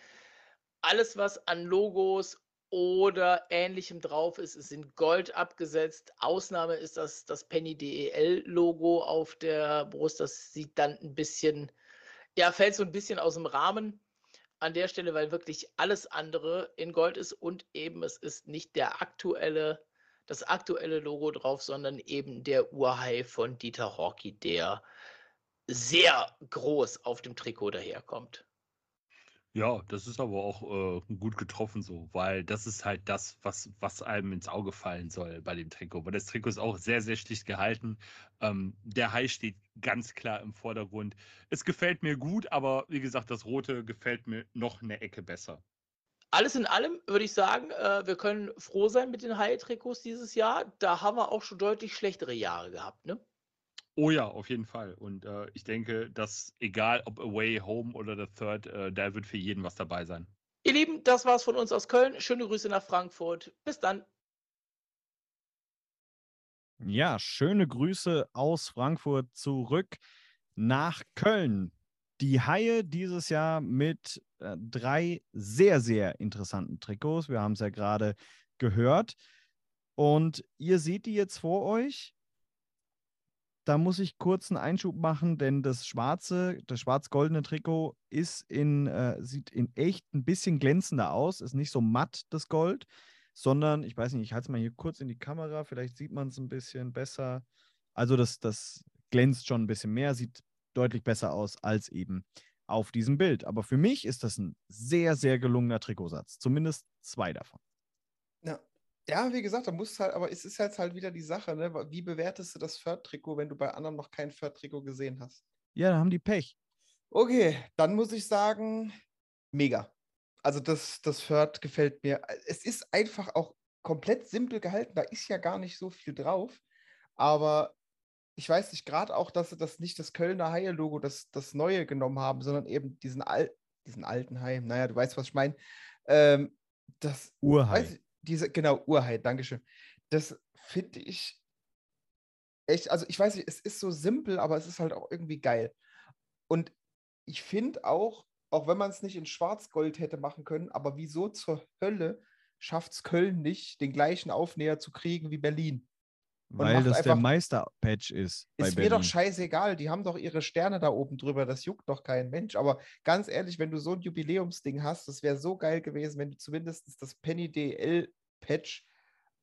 Alles, was an Logos oder ähnlichem drauf ist, ist in Gold abgesetzt. Ausnahme ist das, das Penny DEL-Logo auf der Brust. Das sieht dann ein bisschen, ja, fällt so ein bisschen aus dem Rahmen an der Stelle, weil wirklich alles andere in Gold ist und eben es ist nicht der aktuelle, das aktuelle Logo drauf, sondern eben der Urhai von Dieter Horky, der sehr groß auf dem Trikot daherkommt. Ja, das ist aber auch äh, gut getroffen so, weil das ist halt das, was, was einem ins Auge fallen soll bei dem Trikot. Weil das Trikot ist auch sehr, sehr schlicht gehalten. Ähm, der Hai steht ganz klar im Vordergrund. Es gefällt mir gut, aber wie gesagt, das Rote gefällt mir noch eine Ecke besser. Alles in allem würde ich sagen, äh, wir können froh sein mit den Hai-Trikots dieses Jahr. Da haben wir auch schon deutlich schlechtere Jahre gehabt, ne? Oh ja, auf jeden Fall. Und äh, ich denke, dass egal ob Away, Home oder The Third, äh, da wird für jeden was dabei sein. Ihr Lieben, das war's von uns aus Köln. Schöne Grüße nach Frankfurt. Bis dann. Ja, schöne Grüße aus Frankfurt zurück nach Köln. Die Haie dieses Jahr mit äh, drei sehr, sehr interessanten Trikots. Wir haben es ja gerade gehört. Und ihr seht die jetzt vor euch da muss ich kurz einen Einschub machen, denn das schwarze, das schwarz-goldene Trikot ist in, äh, sieht in echt ein bisschen glänzender aus, ist nicht so matt, das Gold, sondern, ich weiß nicht, ich halte es mal hier kurz in die Kamera, vielleicht sieht man es ein bisschen besser. Also das, das glänzt schon ein bisschen mehr, sieht deutlich besser aus als eben auf diesem Bild. Aber für mich ist das ein sehr, sehr gelungener Trikotsatz, zumindest zwei davon. Ja, ja, wie gesagt, da muss halt, aber es ist jetzt halt wieder die Sache, ne? Wie bewertest du das Third-Trikot, wenn du bei anderen noch kein Third-Trikot gesehen hast? Ja, da haben die Pech. Okay, dann muss ich sagen, mega. Also das, das Third gefällt mir. Es ist einfach auch komplett simpel gehalten. Da ist ja gar nicht so viel drauf. Aber ich weiß nicht, gerade auch, dass sie das nicht das Kölner Haie-Logo, das, das neue genommen haben, sondern eben diesen, Al diesen alten Hai. Naja, du weißt, was ich meine. Ähm, das Urhai. Diese, genau, Urheit, Dankeschön. Das finde ich echt, also ich weiß nicht, es ist so simpel, aber es ist halt auch irgendwie geil. Und ich finde auch, auch wenn man es nicht in Schwarz-Gold hätte machen können, aber wieso zur Hölle schafft es Köln nicht, den gleichen Aufnäher zu kriegen wie Berlin? Weil das der Meister-Patch ist. Ist mir doch scheißegal, die haben doch ihre Sterne da oben drüber, das juckt doch kein Mensch. Aber ganz ehrlich, wenn du so ein Jubiläumsding hast, das wäre so geil gewesen, wenn du zumindest das Penny DL-Patch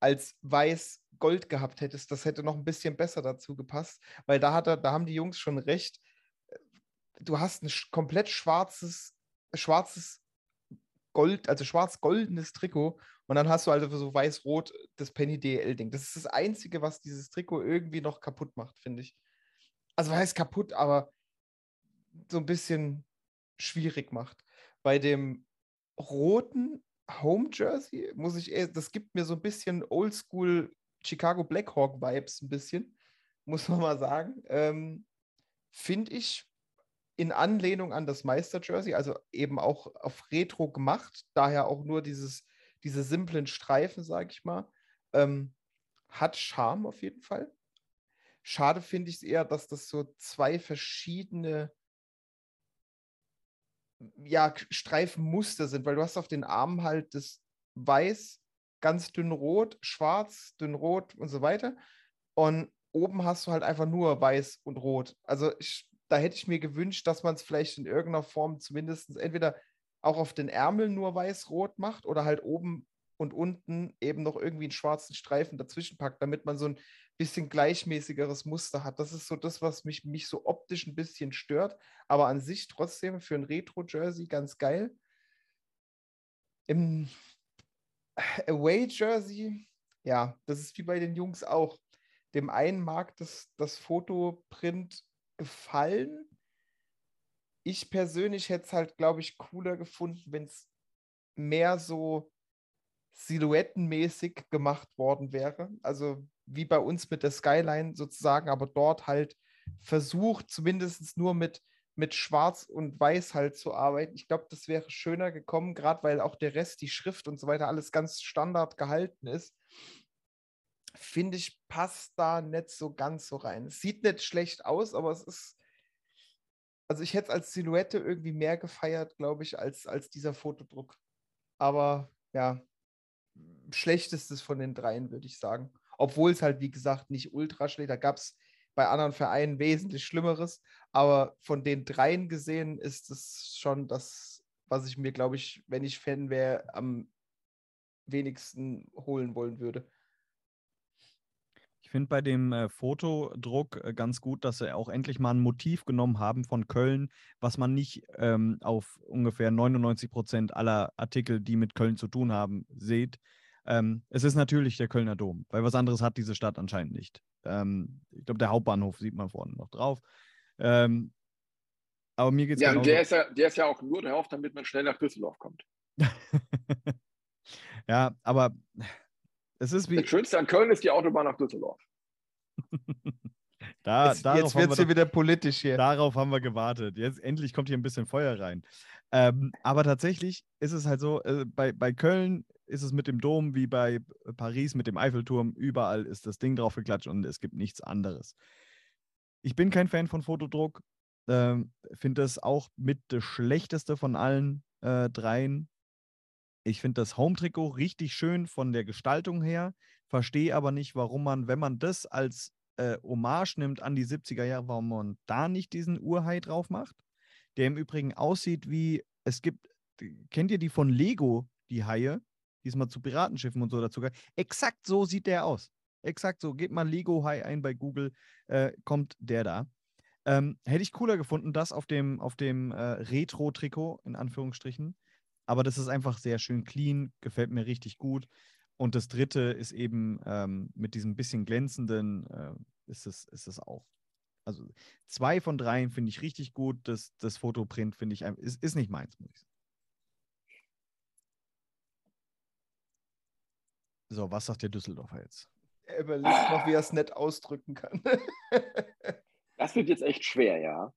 als weiß-gold gehabt hättest. Das hätte noch ein bisschen besser dazu gepasst, weil da, hat er, da haben die Jungs schon recht. Du hast ein komplett schwarzes, schwarzes Gold, also schwarz-goldenes Trikot und dann hast du halt so weiß-rot das Penny DL-Ding. Das ist das Einzige, was dieses Trikot irgendwie noch kaputt macht, finde ich. Also was heißt kaputt, aber so ein bisschen schwierig macht. Bei dem roten Home Jersey muss ich, das gibt mir so ein bisschen Oldschool Chicago Blackhawk Vibes, ein bisschen, muss man mal sagen. Ähm, finde ich in Anlehnung an das Meister-Jersey, also eben auch auf Retro gemacht, daher auch nur dieses, diese simplen Streifen, sage ich mal. Ähm, hat Charme auf jeden Fall. Schade finde ich es eher, dass das so zwei verschiedene ja, Streifenmuster sind, weil du hast auf den Armen halt das Weiß, ganz dünn rot, schwarz, dünn rot und so weiter. Und oben hast du halt einfach nur weiß und rot. Also ich da hätte ich mir gewünscht, dass man es vielleicht in irgendeiner Form zumindest entweder auch auf den Ärmeln nur weiß-rot macht oder halt oben und unten eben noch irgendwie einen schwarzen Streifen dazwischen packt, damit man so ein bisschen gleichmäßigeres Muster hat. Das ist so das, was mich, mich so optisch ein bisschen stört, aber an sich trotzdem für ein Retro-Jersey ganz geil. Im Away-Jersey, ja, das ist wie bei den Jungs auch. Dem einen mag das, das Fotoprint gefallen. Ich persönlich hätte es halt, glaube ich, cooler gefunden, wenn es mehr so silhouettenmäßig gemacht worden wäre. Also wie bei uns mit der Skyline sozusagen, aber dort halt versucht, zumindest nur mit, mit Schwarz und Weiß halt zu arbeiten. Ich glaube, das wäre schöner gekommen, gerade weil auch der Rest, die Schrift und so weiter, alles ganz standard gehalten ist. Finde ich, passt da nicht so ganz so rein. Es sieht nicht schlecht aus, aber es ist. Also ich hätte es als Silhouette irgendwie mehr gefeiert, glaube ich, als, als dieser Fotodruck. Aber ja, schlechtestes von den dreien, würde ich sagen. Obwohl es halt, wie gesagt, nicht ultra schlecht. Da gab es bei anderen Vereinen wesentlich Schlimmeres. Aber von den dreien gesehen ist es schon das, was ich mir, glaube ich, wenn ich Fan wäre, am wenigsten holen wollen würde. Ich finde bei dem äh, Fotodruck äh, ganz gut, dass sie auch endlich mal ein Motiv genommen haben von Köln, was man nicht ähm, auf ungefähr 99 Prozent aller Artikel, die mit Köln zu tun haben, sieht. Ähm, es ist natürlich der Kölner Dom, weil was anderes hat diese Stadt anscheinend nicht. Ähm, ich glaube, der Hauptbahnhof sieht man vorne noch drauf. Ähm, aber mir geht es Ja, und der ist ja, der ist ja auch nur drauf, damit man schnell nach Düsseldorf kommt. ja, aber es ist wie. Das Schönste an Köln ist die Autobahn nach Düsseldorf. Da, jetzt jetzt wird es hier wieder politisch hier. Darauf haben wir gewartet. Jetzt endlich kommt hier ein bisschen Feuer rein. Ähm, aber tatsächlich ist es halt so, äh, bei, bei Köln ist es mit dem Dom wie bei Paris mit dem Eiffelturm. Überall ist das Ding drauf geklatscht und es gibt nichts anderes. Ich bin kein Fan von Fotodruck. Ähm, Finde das auch mit das Schlechteste von allen äh, dreien. Ich finde das Home-Trikot richtig schön von der Gestaltung her, verstehe aber nicht, warum man, wenn man das als äh, Hommage nimmt an die 70er Jahre, warum man da nicht diesen Urhai drauf macht, der im Übrigen aussieht wie, es gibt, kennt ihr die von Lego, die Haie, diesmal zu Piratenschiffen und so dazu. Exakt so sieht der aus. Exakt so. Gebt mal Lego Hai ein bei Google, äh, kommt der da. Ähm, hätte ich cooler gefunden, das auf dem, auf dem äh, Retro-Trikot, in Anführungsstrichen. Aber das ist einfach sehr schön clean, gefällt mir richtig gut. Und das dritte ist eben ähm, mit diesem bisschen glänzenden, äh, ist, es, ist es auch. Also zwei von dreien finde ich richtig gut. Das, das Fotoprint finde ich, ist, ist nicht meins, muss ich sagen. So, was sagt der Düsseldorfer jetzt? Er überlegt noch, wie er es nett ausdrücken kann. das wird jetzt echt schwer, ja.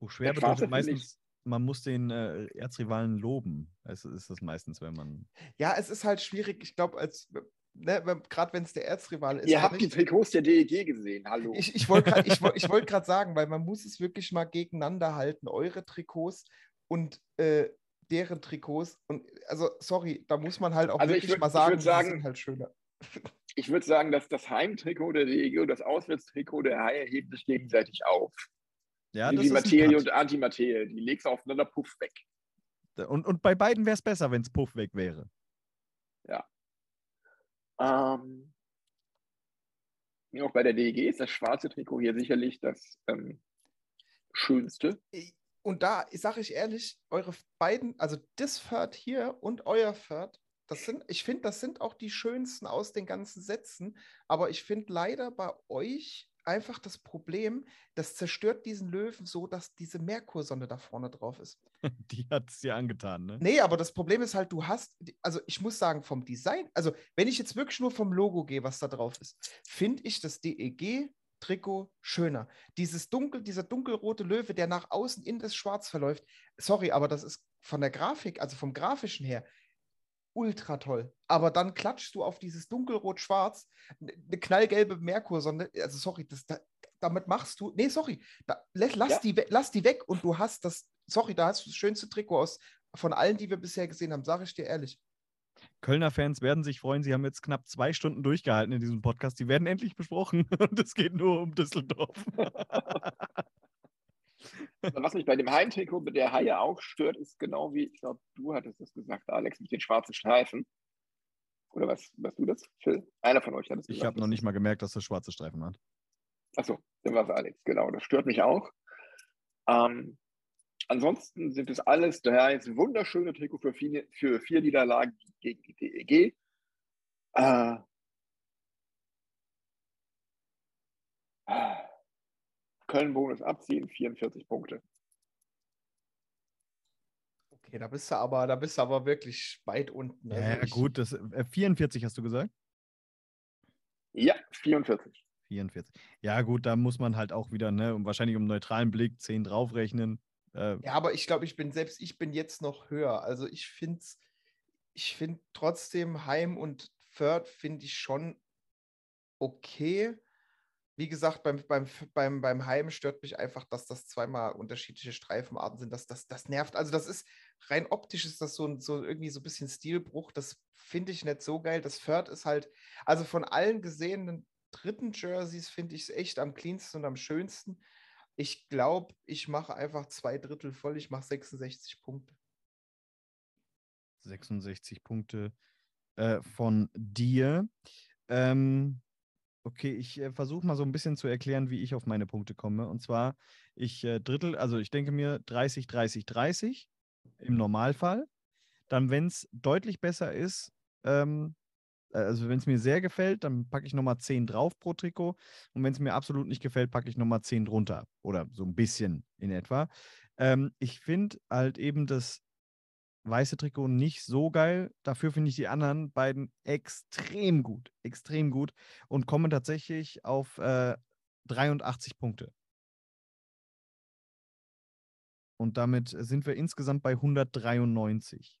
Oh, schwer der bedeutet meistens, man muss den äh, Erzrivalen loben. Es ist das meistens, wenn man. Ja, es ist halt schwierig. Ich glaube, als ne, gerade wenn es der Erzrivale ist. Ihr habt die Trikots der DEG gesehen, hallo. Ich, ich wollte gerade ich wollt, ich wollt sagen, weil man muss es wirklich mal gegeneinander halten, eure Trikots und äh, deren Trikots. Und also, sorry, da muss man halt auch also wirklich würd, mal sagen, die sagen, sind halt schöner. Ich würde sagen, dass das Heimtrikot der DEG und das Auswärtstrikot der Haie heben sich gegenseitig auf. Ja, die, das die ist Materie und Antimaterie, die legst du aufeinander, puff weg. Und, und bei beiden wäre es besser, wenn es puff weg wäre. Ja. Ähm, auch bei der DEG ist das schwarze Trikot hier sicherlich das ähm, schönste. Und da sage ich ehrlich, eure beiden, also das Third hier und euer Third, das sind, ich finde, das sind auch die schönsten aus den ganzen Sätzen. Aber ich finde leider bei euch einfach das Problem, das zerstört diesen Löwen so, dass diese Merkursonne da vorne drauf ist. Die hat es dir angetan, ne? Nee, aber das Problem ist halt, du hast, also ich muss sagen, vom Design, also wenn ich jetzt wirklich nur vom Logo gehe, was da drauf ist, finde ich das DEG Trikot schöner. Dieses dunkel, dieser dunkelrote Löwe, der nach außen in das Schwarz verläuft. Sorry, aber das ist von der Grafik, also vom grafischen her, ultra toll. Aber dann klatschst du auf dieses dunkelrot-schwarz, eine knallgelbe Merkursonne. Also sorry, das, da, damit machst du. Nee, sorry. Da, lass, ja. die, lass die weg und du hast das. Sorry, da hast du das schönste Trikot aus von allen, die wir bisher gesehen haben, sage ich dir ehrlich. Kölner Fans werden sich freuen. Sie haben jetzt knapp zwei Stunden durchgehalten in diesem Podcast. Die werden endlich besprochen und es geht nur um Düsseldorf. Was mich bei dem Heimtrikot mit der Haie auch stört, ist genau wie, ich glaube, du hattest das gesagt, Alex, mit den schwarzen Streifen. Oder was, was du das, Phil? Einer von euch hat es gesagt. Ich habe noch nicht mal gemerkt, dass das schwarze Streifen hat. Achso, dann war es Alex, genau. Das stört mich auch. Ähm, ansonsten sind es alles daher jetzt wunderschöne Trikot für vier, für vier Niederlagen gegen die DEG. Äh, Köln-Bonus abziehen, 44 Punkte. Okay, da bist du aber, da bist du aber wirklich weit unten. Also ja, ich, gut, das, äh, 44 hast du gesagt? Ja, 44. 44. Ja, gut, da muss man halt auch wieder, ne, und wahrscheinlich um neutralen Blick 10 draufrechnen. Äh, Ja, aber ich glaube, ich bin selbst, ich bin jetzt noch höher. Also ich finde ich finde trotzdem Heim und Third finde ich schon okay. Wie gesagt, beim, beim, beim, beim Heim stört mich einfach, dass das zweimal unterschiedliche Streifenarten sind. Das, das, das nervt. Also, das ist rein optisch ist das so, ein- so irgendwie so ein bisschen Stilbruch. Das finde ich nicht so geil. Das Third ist halt, also von allen gesehenen dritten Jerseys finde ich es echt am cleansten und am schönsten. Ich glaube, ich mache einfach zwei Drittel voll. Ich mache 66 Punkte. 66 Punkte äh, von dir. Ähm, okay, ich äh, versuche mal so ein bisschen zu erklären, wie ich auf meine Punkte komme. Und zwar, ich äh, drittel, also ich denke mir 30, 30, 30 im Normalfall. Dann, wenn es deutlich besser ist, ähm, äh, also wenn es mir sehr gefällt, dann packe ich nochmal 10 drauf pro Trikot. Und wenn es mir absolut nicht gefällt, packe ich nochmal 10 drunter. Oder so ein bisschen in etwa. Ähm, ich finde halt eben das weiße Trikot nicht so geil. Dafür finde ich die anderen beiden extrem gut. Extrem gut. Und komme tatsächlich auf äh, 83 Punkte. Und damit sind wir insgesamt bei 193.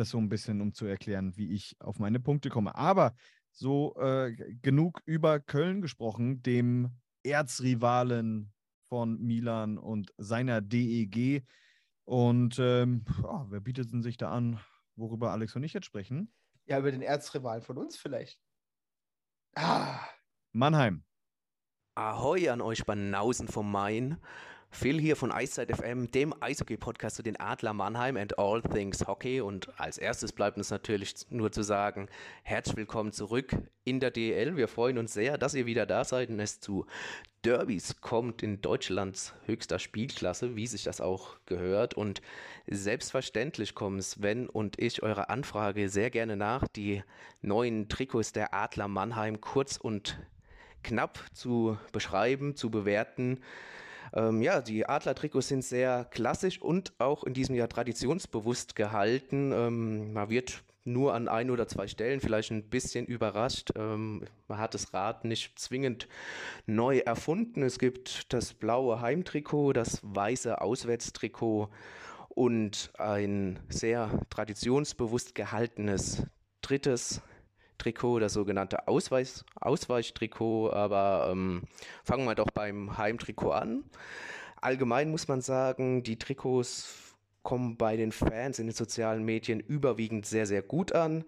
Das so ein bisschen, um zu erklären, wie ich auf meine Punkte komme. Aber so äh, genug über Köln gesprochen, dem Erzrivalen von Milan und seiner DEG. Und ähm, ja, wer bietet denn sich da an, worüber Alex und ich jetzt sprechen? Ja, über den Erzrival von uns vielleicht. Ah, Mannheim. Ahoi an euch Banausen vom Main. Phil hier von Eiszeit FM, dem Eishockey-Podcast zu den Adler Mannheim and all things Hockey. Und als erstes bleibt uns natürlich nur zu sagen, herzlich willkommen zurück in der DL. Wir freuen uns sehr, dass ihr wieder da seid und es zu Derbys kommt in Deutschlands höchster Spielklasse, wie sich das auch gehört. Und selbstverständlich kommen Sven und ich eurer Anfrage sehr gerne nach, die neuen Trikots der Adler Mannheim kurz und knapp zu beschreiben, zu bewerten. Ähm, ja, die Adler-Trikots sind sehr klassisch und auch in diesem Jahr traditionsbewusst gehalten. Ähm, man wird nur an ein oder zwei Stellen vielleicht ein bisschen überrascht. Ähm, man hat das Rad nicht zwingend neu erfunden. Es gibt das blaue Heimtrikot, das weiße Auswärtstrikot und ein sehr traditionsbewusst gehaltenes drittes Trikot, das sogenannte Ausweis, Ausweichtrikot, aber ähm, fangen wir doch beim Heimtrikot an. Allgemein muss man sagen, die Trikots kommen bei den Fans in den sozialen Medien überwiegend sehr, sehr gut an.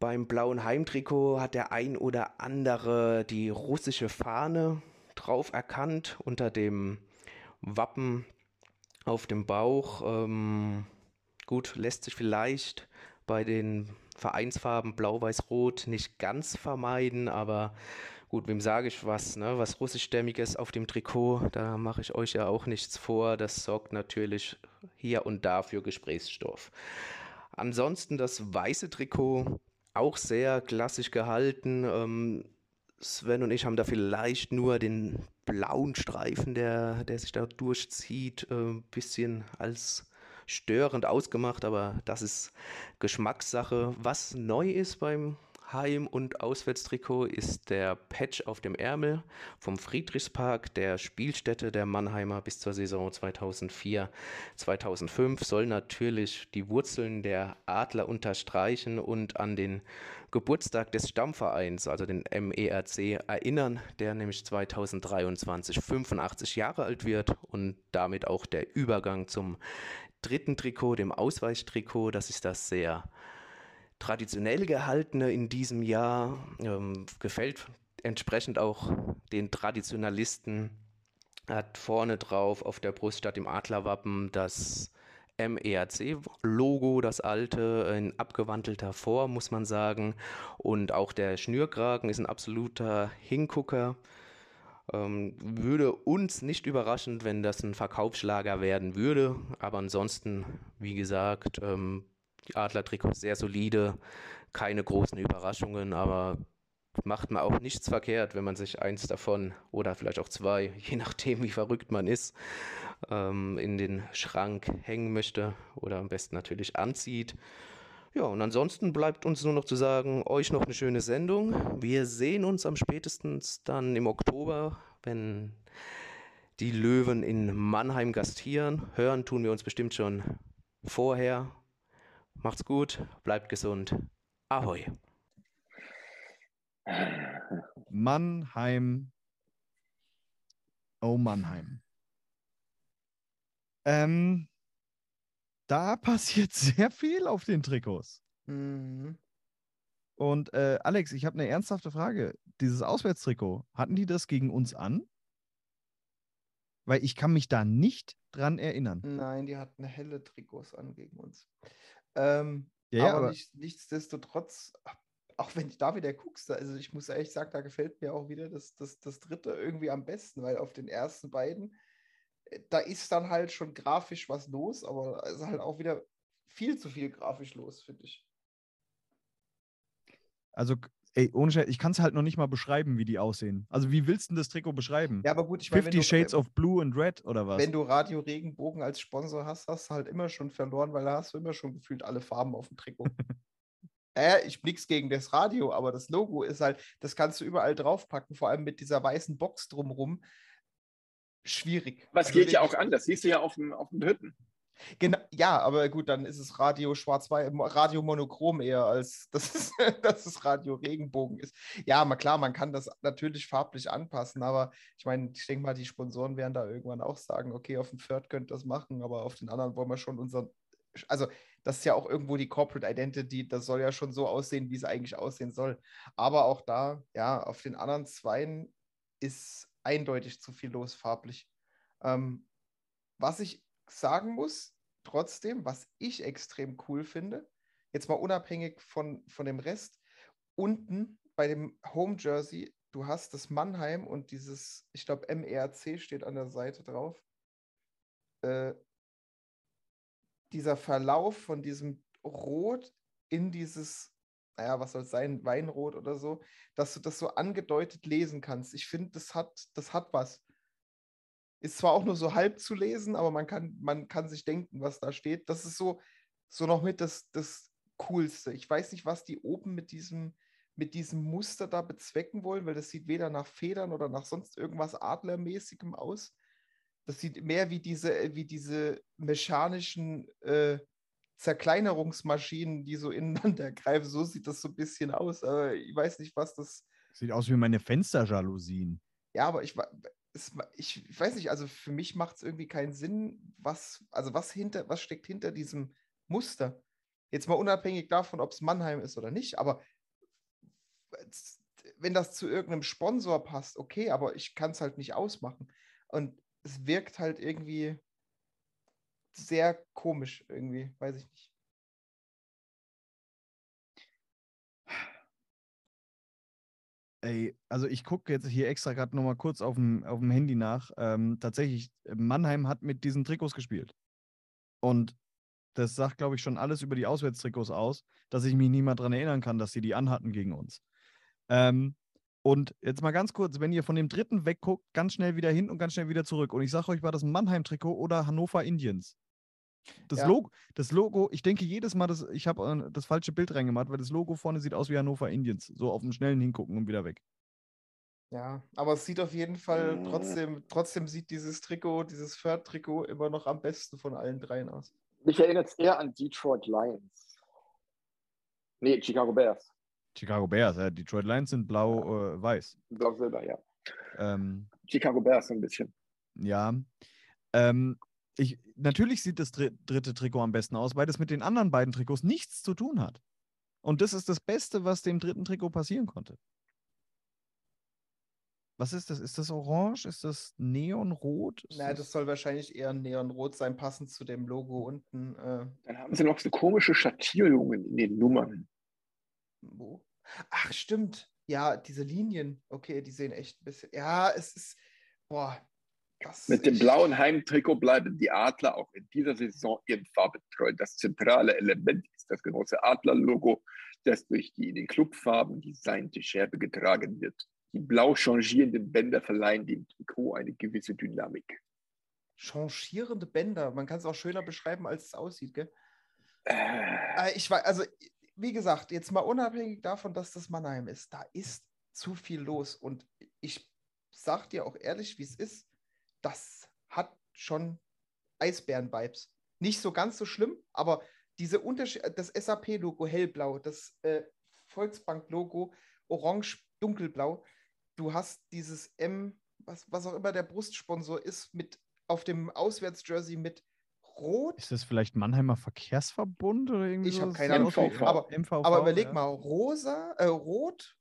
Beim blauen Heimtrikot hat der ein oder andere die russische Fahne drauf erkannt unter dem Wappen auf dem Bauch. Ähm, gut, lässt sich vielleicht bei den Vereinsfarben Blau-Weiß-Rot nicht ganz vermeiden, aber gut, wem sage ich was, ne? Was russischstämmiges auf dem Trikot, da mache ich euch ja auch nichts vor. Das sorgt natürlich hier und da für Gesprächsstoff. Ansonsten das weiße Trikot, auch sehr klassisch gehalten. Ähm, Sven und ich haben da vielleicht nur den blauen Streifen, der, der sich da durchzieht, ein bisschen als störend ausgemacht, aber das ist Geschmackssache. Was neu ist beim Heim- und Auswärtstrikot ist der Patch auf dem Ärmel vom Friedrichspark, der Spielstätte der Mannheimer bis zur Saison 2004, 2005. Soll natürlich die Wurzeln der Adler unterstreichen und an den Geburtstag des Stammvereins, also den MERC, erinnern, der nämlich 2023 85 Jahre alt wird und damit auch der Übergang zum dritten Trikot, dem Ausweichtrikot. Das ist das sehr traditionell gehaltene in diesem Jahr. Ähm, gefällt entsprechend auch den Traditionalisten. Hat vorne drauf auf der Brust statt dem Adlerwappen das MERC-Logo, das alte, in abgewandelter Form, muss man sagen. Und auch der Schnürkragen ist ein absoluter Hingucker. Ähm, würde uns nicht überraschen, wenn das ein Verkaufsschlager werden würde. Aber ansonsten, wie gesagt, ähm, die Adler-Trikots sehr solide, keine großen Überraschungen, aber macht man auch nichts verkehrt, wenn man sich eins davon oder vielleicht auch zwei, je nachdem wie verrückt man ist, ähm, in den Schrank hängen möchte oder am besten natürlich anzieht. Ja, und ansonsten bleibt uns nur noch zu sagen, euch noch eine schöne Sendung. Wir sehen uns am spätestens dann im Oktober, wenn die Löwen in Mannheim gastieren. Hören tun wir uns bestimmt schon vorher. Macht's gut, bleibt gesund. Ahoi. Mannheim. Oh, Mannheim. Ähm, da passiert sehr viel auf den Trikots. Mhm. Und äh, Alex, ich habe eine ernsthafte Frage. Dieses Auswärtstrikot, hatten die das gegen uns an? Weil ich kann mich da nicht dran erinnern. Nein, die hatten helle Trikots an gegen uns. Ähm, Ja, aber, aber- nicht, nichtsdestotrotz, auch wenn ich da wieder guckst, also ich muss ehrlich sagen, da gefällt mir auch wieder das, das, das dritte irgendwie am besten, weil auf den ersten beiden, da ist dann halt schon grafisch was los, aber es ist halt auch wieder viel zu viel grafisch los, finde ich. Also, ey, ohne Scheiß, ich kann es halt noch nicht mal beschreiben, wie die aussehen. Also, wie willst du denn das Trikot beschreiben? Ja, aber gut, ich meine, wenn 50 du- Shades of Blue and Red oder was? Wenn du Radio Regenbogen als Sponsor hast, hast du halt immer schon verloren, weil da hast du immer schon gefühlt alle Farben auf dem Trikot. äh, ich nichts gegen das Radio, aber das Logo ist halt, das kannst du überall draufpacken, vor allem mit dieser weißen Box drumrum. Schwierig. Was Also geht ja auch wirklich- an, das siehst du ja auf dem, auf dem Hütten. Genau, ja, aber gut, dann ist es Radio Schwarz-Weiß, Radio Monochrom eher als dass es, dass es Radio Regenbogen ist. Ja, mal klar, man kann das natürlich farblich anpassen, aber ich meine, ich denke mal, die Sponsoren werden da irgendwann auch sagen, okay, auf dem Third könnt ihr das machen, aber auf den anderen wollen wir schon unseren, also das ist ja auch irgendwo die Corporate Identity, das soll ja schon so aussehen, wie es eigentlich aussehen soll. Aber auch da, ja, auf den anderen Zweien ist eindeutig zu viel los farblich. Ähm, was ich sagen muss, trotzdem, was ich extrem cool finde, jetzt mal unabhängig von, von dem Rest, unten bei dem Home Jersey, du hast das Mannheim und dieses, ich glaube, MRC steht an der Seite drauf. Äh, dieser Verlauf von diesem Rot in dieses, naja, was soll es sein, Weinrot oder so, dass du das so angedeutet lesen kannst. Ich finde, das hat, das hat was. Ist zwar auch nur so halb zu lesen, aber man kann, man kann sich denken, was da steht. Das ist so, so noch mit das, das Coolste. Ich weiß nicht, was die oben mit diesem, mit diesem Muster da bezwecken wollen, weil das sieht weder nach Federn oder nach sonst irgendwas Adlermäßigem aus. Das sieht mehr wie diese, wie diese mechanischen äh, Zerkleinerungsmaschinen, die so ineinander greifen. So sieht das so ein bisschen aus. Aber ich weiß nicht, was das Sieht aus wie meine Fensterjalousien. ja, aber ich, es, ich, ich weiß nicht, also für mich macht es irgendwie keinen Sinn, was, also was hinter, was steckt hinter diesem Muster? Jetzt mal unabhängig davon, ob es Mannheim ist oder nicht, aber wenn das zu irgendeinem Sponsor passt, okay, aber ich kann es halt nicht ausmachen. Und es wirkt halt irgendwie sehr komisch irgendwie, weiß ich nicht. Ey, also ich gucke jetzt hier extra gerade nochmal kurz auf dem, Handy nach. Ähm, tatsächlich, Mannheim hat mit diesen Trikots gespielt. Und das sagt, glaube ich, schon alles über die Auswärtstrikots aus, dass ich mich nie mal dran erinnern kann, dass sie die anhatten gegen uns. Ähm, und jetzt mal ganz kurz, wenn ihr von dem dritten wegguckt, ganz schnell wieder hin und ganz schnell wieder zurück. Und ich sage euch, war das Mannheim-Trikot oder Hannover Indians? Das, Ja. Logo, das Logo, ich denke jedes Mal, dass, ich habe äh, das falsche Bild reingemacht, weil das Logo vorne sieht aus wie Hannover Indians. So auf dem schnellen Hingucken und wieder weg. Ja, aber es sieht auf jeden Fall trotzdem, trotzdem sieht dieses Trikot, dieses Third-Trikot immer noch am besten von allen dreien aus. Mich erinnert es eher an Detroit Lions. Nee, Chicago Bears. Chicago Bears, ja. Detroit Lions sind blau-weiß. Blau-Silber, ja. ähm, Chicago Bears so ein bisschen. ja. Ähm, ich, natürlich sieht das dri dritte Trikot am besten aus, weil das mit den anderen beiden Trikots nichts zu tun hat. Und das ist das Beste, was dem dritten Trikot passieren konnte. Was ist das? Ist das orange? Ist das neonrot? Ist Na, das soll wahrscheinlich eher neonrot sein, passend zu dem Logo unten. Äh, Dann haben sie noch so komische Schattierungen in den Nummern. wo? Ach, stimmt. Ja, diese Linien. Okay, die sehen echt ein bisschen. Ja, es ist. Boah. Das Mit dem blauen Heimtrikot bleiben die Adler auch in dieser Saison ihren Farben treu. Das zentrale Element ist das große Adler-Logo, das durch die in den Clubfarben designte Scherbe getragen wird. Die blau changierenden Bänder verleihen dem Trikot eine gewisse Dynamik. Changierende Bänder. Man kann es auch schöner beschreiben, als es aussieht, gell? Äh, ich war, also, wie gesagt, jetzt mal unabhängig davon, dass das Mannheim ist, da ist zu viel los. Und ich sag dir auch ehrlich, wie es ist, das hat schon Eisbären-Vibes. Nicht so ganz so schlimm, aber diese Unterschied, das SAP-Logo hellblau, das äh, Volksbank-Logo orange, dunkelblau. Du hast dieses M, was, was auch immer der Brustsponsor ist, mit auf dem Auswärtsjersey mit Rot. Ist das vielleicht Mannheimer Verkehrsverbund oder irgendwie Ich habe keine Ahnung. wie- Aber, MVV, aber überleg ja. mal, rosa, äh, rot,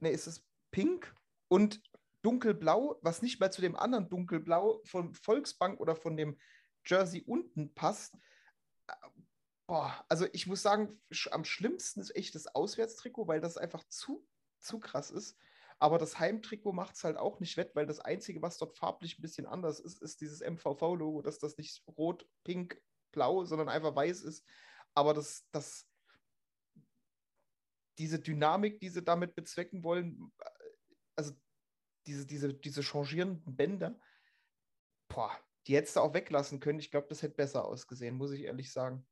ne, ist es pink und dunkelblau, was nicht mal zu dem anderen dunkelblau von Volksbank oder von dem Jersey unten passt. Äh, Boah, also ich muss sagen, am schlimmsten ist echt das Auswärtstrikot, weil das einfach zu, zu krass ist. Aber das Heimtrikot macht es halt auch nicht wett, weil das Einzige, was dort farblich ein bisschen anders ist, ist dieses MVV-Logo, dass das nicht rot, pink, blau, sondern einfach weiß ist. Aber das, das, diese Dynamik, die sie damit bezwecken wollen, also diese, diese, diese changierenden Bänder, boah, die hättest du auch weglassen können. Ich glaube, das hätte besser ausgesehen, muss ich ehrlich sagen.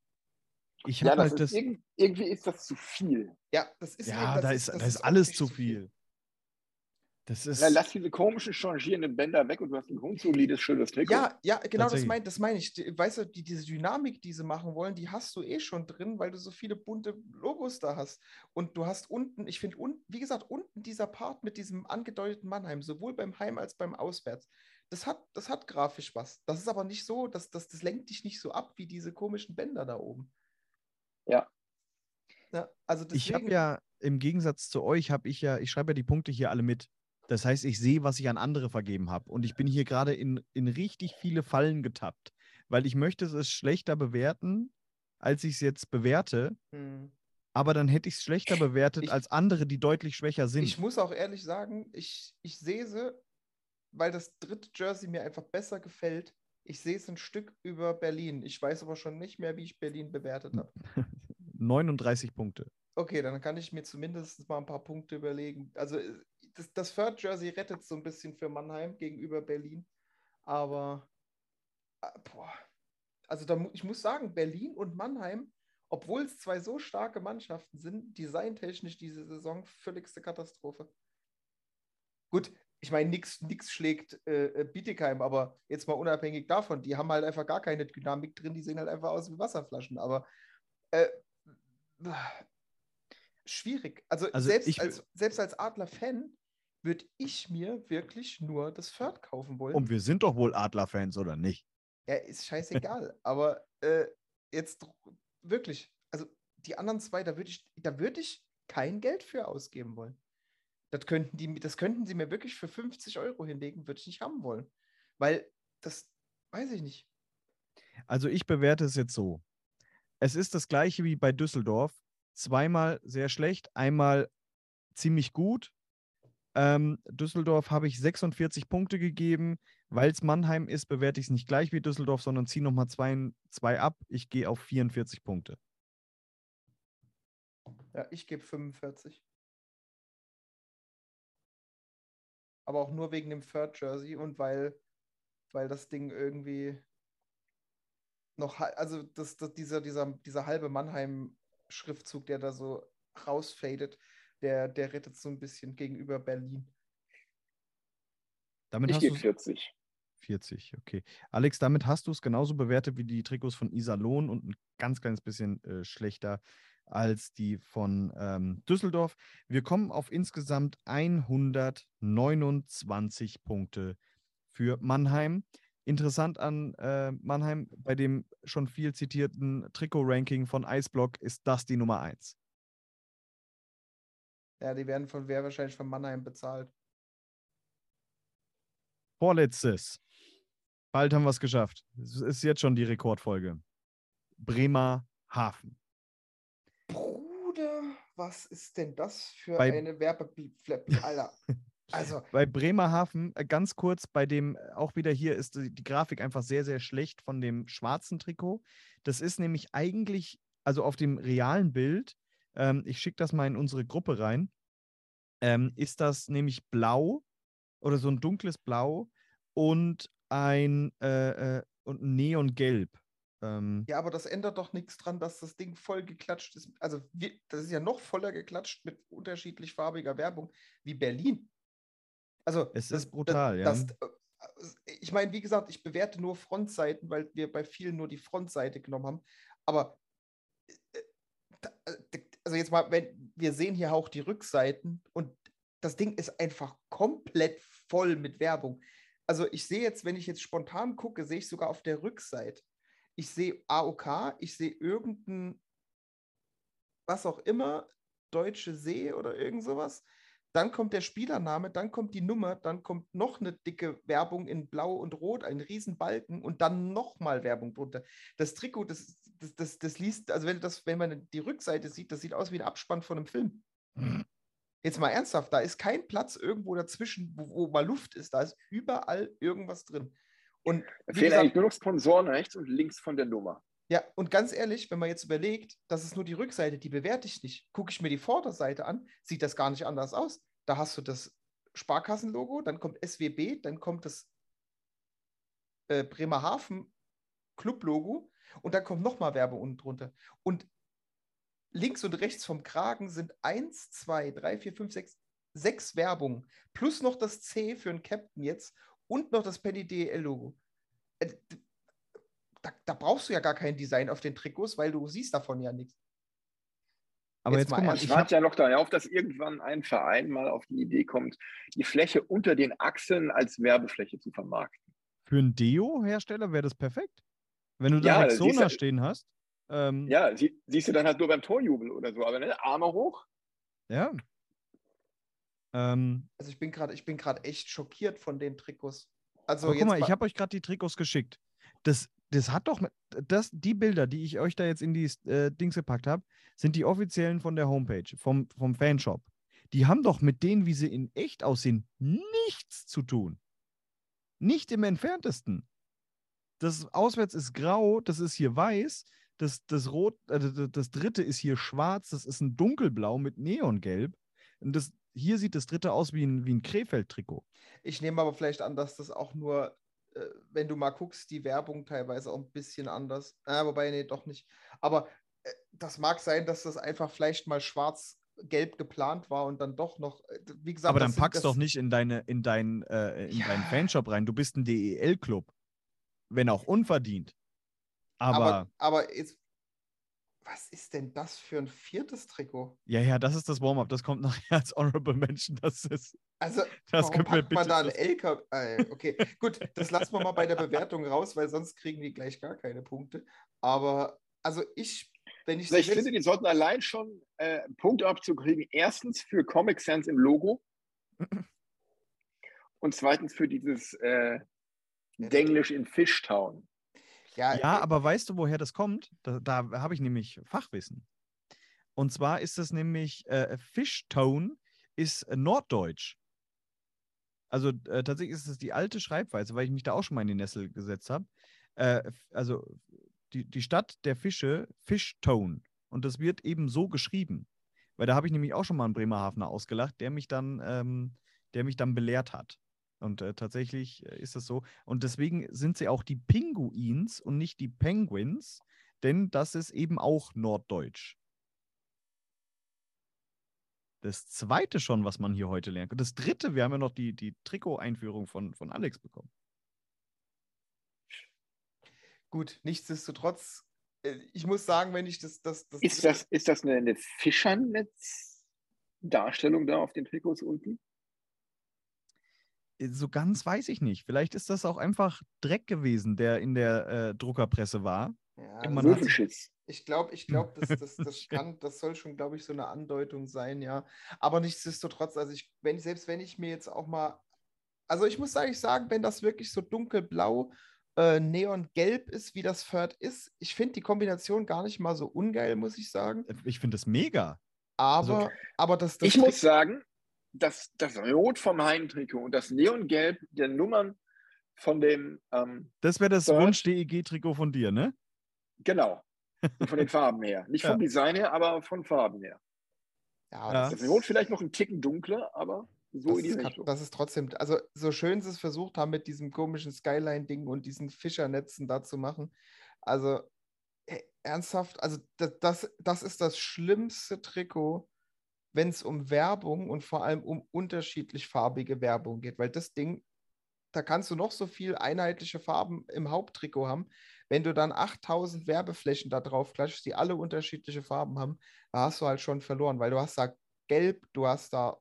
Ich Ja, habe das halt ist das. irg- irgendwie ist das zu viel. Ja, das ist Ja, das da ist, das da ist alles zu viel. viel. Das ist. Na, lass diese komischen changierenden Bänder weg und du hast ein grundsolides, schönes Trikot. Ja, ja, genau das meine das mein ich. Weißt du, die, diese Dynamik, die sie machen wollen, die hast du eh schon drin, weil du so viele bunte Logos da hast. Und du hast unten, ich finde, unten, wie gesagt, unten dieser Part mit diesem angedeuteten Mannheim, sowohl beim Heim als beim Auswärts, das hat, das hat grafisch was. Das ist aber nicht so, dass das, das lenkt dich nicht so ab wie diese komischen Bänder da oben. Ja. Ja, also Ich habe deswegen, ja, im Gegensatz zu euch, habe ich ja, ich schreibe ja die Punkte hier alle mit. Das heißt, ich sehe, was ich an andere vergeben habe. Und ich bin hier gerade in, in richtig viele Fallen getappt, weil ich möchte es schlechter bewerten, als ich es jetzt bewerte. Hm. Aber dann hätte ich es schlechter bewertet Ich- als andere, die deutlich schwächer sind. Ich muss auch ehrlich sagen, ich, ich sehe sie, weil das dritte Jersey mir einfach besser gefällt. Ich sehe es ein Stück über Berlin. Ich weiß aber schon nicht mehr, wie ich Berlin bewertet habe. 39 Punkte. Okay, dann kann ich mir zumindest mal ein paar Punkte überlegen. Also äh, das, das Third Jersey rettet so ein bisschen für Mannheim gegenüber Berlin. Aber äh, boah, also da, ich muss sagen, Berlin und Mannheim, obwohl es zwei so starke Mannschaften sind, designtechnisch diese Saison völligste Katastrophe. Gut, ich meine, nichts schlägt äh, äh, Bietigheim, aber jetzt mal unabhängig davon, die haben halt einfach gar keine Dynamik drin, die sehen halt einfach aus wie Wasserflaschen. Aber äh, schwierig. Also, Also selbst, als, selbst als Adler-Fan würde ich mir wirklich nur das Third kaufen wollen. Und wir sind doch wohl Adler-Fans, oder nicht? Ja, ist scheißegal. aber äh, jetzt wirklich, also die anderen zwei, da würde ich, da würde ich kein Geld für ausgeben wollen. Das könnten, die, das könnten sie mir wirklich für 50 Euro hinlegen, würde ich nicht haben wollen. Weil das, weiß ich nicht. Also ich bewerte es jetzt so. Es ist das gleiche wie bei Düsseldorf. Zweimal sehr schlecht, einmal ziemlich gut. Ähm, Düsseldorf habe ich 46 Punkte gegeben. Weil es Mannheim ist, bewerte ich es nicht gleich wie Düsseldorf, sondern ziehe nochmal zwei, zwei ab. Ich gehe auf 44 Punkte. Ja, ich gebe 45. Aber auch nur wegen dem Third Jersey und weil, weil das Ding irgendwie noch, also das, das, dieser, dieser, dieser halbe Mannheim-Schriftzug, der da so rausfadet, der, der rettet so ein bisschen gegenüber Berlin. Damit Ich du's- 40. 40, okay. Alex, damit hast du es genauso bewertet wie die Trikots von Iserlohn und ein ganz kleines bisschen äh, schlechter als die von ähm, Düsseldorf. Wir kommen auf insgesamt 129 Punkte für Mannheim. Interessant an äh, Mannheim, bei dem schon viel zitierten Trikot-Ranking von Eisblock ist das die Nummer 1. Ja, die werden von wer wahrscheinlich von Mannheim bezahlt. Vorletztes. Bald haben wir es geschafft. Es ist jetzt schon die Rekordfolge. Bremerhaven. Bruder, was ist denn das für Bei- eine Werbeflap? Alter. Also, Bei Bremerhaven, äh, ganz kurz, bei dem, äh, auch wieder hier ist die, die Grafik einfach sehr, sehr schlecht von dem schwarzen Trikot. Das ist nämlich eigentlich, also auf dem realen Bild, ähm, ich schicke das mal in unsere Gruppe rein, ähm, ist das nämlich blau oder so ein dunkles Blau und ein, äh, äh, und Neongelb. Ähm, Ja, aber das ändert doch nichts dran, dass das Ding voll geklatscht ist. Also, wir, das ist ja noch voller geklatscht mit unterschiedlich farbiger Werbung wie Berlin. Also, Es das, ist brutal, ja. das, das, äh, ich meine, wie gesagt, ich bewerte nur Frontseiten, weil wir bei vielen nur die Frontseite genommen haben. Aber, äh, da- also jetzt mal, wenn wir sehen hier auch die Rückseiten und das Ding ist einfach komplett voll mit Werbung. Also ich sehe jetzt, wenn ich jetzt spontan gucke, sehe ich sogar auf der Rückseite, ich sehe AOK, ich sehe irgendein, was auch immer, Deutsche See oder irgend sowas. Dann kommt der Spielername, dann kommt die Nummer, dann kommt noch eine dicke Werbung in Blau und Rot, ein Riesenbalken und dann nochmal Werbung drunter. Das Trikot, das, das, das, das liest, also wenn, das, wenn man die Rückseite sieht, das sieht aus wie ein Abspann von einem Film. Jetzt mal ernsthaft, da ist kein Platz irgendwo dazwischen, wo, wo mal Luft ist. Da ist überall irgendwas drin. Und fehlen eigentlich nur noch Sponsoren rechts und links von der Nummer. ja, und ganz ehrlich, wenn man jetzt überlegt, das ist nur die Rückseite, die bewerte ich nicht. Gucke ich mir die Vorderseite an, sieht das gar nicht anders aus. Da hast du das Sparkassenlogo, dann kommt SWB, dann kommt das äh, Bremerhaven Club-Logo und dann kommt nochmal Werbung unten drunter. Und links und rechts vom Kragen sind eins, zwei, drei, vier, fünf, sechs, sechs Werbungen. Plus noch das C für einen Captain jetzt und noch das Penny DL-Logo. Äh, da, da brauchst du ja gar kein Design auf den Trikots, weil du siehst davon ja nichts. aber jetzt, mal guck mal, ernst, Ich warte ja noch darauf, dass irgendwann ein Verein mal auf die Idee kommt, die Fläche unter den Achseln als Werbefläche zu vermarkten. für einen Deo-Hersteller wäre das perfekt. Wenn du da Ja, Rexona du- stehen hast. Ähm, Ja, sie, siehst du dann halt nur beim Torjubel oder so, aber ne, Arme hoch. ja. Ähm, Also ich bin gerade, ich bin gerade echt schockiert von den Trikots. Also guck jetzt mal, ich habe euch gerade die Trikots geschickt. Das, das hat doch, das, die Bilder, die ich euch da jetzt in die äh, Dings gepackt habe, sind die offiziellen von der Homepage, vom, vom Fanshop. Die haben doch mit denen, wie sie in echt aussehen, nichts zu tun. Nicht im entferntesten. Das Auswärts ist grau, das ist hier weiß, das, das Rot, äh, das, dritte ist hier schwarz, das ist ein dunkelblau mit Neongelb. Und das, hier sieht das dritte aus wie ein, wie ein Krefeld-Trikot. Ich nehme aber vielleicht an, dass das auch nur, äh, wenn du mal guckst, die Werbung teilweise auch ein bisschen anders. Äh, wobei, nee, doch nicht. Aber äh, das mag sein, dass das einfach vielleicht mal schwarz-gelb geplant war und dann doch noch, äh, wie gesagt, Aber dann sind- pack's das, doch nicht in, deine, in, dein, äh, in deinen Ja. Fanshop rein. Du bist ein DEL-Club. Wenn auch unverdient. Aber, Aber, aber jetzt, was ist denn das für ein viertes Trikot? ja, ja, das ist das Warm-up. Das kommt nachher als Honorable Mention. Das ist. Also, Das warum packt man da ein LKW? Äh, okay, gut, das lassen wir mal bei der Bewertung raus, weil sonst kriegen die gleich gar keine Punkte. Aber, also ich, wenn ich Also ich finde, die sollten allein schon äh, Punkte abzukriegen. Erstens für Comic Sans im Logo und zweitens für dieses äh, Denglisch in Fishtown. Ja, Ja, aber weißt du, woher das kommt? Da, da habe ich nämlich Fachwissen. Und zwar ist es nämlich äh, Fischtone ist äh, Norddeutsch. Also äh, tatsächlich ist es die alte Schreibweise, weil ich mich da auch schon mal in die Nessel gesetzt habe. Äh, also die, die Stadt der Fische, Fischtone. Und das wird eben so geschrieben. Weil da habe ich nämlich auch schon mal einen Bremerhavener ausgelacht, der mich dann, ähm, der mich dann belehrt hat. Und äh, tatsächlich äh, ist das so. Und deswegen sind sie auch die Pinguins und nicht die Penguins, denn das ist eben auch Norddeutsch. Das zweite schon, was man hier heute lernt. Und das dritte, wir haben ja noch die, die Trikot-Einführung von, von Alex bekommen. gut, nichtsdestotrotz, äh, ich muss sagen, wenn ich das, das, das Ist das, ist das eine, eine Fischernetz-Darstellung da auf den Trikots unten? Äh, So ganz weiß ich nicht. Vielleicht ist das auch einfach Dreck gewesen, der in der äh, Druckerpresse war. Ja, man das hat sich-. Ich glaube, ich glaube, das, das, das kann, das soll schon, glaube ich, so eine Andeutung sein, ja. Aber nichtsdestotrotz, also ich, wenn, selbst wenn ich mir jetzt auch mal, also ich muss eigentlich sagen, wenn das wirklich so dunkelblau, äh, neongelb ist, wie das Third ist, ich finde die Kombination gar nicht mal so ungeil, muss ich sagen. Ich finde das mega. Aber, Also- aber das, das Ich muss sagen, dass das Rot vom Heimtrikot und das Neongelb der Nummern von dem, ähm, Das wäre das. Wunsch-DEG-Trikot von dir, ne? genau, und von den Farben her. Nicht vom Ja. Design her, aber von Farben her. ja, Ja. Das Rot vielleicht noch einen Ticken dunkler, aber so Das in die ist, Richtung. das ist trotzdem, also so schön sie es versucht haben mit diesem komischen Skyline-Ding und diesen Fischernetzen da zu machen. Also äh, ernsthaft, also das, das, das ist das schlimmste Trikot, wenn es um Werbung und vor allem um unterschiedlich farbige Werbung geht, weil das Ding, da kannst du noch so viel einheitliche Farben im Haupttrikot haben. Wenn du dann 8000 Werbeflächen da drauf klatschst, die alle unterschiedliche Farben haben, da hast du halt schon verloren, weil du hast da gelb, du hast da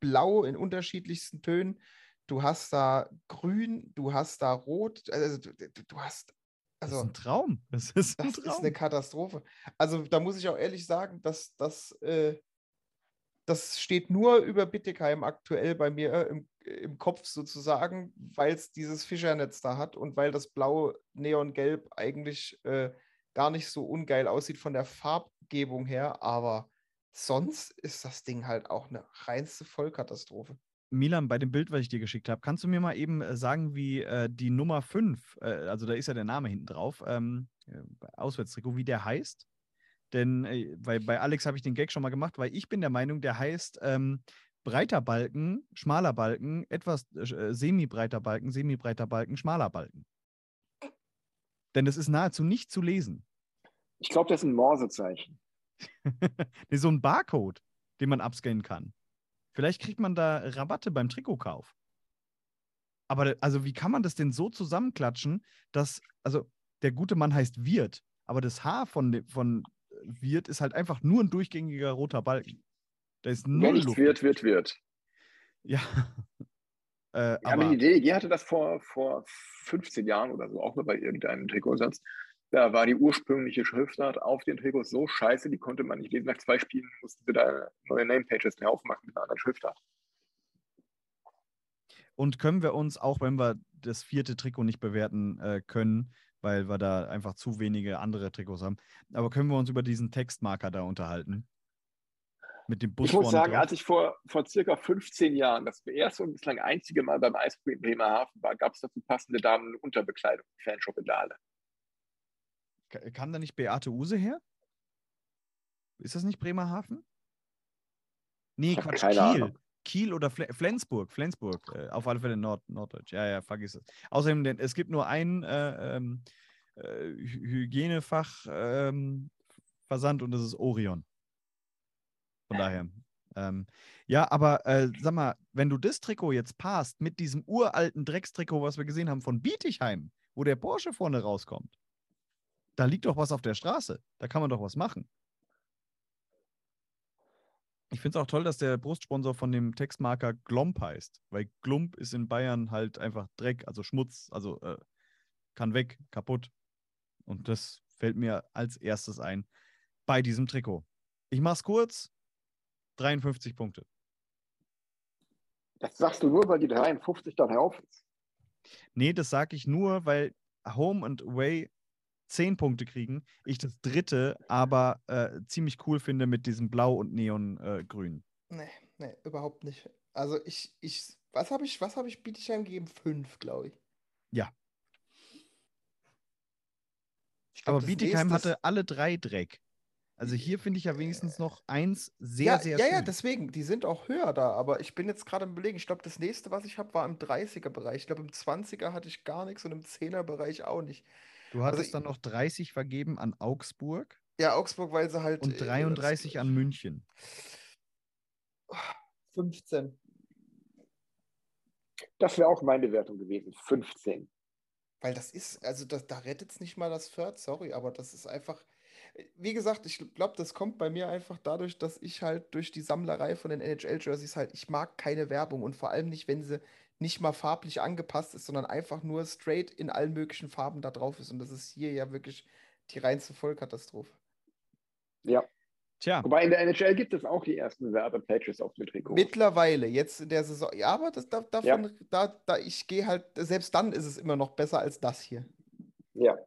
blau in unterschiedlichsten Tönen, du hast da grün, du hast da rot, also du, du hast also, das ist ein Traum. Das ist, ein das Traum. ist eine Katastrophe. Also da muss ich auch ehrlich sagen, dass das, äh, das steht nur über Bittigheim aktuell bei mir äh, im, im Kopf sozusagen, weil es dieses Fischernetz da hat und weil das blaue Neongelb eigentlich äh, gar nicht so ungeil aussieht von der Farbgebung her, aber sonst ist das Ding halt auch eine reinste Vollkatastrophe. Milan, bei dem Bild, was ich dir geschickt habe, kannst du mir mal eben äh, sagen, wie äh, die Nummer 5, äh, also da ist ja der Name hinten drauf, ähm, äh, Auswärtstrikot, wie der heißt? Denn äh, bei, bei Alex habe ich den Gag schon mal gemacht, weil ich bin der Meinung, der heißt ähm, breiter Balken, schmaler Balken, etwas äh, semi-breiter Balken, semi-breiter Balken, schmaler Balken. Denn es ist nahezu nicht zu lesen. Ich glaube, das ist ein Morsezeichen. nee, so ein Barcode, den man abscannen kann. Vielleicht kriegt man da Rabatte beim Trikotkauf. Aber also, wie kann man das denn so zusammenklatschen, dass, also, der gute Mann heißt Wirt, aber das Haar von, von Wirt ist halt einfach nur ein durchgängiger roter Balken. Da ist null nichts wird, wird, wird. Ja. äh, ja, aber die DEG hatte das vor, vor 15 Jahren oder so auch mal bei irgendeinem Trikotsatz. Da war die ursprüngliche Schriftart auf den Trikots so scheiße, die konnte man nicht lesen. Nach zwei Spielen mussten sie da neue Namepages mehr aufmachen mit einer anderen Schriftart. Und können wir uns, auch wenn wir das vierte Trikot nicht bewerten äh, können, weil wir da einfach zu wenige andere Trikots haben, aber können wir uns über diesen Textmarker da unterhalten? Mit dem Bus ich muss sagen, drauf? als ich vor, vor circa 15 Jahren das erste und bislang einzige Mal beim Eishockey in Bremerhaven war, gab es dazu passende Damen-Unterbekleidung Fanshop in der Halle. Kam da nicht Beate Use her? Ist das nicht Bremerhaven? Nee, Quatsch, Kiel. Ahnung. Kiel oder Fle Flensburg. Flensburg, äh, auf alle Fälle Nord Norddeutsch. Ja, ja, vergiss es. Außerdem, denn, es gibt nur ein äh, ähm, äh, Hygienefach ähm, und das ist Orion. Von daher. Ähm, ja, aber äh, sag mal, wenn du das Trikot jetzt passt mit diesem uralten Dreckstrikot, was wir gesehen haben von Bietigheim, wo der Porsche vorne rauskommt, da liegt doch was auf der Straße. Da kann man doch was machen. Ich finde es auch toll, dass der Brustsponsor von dem Textmarker Glomp heißt, weil Glump ist in Bayern halt einfach Dreck, also Schmutz, also äh, kann weg, kaputt. Und das fällt mir als erstes ein bei diesem Trikot. Ich mach's kurz: 53 Punkte. Das sagst du nur, weil die 53 dann auf ist. Nee, das sage ich nur, weil Home and Away zehn Punkte kriegen. Ich das dritte aber äh, ziemlich cool finde mit diesem Blau und Neongrün. Äh, nee, nee, überhaupt nicht. Also ich, ich, was habe ich, was habe ich Bietigheim gegeben? Fünf, glaube ich. Ja. Ich glaub, aber Bietigheim hatte alle drei Dreck. Also hier finde ich ja wenigstens noch eins sehr, ja, sehr Ja, schön. ja, deswegen, die sind auch höher da, aber ich bin jetzt gerade im Belegen. Ich glaube, das nächste, was ich habe, war im 30er-Bereich. Ich glaube, im 20er hatte ich gar nichts und im 10er-Bereich auch nicht. Du hattest also, dann noch 30 vergeben an Augsburg. Ja, Augsburg, weil sie halt. Und 33 äh, an München. 15. Das wäre auch meine Wertung gewesen. 15. Weil das ist, also das, da rettet es nicht mal das Third, sorry, aber das ist einfach. Wie gesagt, ich glaube, das kommt bei mir einfach dadurch, dass ich halt durch die Sammlerei von den NHL-Jerseys halt, ich mag keine Werbung und vor allem nicht, wenn sie nicht mal farblich angepasst ist, sondern einfach nur straight in allen möglichen Farben da drauf ist. Und das ist hier ja wirklich die reinste Vollkatastrophe. Ja. Tja. Wobei in der NHL gibt es auch die ersten Werbepages auf dem Trikot. Mittlerweile, jetzt in der Saison. Ja, aber das, da, davon, ja. da, da ich gehe halt, selbst dann ist es immer noch besser als das hier. Ja.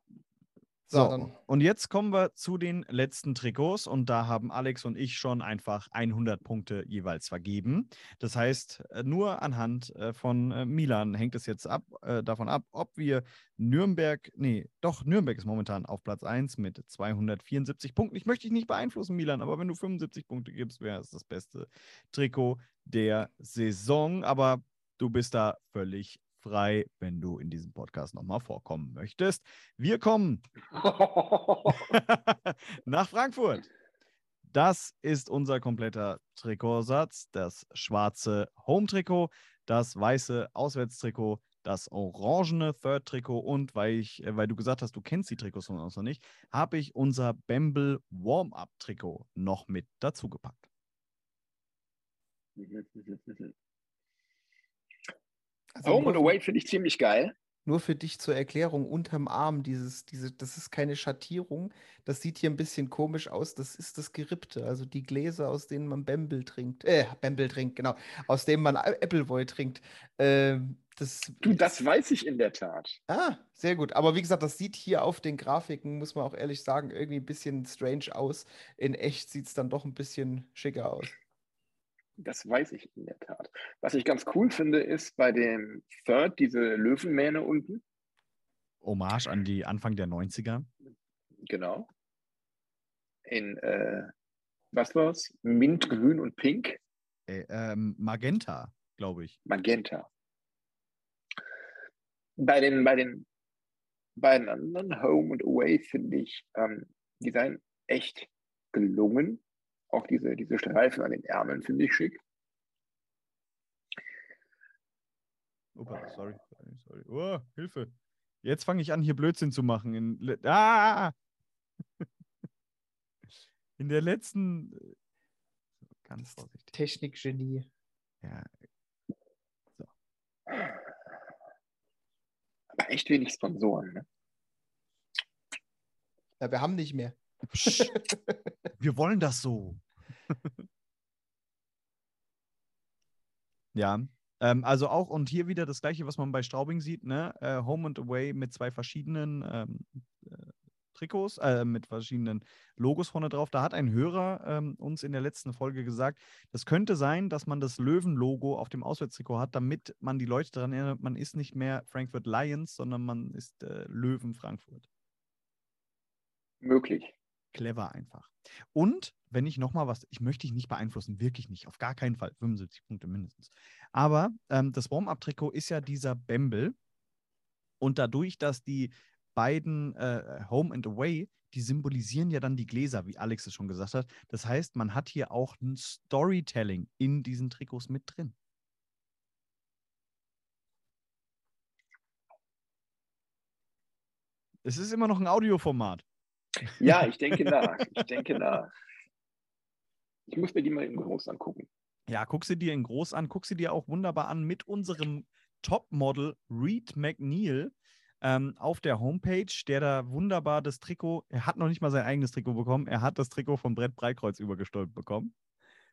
So, so und jetzt kommen wir zu den letzten Trikots und da haben Alex und ich schon einfach 100 Punkte jeweils vergeben. Das heißt, äh, nur anhand äh, von äh, Milan hängt es jetzt ab, davon ab, ob wir Nürnberg, nee, doch, Nürnberg ist momentan auf Platz 1 mit 274 Punkten. Ich möchte dich nicht beeinflussen, Milan, aber wenn du 75 Punkte gibst, wäre es das beste Trikot der Saison. Aber du bist da völlig frei, wenn du in diesem Podcast nochmal vorkommen möchtest. Wir kommen nach Frankfurt. Das ist unser kompletter Trikotsatz. Das schwarze Home-Trikot, das weiße Auswärtstrikot, das orangene Third-Trikot und weil, ich, äh, weil du gesagt hast, du kennst die Trikots von uns noch nicht, habe ich unser Bamble Warm-Up-Trikot noch mit dazu gepackt. Also Home and Away finde ich ziemlich geil. Nur für dich zur Erklärung, unterm Arm, dieses, diese, das ist keine Schattierung. Das sieht hier ein bisschen komisch aus. Das ist das Gerippte, also die Gläser, aus denen man Bamble trinkt. Äh, Bamble trinkt, genau. Aus denen man Appleboy trinkt. Ähm, das, Du, das weiß ich in der Tat. ah, sehr gut. Aber wie gesagt, das sieht hier auf den Grafiken, muss man auch ehrlich sagen, irgendwie ein bisschen strange aus. In echt sieht es dann doch ein bisschen schicker aus. Das weiß ich in der Tat. Was ich ganz cool finde, ist bei dem Third diese Löwenmähne unten. Hommage an die Anfang der 90er. Genau. In, äh, was war's? Mint, Grün und Pink. Äh, ähm, Magenta, glaube ich. Magenta. Bei den, bei den beiden anderen, Home und Away, finde ich ähm, die seien echt gelungen. Auch diese, diese Streifen an den Ärmeln finde ich schick. Opa, sorry, sorry, sorry. Oh, Hilfe. Jetzt fange ich an, hier Blödsinn zu machen. In, ah! In der letzten. äh, Ganz vorsichtig. Technikgenie. Ja. Aber echt wenig Sponsoren. Ne? Ja, wir haben nicht mehr. Psst. Wir wollen das so. ja. Ähm, also auch und hier wieder das gleiche, was man bei Straubing sieht, ne? Äh, Home and Away mit zwei verschiedenen ähm, äh, Trikots, äh, mit verschiedenen Logos vorne drauf. Da hat ein Hörer ähm, uns in der letzten Folge gesagt, das könnte sein, dass man das Löwen-Logo auf dem Auswärtstrikot hat, damit man die Leute daran erinnert, man ist nicht mehr Frankfurt Lions, sondern man ist äh, Löwen Frankfurt. Möglich. Clever einfach. Und wenn ich nochmal was, ich möchte dich nicht beeinflussen, wirklich nicht, auf gar keinen Fall, 75 Punkte mindestens. Aber ähm, das Warm-Up-Trikot ist ja dieser Bamble. Und dadurch, dass die beiden äh, Home and Away, die symbolisieren ja dann die Gläser, wie Alex es schon gesagt hat. Das heißt, man hat hier auch ein Storytelling in diesen Trikots mit drin. Es ist immer noch ein Audioformat. Ja, ich denke nach. Ich denke nach. Ich muss mir die mal in groß angucken. Ja, guck sie dir in groß an, guck sie dir auch wunderbar an mit unserem Topmodel Reed McNeil ähm, auf der Homepage, der da wunderbar das Trikot, er hat noch nicht mal sein eigenes Trikot bekommen, er hat das Trikot von Brett Breitkreuz übergestülpt bekommen.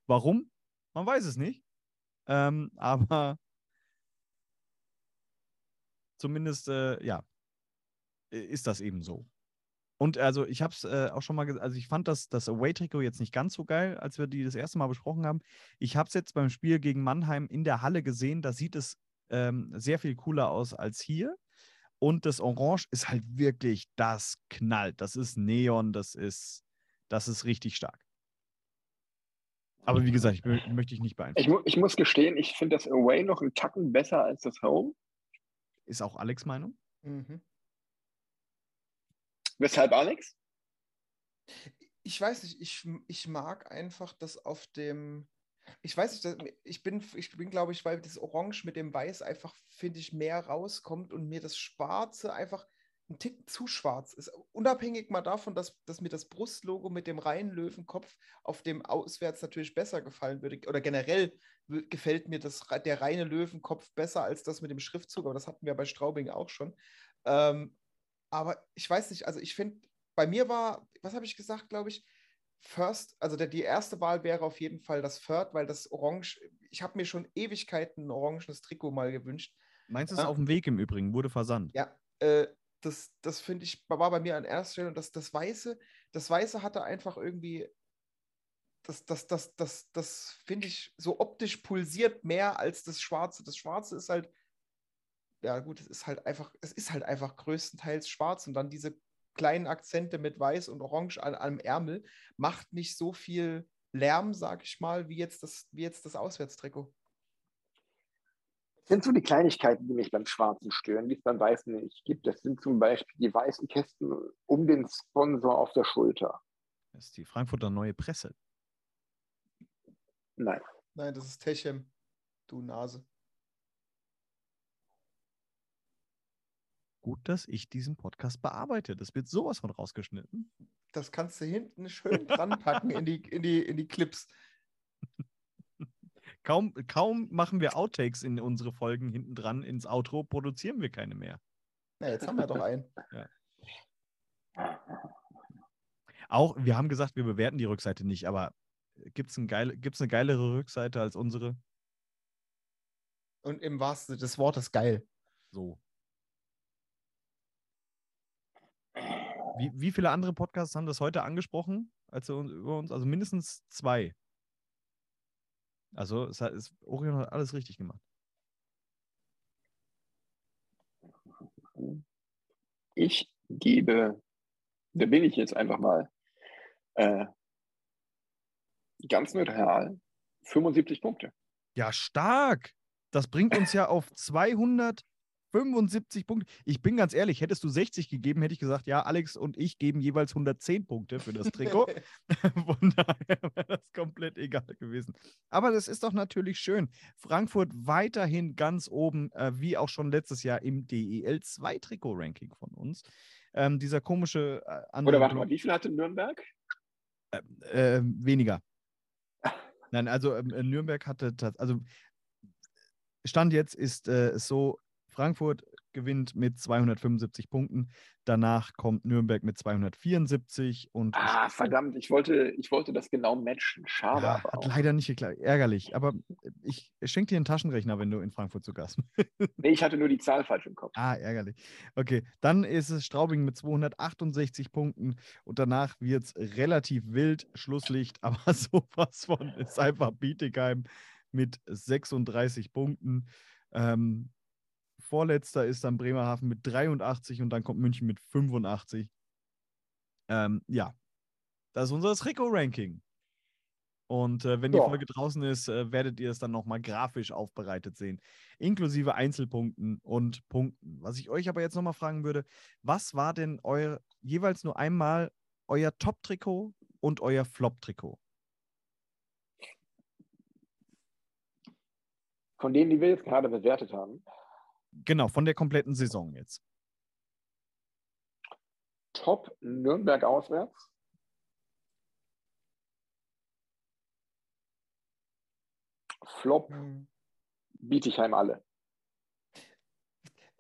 Warum? Man weiß es nicht. Ähm, aber zumindest, äh, ja, ist das eben so. Und also ich habe es äh, auch schon mal gesagt, also ich fand das, das Away-Trikot jetzt nicht ganz so geil, als wir die das erste Mal besprochen haben. Ich habe es jetzt beim Spiel gegen Mannheim in der Halle gesehen, da sieht es ähm, sehr viel cooler aus als hier. Und das Orange ist halt wirklich, das knallt. Das ist Neon, das ist, das ist richtig stark. Aber wie gesagt, ich mö- möchte ich nicht Ich, beeinflussen. mu ich muss gestehen, ich finde das Away noch einen Tacken besser als das Home. Ist auch Alex Meinung? Mhm. Weshalb, Alex? Ich weiß nicht, ich, ich mag einfach, dass auf dem. Ich weiß nicht, ich bin, ich bin, glaube ich, weil das Orange mit dem Weiß einfach, finde ich, mehr rauskommt und mir das Schwarze einfach ein Tick zu schwarz ist. Unabhängig mal davon, dass, dass mir das Brustlogo mit dem reinen Löwenkopf auf dem Auswärts natürlich besser gefallen würde. Oder generell gefällt mir das, der reine Löwenkopf besser als das mit dem Schriftzug, aber das hatten wir bei Straubing auch schon. Ähm, aber ich weiß nicht, also ich finde, bei mir war, was habe ich gesagt, glaube ich, First, also der, die erste Wahl wäre auf jeden Fall das Third, weil das Orange, ich habe mir schon Ewigkeiten ein orangenes Trikot mal gewünscht. Meins ist Ja. auf dem Weg im Übrigen, wurde versandt. Ja, äh, das, das finde ich, war bei mir an erster Stelle und das, das Weiße, das Weiße hatte einfach irgendwie, das, das, das, das, das finde ich so optisch pulsiert mehr als das Schwarze. Das Schwarze ist halt, ja gut, es ist halt einfach, es ist halt einfach größtenteils schwarz und dann diese kleinen Akzente mit Weiß und Orange an, am Ärmel macht nicht so viel Lärm, sag ich mal, wie jetzt das, wie jetzt das Auswärtstrikot. sind so die Kleinigkeiten, die mich beim Schwarzen stören, die es beim Weißen nicht gibt. Das sind zum Beispiel die weißen Kästen um den Sponsor auf der Schulter. Das ist die Frankfurter Neue Presse. Nein. Nein, das ist Techem. Du Nase. Gut, dass ich diesen Podcast bearbeite. Das wird sowas von rausgeschnitten. Das kannst du hinten schön dran packen in die, in die, in die Clips. Kaum, kaum machen wir Outtakes in unsere Folgen hinten dran ins Outro, produzieren wir keine mehr. Ja, jetzt haben wir doch einen. Ja. Auch, wir haben gesagt, wir bewerten die Rückseite nicht, aber gibt es ein geile, gibt's eine geilere Rückseite als unsere? Und im wahrsten Sinne des Wortes geil. So. Wie, wie viele andere Podcasts haben das heute angesprochen, als über uns? Also mindestens zwei. Also es hat, es, Orion hat alles richtig gemacht. Ich gebe, da bin ich jetzt einfach mal äh, ganz neutral, 75 Punkte. Ja, stark. Das bringt uns ja auf 275 Punkte. Ich bin ganz ehrlich, hättest du 60 gegeben, hätte ich gesagt, ja, Alex und ich geben jeweils 110 Punkte für das Trikot. Von daher wäre das komplett egal gewesen. Aber das ist doch natürlich schön. Frankfurt weiterhin ganz oben, äh, wie auch schon letztes Jahr im DEL 2-Trikot-Ranking von uns. Ähm, dieser komische äh, Oder warte mal, wie viel hatte Nürnberg? äh, weniger. Nein, also ähm, äh, Nürnberg hatte, also Stand jetzt ist äh, es so, Frankfurt gewinnt mit 275 Punkten, danach kommt Nürnberg mit 274 und Ah, verdammt, ich wollte, ich wollte das genau matchen. Schade ja, hat leider nicht geklappt, ärgerlich, aber ich schenke dir einen Taschenrechner, wenn du in Frankfurt zu Gast bist. Nee, ich hatte nur die Zahl falsch im Kopf. Ah, ärgerlich. Okay, dann ist es Straubing mit 268 Punkten und danach wird es relativ wild, Schlusslicht, aber sowas von ist einfach Bietigheim mit 36 Punkten. Ähm, vorletzter ist dann Bremerhaven mit 83 und dann kommt München mit 85. Ähm, ja, das ist unser Trikot-Ranking. Und äh, wenn die Ja. Folge draußen ist, äh, werdet ihr es dann nochmal grafisch aufbereitet sehen, inklusive Einzelpunkten und Punkten. Was ich euch aber jetzt nochmal fragen würde, was war denn euer, jeweils nur einmal euer Top-Trikot und euer Flop-Trikot? Von denen, die wir jetzt gerade bewertet haben, Genau, von der kompletten Saison jetzt. Top Nürnberg auswärts. Flop Bietigheim alle.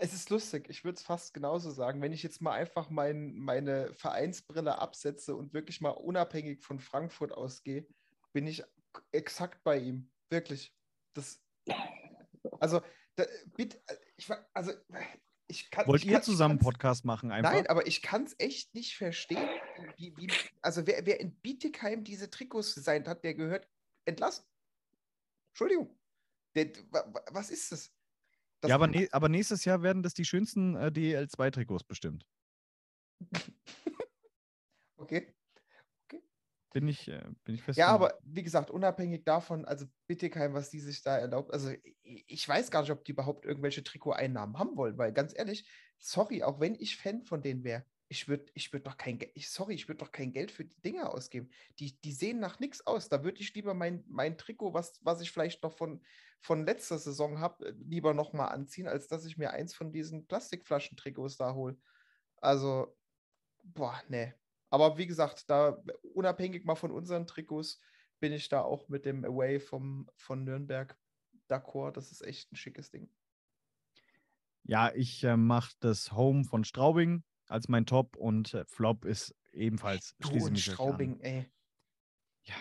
Es ist lustig, ich würde es fast genauso sagen. Wenn ich jetzt mal einfach mein, meine Vereinsbrille absetze und wirklich mal unabhängig von Frankfurt ausgehe, bin ich exakt bei ihm. Wirklich. Das, also, da, bitte, ich, war- also, ich kann. Wollt ich ihr kann, zusammen einen Podcast machen einfach? Nein, aber ich kann es echt nicht verstehen, wie, wie, also wer, wer in Bietigheim diese Trikots designt hat, der gehört entlassen. Entschuldigung. Der, wa- wa- was ist das? Das- ja, aber, ne, aber nächstes Jahr werden das die schönsten äh, DL2-Trikots bestimmt. Okay. Bin ich, äh, bin ich fest. Ja, aber wie gesagt, unabhängig davon, also Bittigheim, was die sich da erlaubt, also ich, weiß gar nicht, ob die überhaupt irgendwelche Trikoteinnahmen haben wollen, weil ganz ehrlich, sorry, auch wenn ich Fan von denen wäre, ich würde ich würd doch kein Geld, ich, sorry, ich würde doch kein Geld für die Dinger ausgeben. Die, die sehen nach nichts aus. Da würde ich lieber mein, mein Trikot, was, was ich vielleicht noch von, von letzter Saison habe, lieber nochmal anziehen, als dass ich mir eins von diesen Plastikflaschen-Trikots da hole. Also, boah, nee. Aber wie gesagt, da unabhängig mal von unseren Trikots bin ich da auch mit dem Away vom, von Nürnberg d'accord. Das ist echt ein schickes Ding. Ja, ich äh, mache das Home von Straubing als mein Top und äh, Flop ist ebenfalls Du und euch an. Straubing, ey. Ja.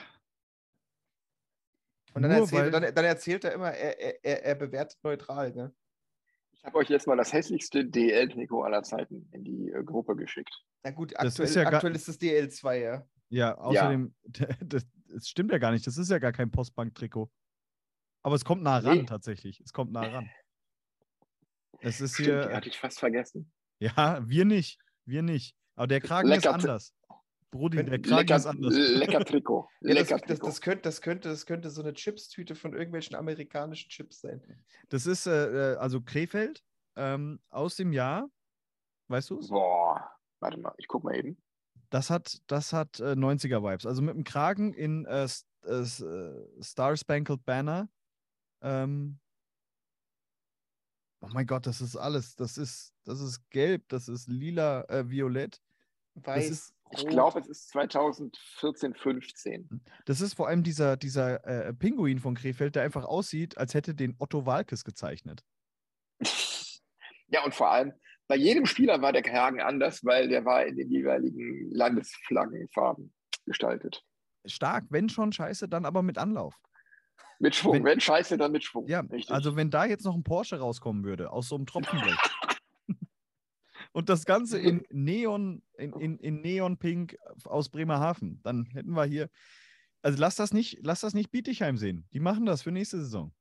Und dann, Nur erzählt, dann, dann erzählt er immer, er, er- er, er bewertet neutral, ne? Ich habe euch jetzt mal das hässlichste DL-Trikot aller Zeiten in die äh, Gruppe geschickt. Na gut, Das aktuell, ist ja gar- aktuell ist das DL2, ja. Ja, außerdem, Das, das stimmt ja gar nicht. Das ist ja gar kein Postbank-Trikot. Aber es kommt nah ran, Nee. tatsächlich. Es kommt nah ran. Es ist Stimmt, hier. hatte ich fast vergessen. Ja, wir nicht. Wir nicht. Aber der Kragen Lecker ist anders. Brudi, der Kragen lecker, ist anders. Lecker Trikot. ja, lecker das, Trikot. Das, das, könnte, das, könnte, das könnte so eine Chipstüte von irgendwelchen amerikanischen Chips sein. Das ist äh, äh also Krefeld ähm, aus dem Jahr. Weißt du es? Boah, warte mal, ich guck mal eben. Das hat, das hat äh, 90er-Vibes. Also mit dem Kragen in äh, äh, Star Spangled Banner. Ähm, oh mein Gott, das ist alles. Das ist, das ist gelb, das ist lila, äh, violett. Weiß. Ich glaube, es ist 2014, 15. Das ist vor allem dieser, dieser äh, Pinguin von Krefeld, der einfach aussieht, als hätte den Otto Walkes gezeichnet. ja, und vor allem, bei jedem Spieler war der Kragen anders, weil der war in den jeweiligen Landesflaggenfarben gestaltet. Stark, wenn schon scheiße, dann aber mit Anlauf. Mit Schwung, wenn, wenn scheiße, dann mit Schwung. Ja, Richtig. also wenn da jetzt noch ein Porsche rauskommen würde, aus so einem Tropfenblech. und das Ganze in Neon, in, in, in Neonpink aus Bremerhaven, dann hätten wir hier. Also lass das nicht, lass das nicht Bietigheim sehen. Die machen das für nächste Saison.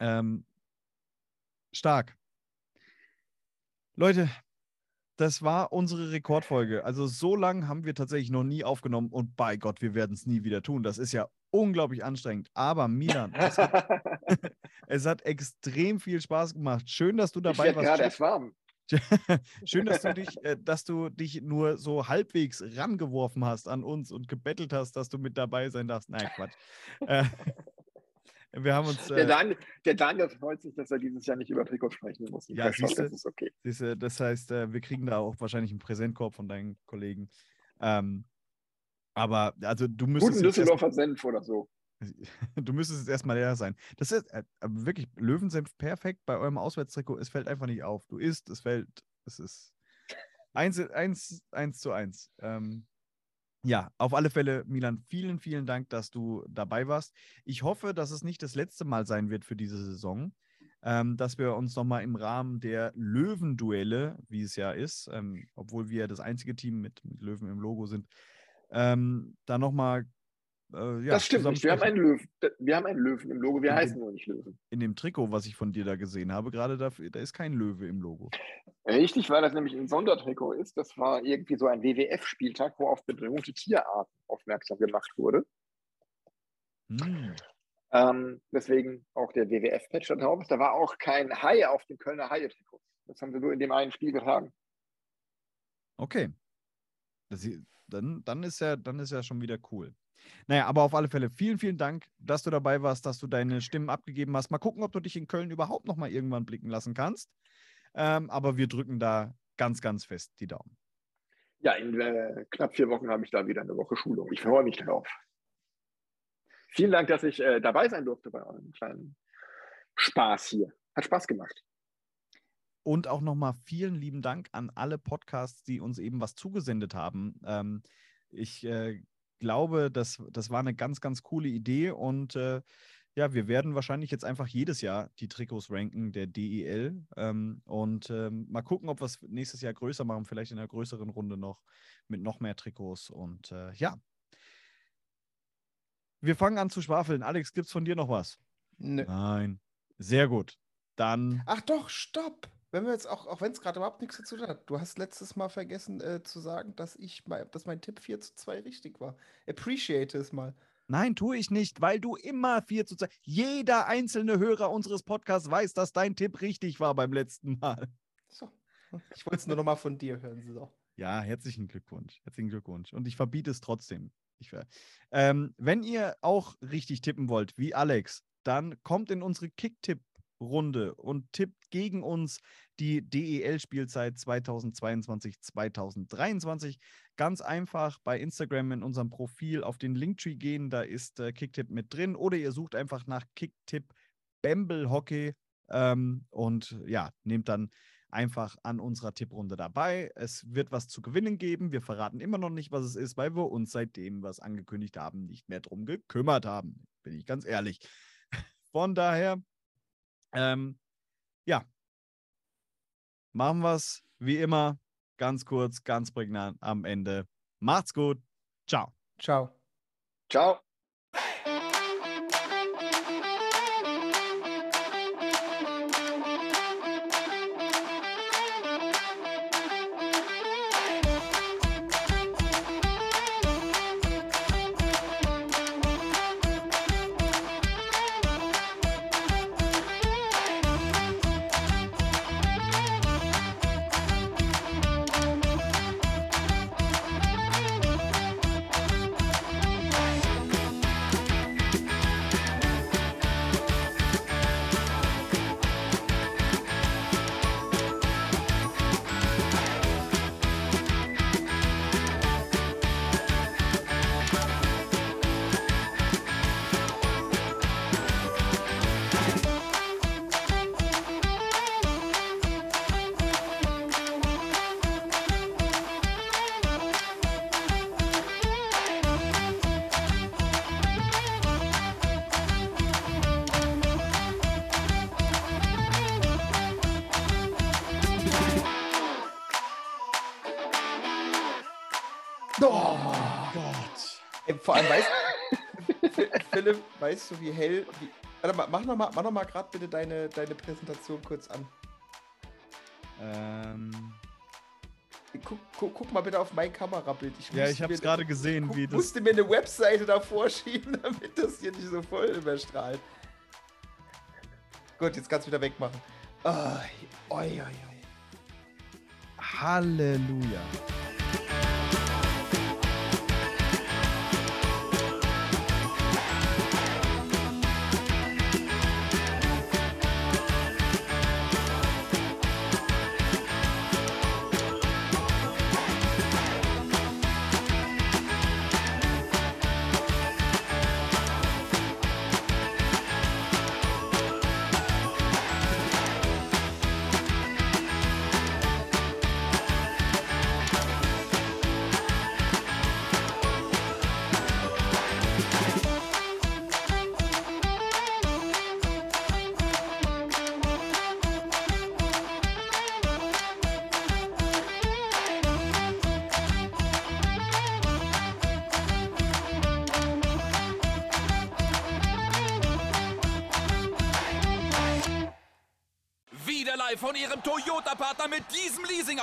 Ähm, stark. Leute, das war unsere Rekordfolge. Also so lange haben wir tatsächlich noch nie aufgenommen und bei Gott, wir werden es nie wieder tun. Das ist ja unglaublich anstrengend. Aber Milan, es hat, es hat extrem viel Spaß gemacht. Schön, dass du dabei ich warst. gerade erst warm. Schön, dass du dich, äh, dass du dich nur so halbwegs rangeworfen hast an uns und gebettelt hast, dass du mit dabei sein darfst. Nein, Quatsch. Äh, wir haben uns. Äh, der, Daniel, der, Daniel, freut sich, dass er dieses Jahr nicht über Trikot sprechen muss. Ja, siehste, das ist okay. Siehste, das heißt, äh, wir kriegen da auch wahrscheinlich einen Präsentkorb von deinen Kollegen. Ähm, aber also du müsstest. Guten Düsseldorfer Senf oder so. Du müsstest jetzt erstmal leer sein. Das ist äh, wirklich Löwensenf perfekt bei eurem Auswärtstrikot. Es fällt einfach nicht auf. Du isst, es fällt. Es ist eins, eins, eins zu eins. Ähm, ja, auf alle Fälle, Milan, vielen, vielen Dank, dass du dabei warst. Ich hoffe, dass es nicht das letzte Mal sein wird für diese Saison, ähm, dass wir uns nochmal im Rahmen der Löwenduelle, wie es ja ist, ähm, obwohl wir das einzige Team mit, mit Löwen im Logo sind, ähm, da nochmal äh, ja, das stimmt nicht. Wir haben einen Löwen. Wir haben einen Löwen im Logo. Wir in heißen dem, nur nicht Löwen. In dem Trikot, was ich von dir da gesehen habe, gerade da, da ist kein Löwe im Logo. Richtig, weil das nämlich ein Sondertrikot ist. Das war irgendwie so ein WWF-Spieltag, wo auf bedrohte Tierarten aufmerksam gemacht wurde. Hm. Ähm, deswegen auch der WWF-Patch da drauf. Da war auch kein Hai auf dem Kölner Haie-Trikot. Das haben wir nur in dem einen Spiel getragen. Okay. Das, dann, dann, ist ja, dann ist ja schon wieder cool. Naja, aber auf alle Fälle vielen, vielen Dank, dass du dabei warst, dass du deine Stimmen abgegeben hast. Mal gucken, ob du dich in Köln überhaupt noch mal irgendwann blicken lassen kannst. Ähm, aber wir drücken da ganz, ganz fest die Daumen. Ja, in äh, knapp vier Wochen habe ich da wieder eine Woche Schulung. Ich freue mich darauf. Vielen Dank, dass ich äh, dabei sein durfte bei eurem kleinen Spaß hier. Hat Spaß gemacht. Und auch nochmal vielen lieben Dank an alle Podcasts, die uns eben was zugesendet haben. Ähm, ich äh, glaube, das, das war eine ganz, ganz coole Idee und äh, ja, wir werden wahrscheinlich jetzt einfach jedes Jahr die Trikots ranken der DEL ähm, und ähm, mal gucken, ob wir es nächstes Jahr größer machen, vielleicht in einer größeren Runde noch mit noch mehr Trikots und äh, ja. Wir fangen an zu schwafeln. Alex, gibt es von dir noch was? Nö. Nein. Sehr gut. Dann. Ach doch, stopp! Wenn wir jetzt auch, auch wenn es gerade überhaupt nichts dazu hat, du hast letztes Mal vergessen äh, zu sagen, dass ich dass mein Tipp 4 zu 2 richtig war. Appreciate es mal. Nein, tue ich nicht, weil du immer 4 zu 2. Jeder einzelne Hörer unseres Podcasts weiß, dass dein Tipp richtig war beim letzten Mal. So. Ich wollte es nur nochmal von dir hören. So. Ja, herzlichen Glückwunsch. Herzlichen Glückwunsch. Und ich verbiete es trotzdem. Ich, ähm, wenn ihr auch richtig tippen wollt, wie Alex, dann kommt in unsere Kick-Tipp Runde und tippt gegen uns die DEL-Spielzeit 2022-2023. Ganz einfach bei Instagram in unserem Profil auf den Linktree gehen, da ist äh, Kicktipp mit drin oder ihr sucht einfach nach Kicktipp Bamble Hockey ähm, und ja, nehmt dann einfach an unserer Tipprunde dabei. Es wird was zu gewinnen geben. Wir verraten immer noch nicht, was es ist, weil wir uns seitdem es angekündigt haben, nicht mehr drum gekümmert haben. Bin ich ganz ehrlich. Von daher ähm, ja. Machen wir es wie immer ganz kurz, ganz prägnant am Ende. Macht's gut. Ciao. Ciao. Ciao. Warte mal, mach noch mal gerade bitte deine, deine Präsentation kurz an. Ähm. Guck, guck, guck, mal bitte auf mein Kamerabild. Ich ja, ich habe es gerade gesehen, guck, wie das. musste mir eine Webseite davor schieben, damit das hier nicht so voll überstrahlt. Gut, jetzt kannst du wieder wegmachen. Oh, oi, oi, oi. Halleluja. Toyota-Partner mit